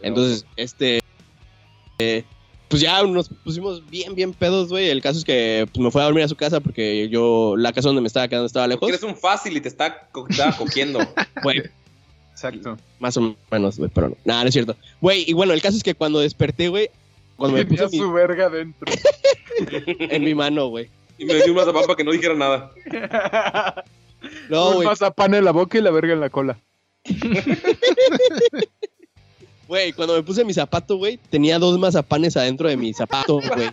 Entonces, este. eh, pues ya nos pusimos bien, bien pedos, güey. El caso es que pues, me fui a dormir a su casa porque yo, la casa donde me estaba quedando estaba lejos. Porque eres un fácil y te está, co- está cogiendo. Güey, Exacto. más o menos, güey, pero no. Nada, no es cierto. Güey, y bueno, el caso es que cuando desperté, güey, cuando me puse mi- su verga dentro. en mi mano, güey. Y me dio un mazapán para que no dijera nada. No, Un güey. mazapán en la boca y la verga en la cola. Güey, cuando me puse mi zapato, güey, tenía dos mazapanes adentro de mi zapato, güey.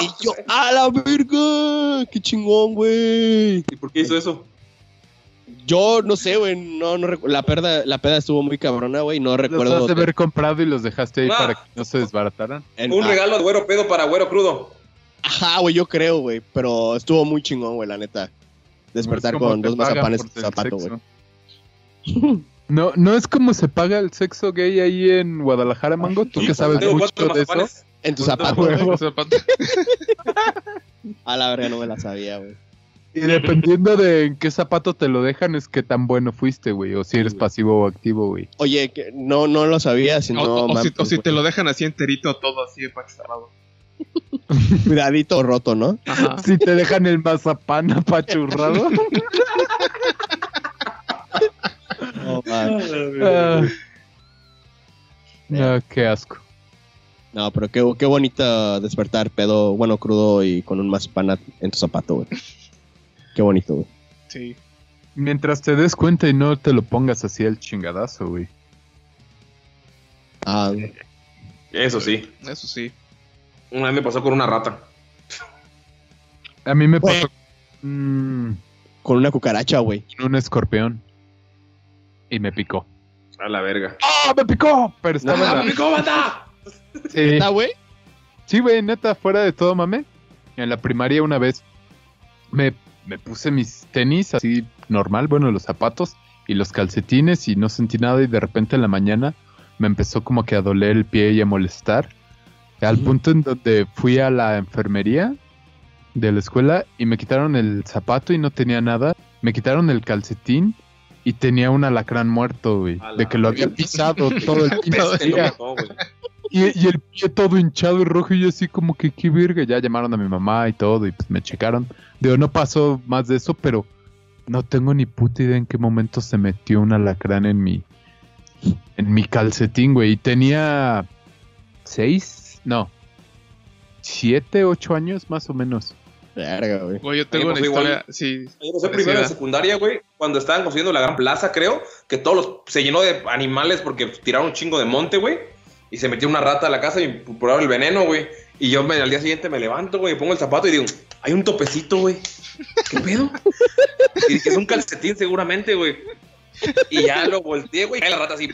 Y yo, ¡a la verga! ¡Qué chingón, güey! ¿Y por qué hizo eso? Yo no sé, güey, no, no la peda, la peda estuvo muy cabrona, güey, no Los recuerdo. has de haber comprado y los dejaste ahí Ah. para que no se desbarataran. en- Un ah, regalo de güero pedo para güero crudo. Ajá, güey, yo creo, güey, pero estuvo muy chingón, güey, la neta. Despertar No es como con dos mazapanes en tu el zapato, güey. No, no es como se paga el sexo gay ahí en Guadalajara, Mango. Tú Sí, que sabes tengo mucho de eso. En tu Con zapato, dos güey. Zapato. A la verga, no me la sabía, güey. Y dependiendo de en qué zapato te lo dejan, es que tan bueno fuiste, güey. O si eres pasivo o activo, güey. Oye, que no, no lo sabía, si O, si, o te lo dejan así enterito todo así empachurrado. Cuidadito roto, ¿no? Ajá. Si te dejan el mazapán apachurrado. No, ah. No, qué asco. No, pero qué, qué bonito despertar pedo, bueno, crudo y con un mazapán en tu zapato, güey. Qué bonito, güey. Sí. Mientras te des cuenta y no te lo pongas así al chingadazo, güey. Ah, Eso sí. Eso sí. Una vez me pasó con una rata. A mí me Güey. pasó mm, con una cucaracha, güey. un escorpión. Y me picó. A la verga. ¡Ah, me picó! Pero estaba ¡Ah, la- me picó, bata! Sí. ¿Está, güey? Sí, güey, neta, fuera de todo, mame. En la primaria una vez me, me puse mis tenis así normal, bueno, los zapatos y los calcetines y no sentí nada y de repente en la mañana me empezó como que a doler el pie y a molestar. Al punto en donde fui a la enfermería de la escuela y me quitaron el zapato y no tenía nada. Me quitaron el calcetín y tenía un alacrán muerto, güey. De que lo había pisado todo el pinche día. Y, y el pie todo hinchado y rojo y yo así como que qué verga. Ya llamaron a mi mamá y todo y pues me checaron. Digo, no pasó más de eso, pero no tengo ni puta idea en qué momento se metió un alacrán en mi, en mi calcetín, güey. Y tenía seis, no, siete, ocho años más o menos. Verga, güey. Güey, yo tengo Oye, una igual- historia. Sí. Yo no sé, primero de secundaria, güey, cuando estaban construyendo la gran plaza, creo, que todos los, se llenó de animales porque tiraron un chingo de monte, güey, y se metió una rata a la casa y probaron el veneno, güey. Y yo me- al día siguiente me levanto, güey, pongo el zapato y digo, hay un topecito, güey. ¿Qué pedo? Y dije, es un calcetín seguramente, güey. Y ya lo volteé, güey, y la rata así,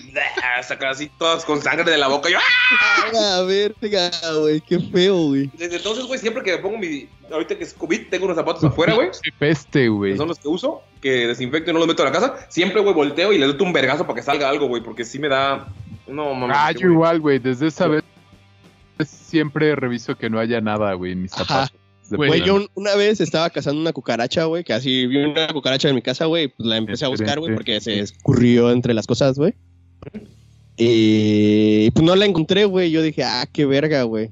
saca así todas con sangre de la boca. Y yo, ¡ah! A ver, verga, güey. Qué feo, güey. Desde entonces, güey, siempre que me pongo mi. Ahorita que es COVID, tengo unos zapatos afuera, güey. Qué peste, güey. que son los que uso, que desinfecto y no los meto a la casa, siempre, güey, volteo y le doy un vergazo para que salga algo, güey, porque sí me da... No, mames. Ah, yo igual, güey. Desde esa vez siempre reviso que no haya nada, güey, en mis Ajá. zapatos. Güey, yo un- una vez estaba cazando una cucaracha, güey, que así vi una cucaracha en mi casa, güey, pues la empecé a buscar, güey, porque se escurrió entre las cosas, güey. Y pues no la encontré, güey. Yo dije, ah, qué verga, güey.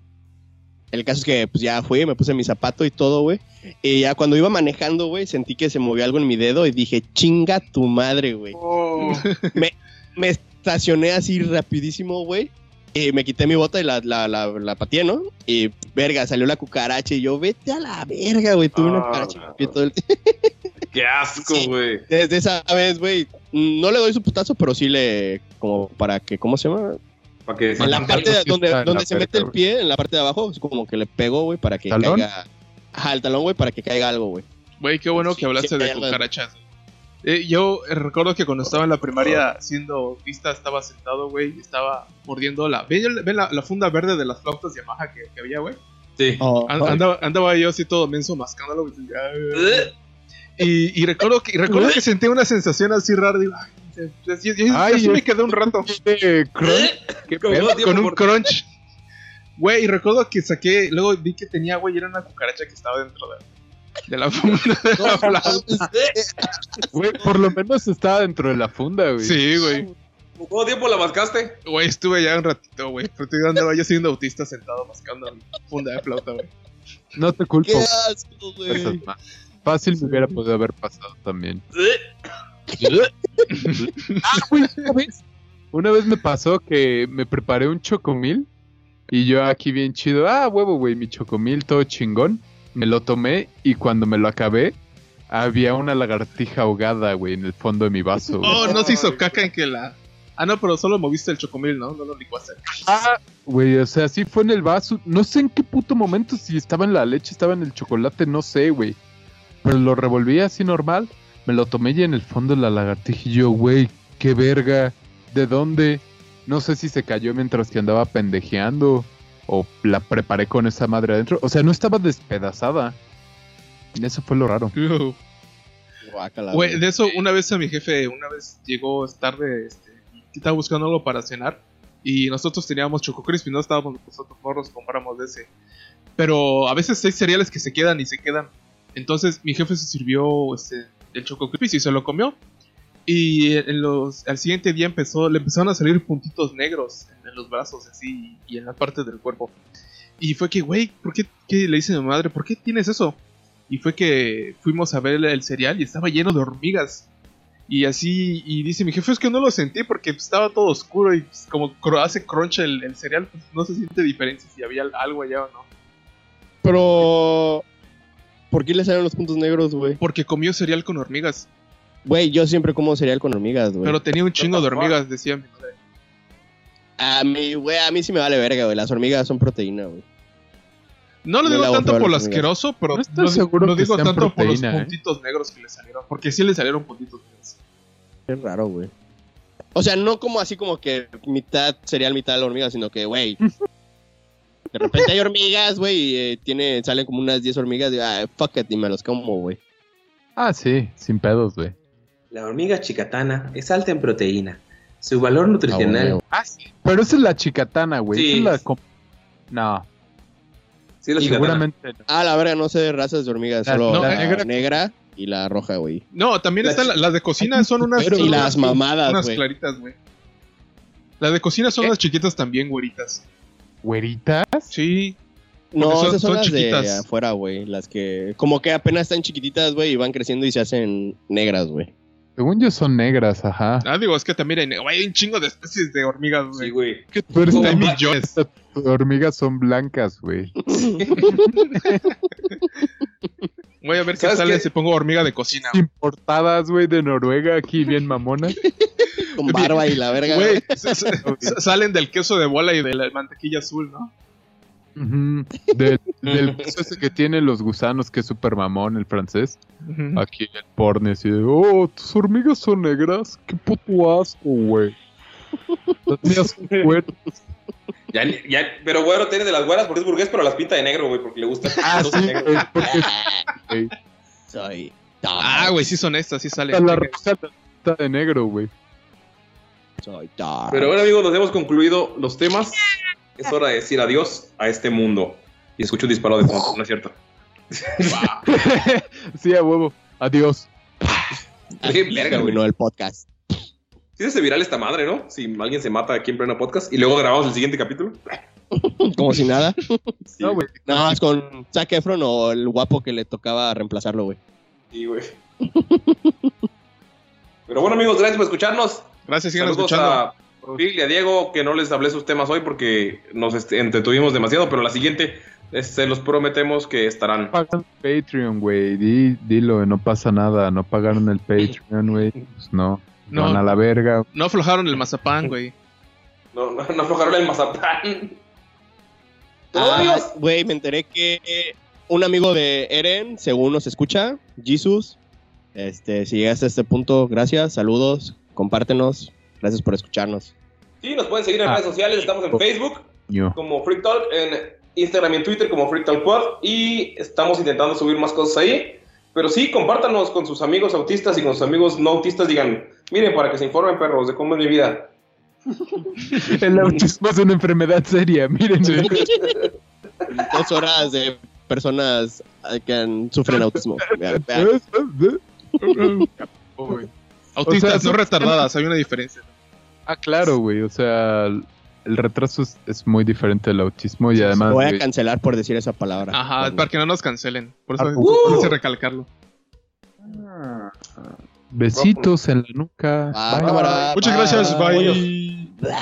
El caso es que pues ya fui, me puse mi zapato y todo, güey. Y ya cuando iba manejando, güey, sentí que se movió algo en mi dedo y dije, chinga tu madre, güey. Me estacioné así rapidísimo, güey. Y me quité mi bota y la, la, la, la pateé, ¿no? Y verga, salió la cucaracha y yo, vete a la verga, güey. Tuve una Ah, cucaracha en no. el pie todo el Qué asco, Sí. güey. Desde esa vez, güey, no le doy su putazo, pero sí le. Como para que, ¿cómo se llama? Para que... En la parte de- donde, la se mete el pie, en la parte de abajo, es como que le pego, güey, para que ¿Talón? caiga. Ajá, el talón, güey, para que caiga algo, güey. Güey, qué bueno Sí, que hablaste de- cucarachas. Eh, yo eh, recuerdo que cuando estaba en la primaria haciendo vista, estaba sentado, güey, y estaba mordiendo la. ¿Ven, ven la, la funda verde de las flautas Yamaha que, que había, güey? Sí. Oh, An- Andaba, andaba yo así todo menso mascándolo. güey, Y, y recuerdo que y recuerdo que sentí una sensación así rara. Digo, ay, yo- yo- yo- Ay, así me quedé un rato Eh, crunch, ¿qué Como pedo? tiempo con un crunch. Güey, y recuerdo que saqué, luego vi que tenía, güey, era una cucaracha que estaba dentro de, de la funda de no, la flauta. mames, Güey, por lo menos estaba dentro de la funda, güey. Sí, güey. ¿Cuánto tiempo la mascaste? Güey, estuve ya un ratito, güey. Porque yo andaba yo siendo autista sentado mascando mi funda de flauta, güey. No te culpo. Qué asco, güey. Fácil me hubiera podido haber pasado también. Ah, güey, una vez- Una vez me pasó que me preparé un chocomil y yo aquí bien chido, ah, huevo, güey, mi chocomil todo chingón. Me lo tomé y cuando me lo acabé, había una lagartija ahogada, güey, en el fondo de mi vaso. güey. Oh, no se hizo caca en que la. Ah, no, pero solo moviste el chocomil, ¿no? No lo licuaste. Ah, güey, o sea, sí fue en el vaso. No sé en qué puto momento, si estaba en la leche, estaba en el chocolate, no sé, güey. Pero lo revolví así normal. me lo tomé y en el fondo la lagartija y yo, güey, qué verga, ¿de dónde? No sé si se cayó mientras que andaba pendejeando o la preparé con esa madre adentro. O sea, no estaba despedazada. Eso fue lo raro. Güey, de eso, una vez a mi jefe, una vez llegó tarde, este, y estaba buscando algo para cenar. Y nosotros teníamos Choco Crispy, no estábamos nosotros morros, compramos de ese. Pero a veces hay cereales que se quedan y se quedan. Entonces mi jefe se sirvió este, el Choco Crispy y se lo comió. Y en los, al siguiente día empezó, le empezaron a salir puntitos negros en, en los brazos así y en la parte del cuerpo. Y fue que, güey, ¿por qué, qué le dice mi madre? ¿Por qué tienes eso? Y fue que fuimos a ver el, cereal y estaba lleno de hormigas. Y así, y dice mi jefe, es que no lo sentí porque estaba todo oscuro y pues, como hace crunch el, el cereal, pues no se siente diferencia si había algo allá o no. Pero. ¿Por qué le salen los puntos negros, güey? Porque comió cereal con hormigas. Güey, yo siempre como cereal con hormigas, güey. Pero tenía un chingo de hormigas, decía mi madre. A mí, güey, a mí sí me vale verga, güey. Las hormigas son proteína, güey. No lo No digo tanto por lo asqueroso, pero No estoy no, seguro no que digo sean tanto por los ¿eh? puntitos negros que le salieron. Porque sí le salieron puntitos negros. Es raro, güey. O sea, no como así como que mitad cereal, mitad hormigas, sino que, güey. De repente hay hormigas, güey, y eh, tiene, salen como unas 10 hormigas y, ah, fuck it, y me los como, güey. Ah, sí, sin pedos, güey. La hormiga chicatana es alta en proteína. Su valor Ah, nutricional. güey. Ah, sí. Pero esa es la chicatana, güey. Sí. Es la No, Sí, la chicatana. seguramente no. Ah, la verga, no sé de razas de hormigas, La- solo no, la negra- negra. y la roja, güey. No, también La están las de cocina, son unas. Pero- son y unas- las mamadas, Unas claritas, güey. Las de cocina son ¿Qué? las chiquitas también, güeritas. ¿Güeritas? Sí. No, son- esas son, son las chiquitas. de afuera, güey. Las que, como que apenas están chiquititas, güey, y van creciendo y se hacen negras, güey. Según yo son negras, ajá. Ah, digo, es que también hay, hay un chingo de especies de hormigas, güey. Sí, güey. Tan- millones. Las hormigas son blancas, güey. Voy a ver qué ¿Sabes sale qué? si pongo hormiga de cocina. Importadas, güey, de Noruega, aquí bien mamonas. Con barba y la verga. Güey, salen del queso de bola y de la mantequilla azul, ¿no? Ujú. De- del queso ese que tienen los gusanos, que es super mamón, el francés. Aquí el porno así de, oh, tus hormigas son negras. Qué puto asco, güey. Las mías son güeras. Ya, ya, pero güero tiene de las güeras porque es burgués, pero las pinta de negro, güey, porque le gusta. Ah, sí, porque Soy. Ah, güey, sí son estas, sí salen. está la rosa está de negro, güey. Soy dark. Pero bueno, amigos, nos hemos concluido los temas. Es hora de decir adiós a este mundo. Y escucho un disparo de fondo, ¿no es cierto? sí, a huevo. Adiós. Qué verga, güey. Terminó el podcast. Sí se hace viral esta madre, ¿no? Si alguien se mata aquí en pleno podcast y luego grabamos el siguiente capítulo. Como si nada. Sí, No, güey. Nada más con Zac Efron o el guapo que le tocaba reemplazarlo, güey. Sí, güey. Pero bueno, amigos, gracias por escucharnos. Gracias, sigan Saludos escuchando. a Phil y a Diego, que no les hablé sus temas hoy porque nos este, entretuvimos demasiado, pero la siguiente se los prometemos que estarán. Pagan Patreon, güey. Di- dilo, no pasa nada. No pagaron el Patreon, güey. Pues no. No. Van a la verga. No aflojaron el mazapán, güey. No, no, no aflojaron el mazapán. Ah, Güey, me enteré que un amigo de Eren, según nos escucha, Jesus. Este, si llegaste a este punto, gracias, saludos, compártenos. Gracias por escucharnos. sí, nos pueden seguir en Ah. redes sociales. Estamos en Facebook como Freak Talk, en Instagram y en Twitter como Freak Talk Pod. Y estamos intentando subir más cosas ahí. Pero sí, compártanos con sus amigos autistas y con sus amigos no autistas. Digan, miren, para que se informen, perros, de cómo es mi vida. El autismo es una enfermedad seria, miren. Dos horas de personas eh, que han- sufren autismo. Autistas, O sea, no retardadas, hay una diferencia. Ah, claro, güey. O sea, el retraso es, es muy diferente del autismo y además. Voy a güey, cancelar por decir esa palabra. Ajá, Bueno. para que no nos cancelen. Por eso Ah, por eso recalcarlo. Besitos en la nuca. Ah, Bye. cámara, Muchas bye. gracias, bye. Adiós.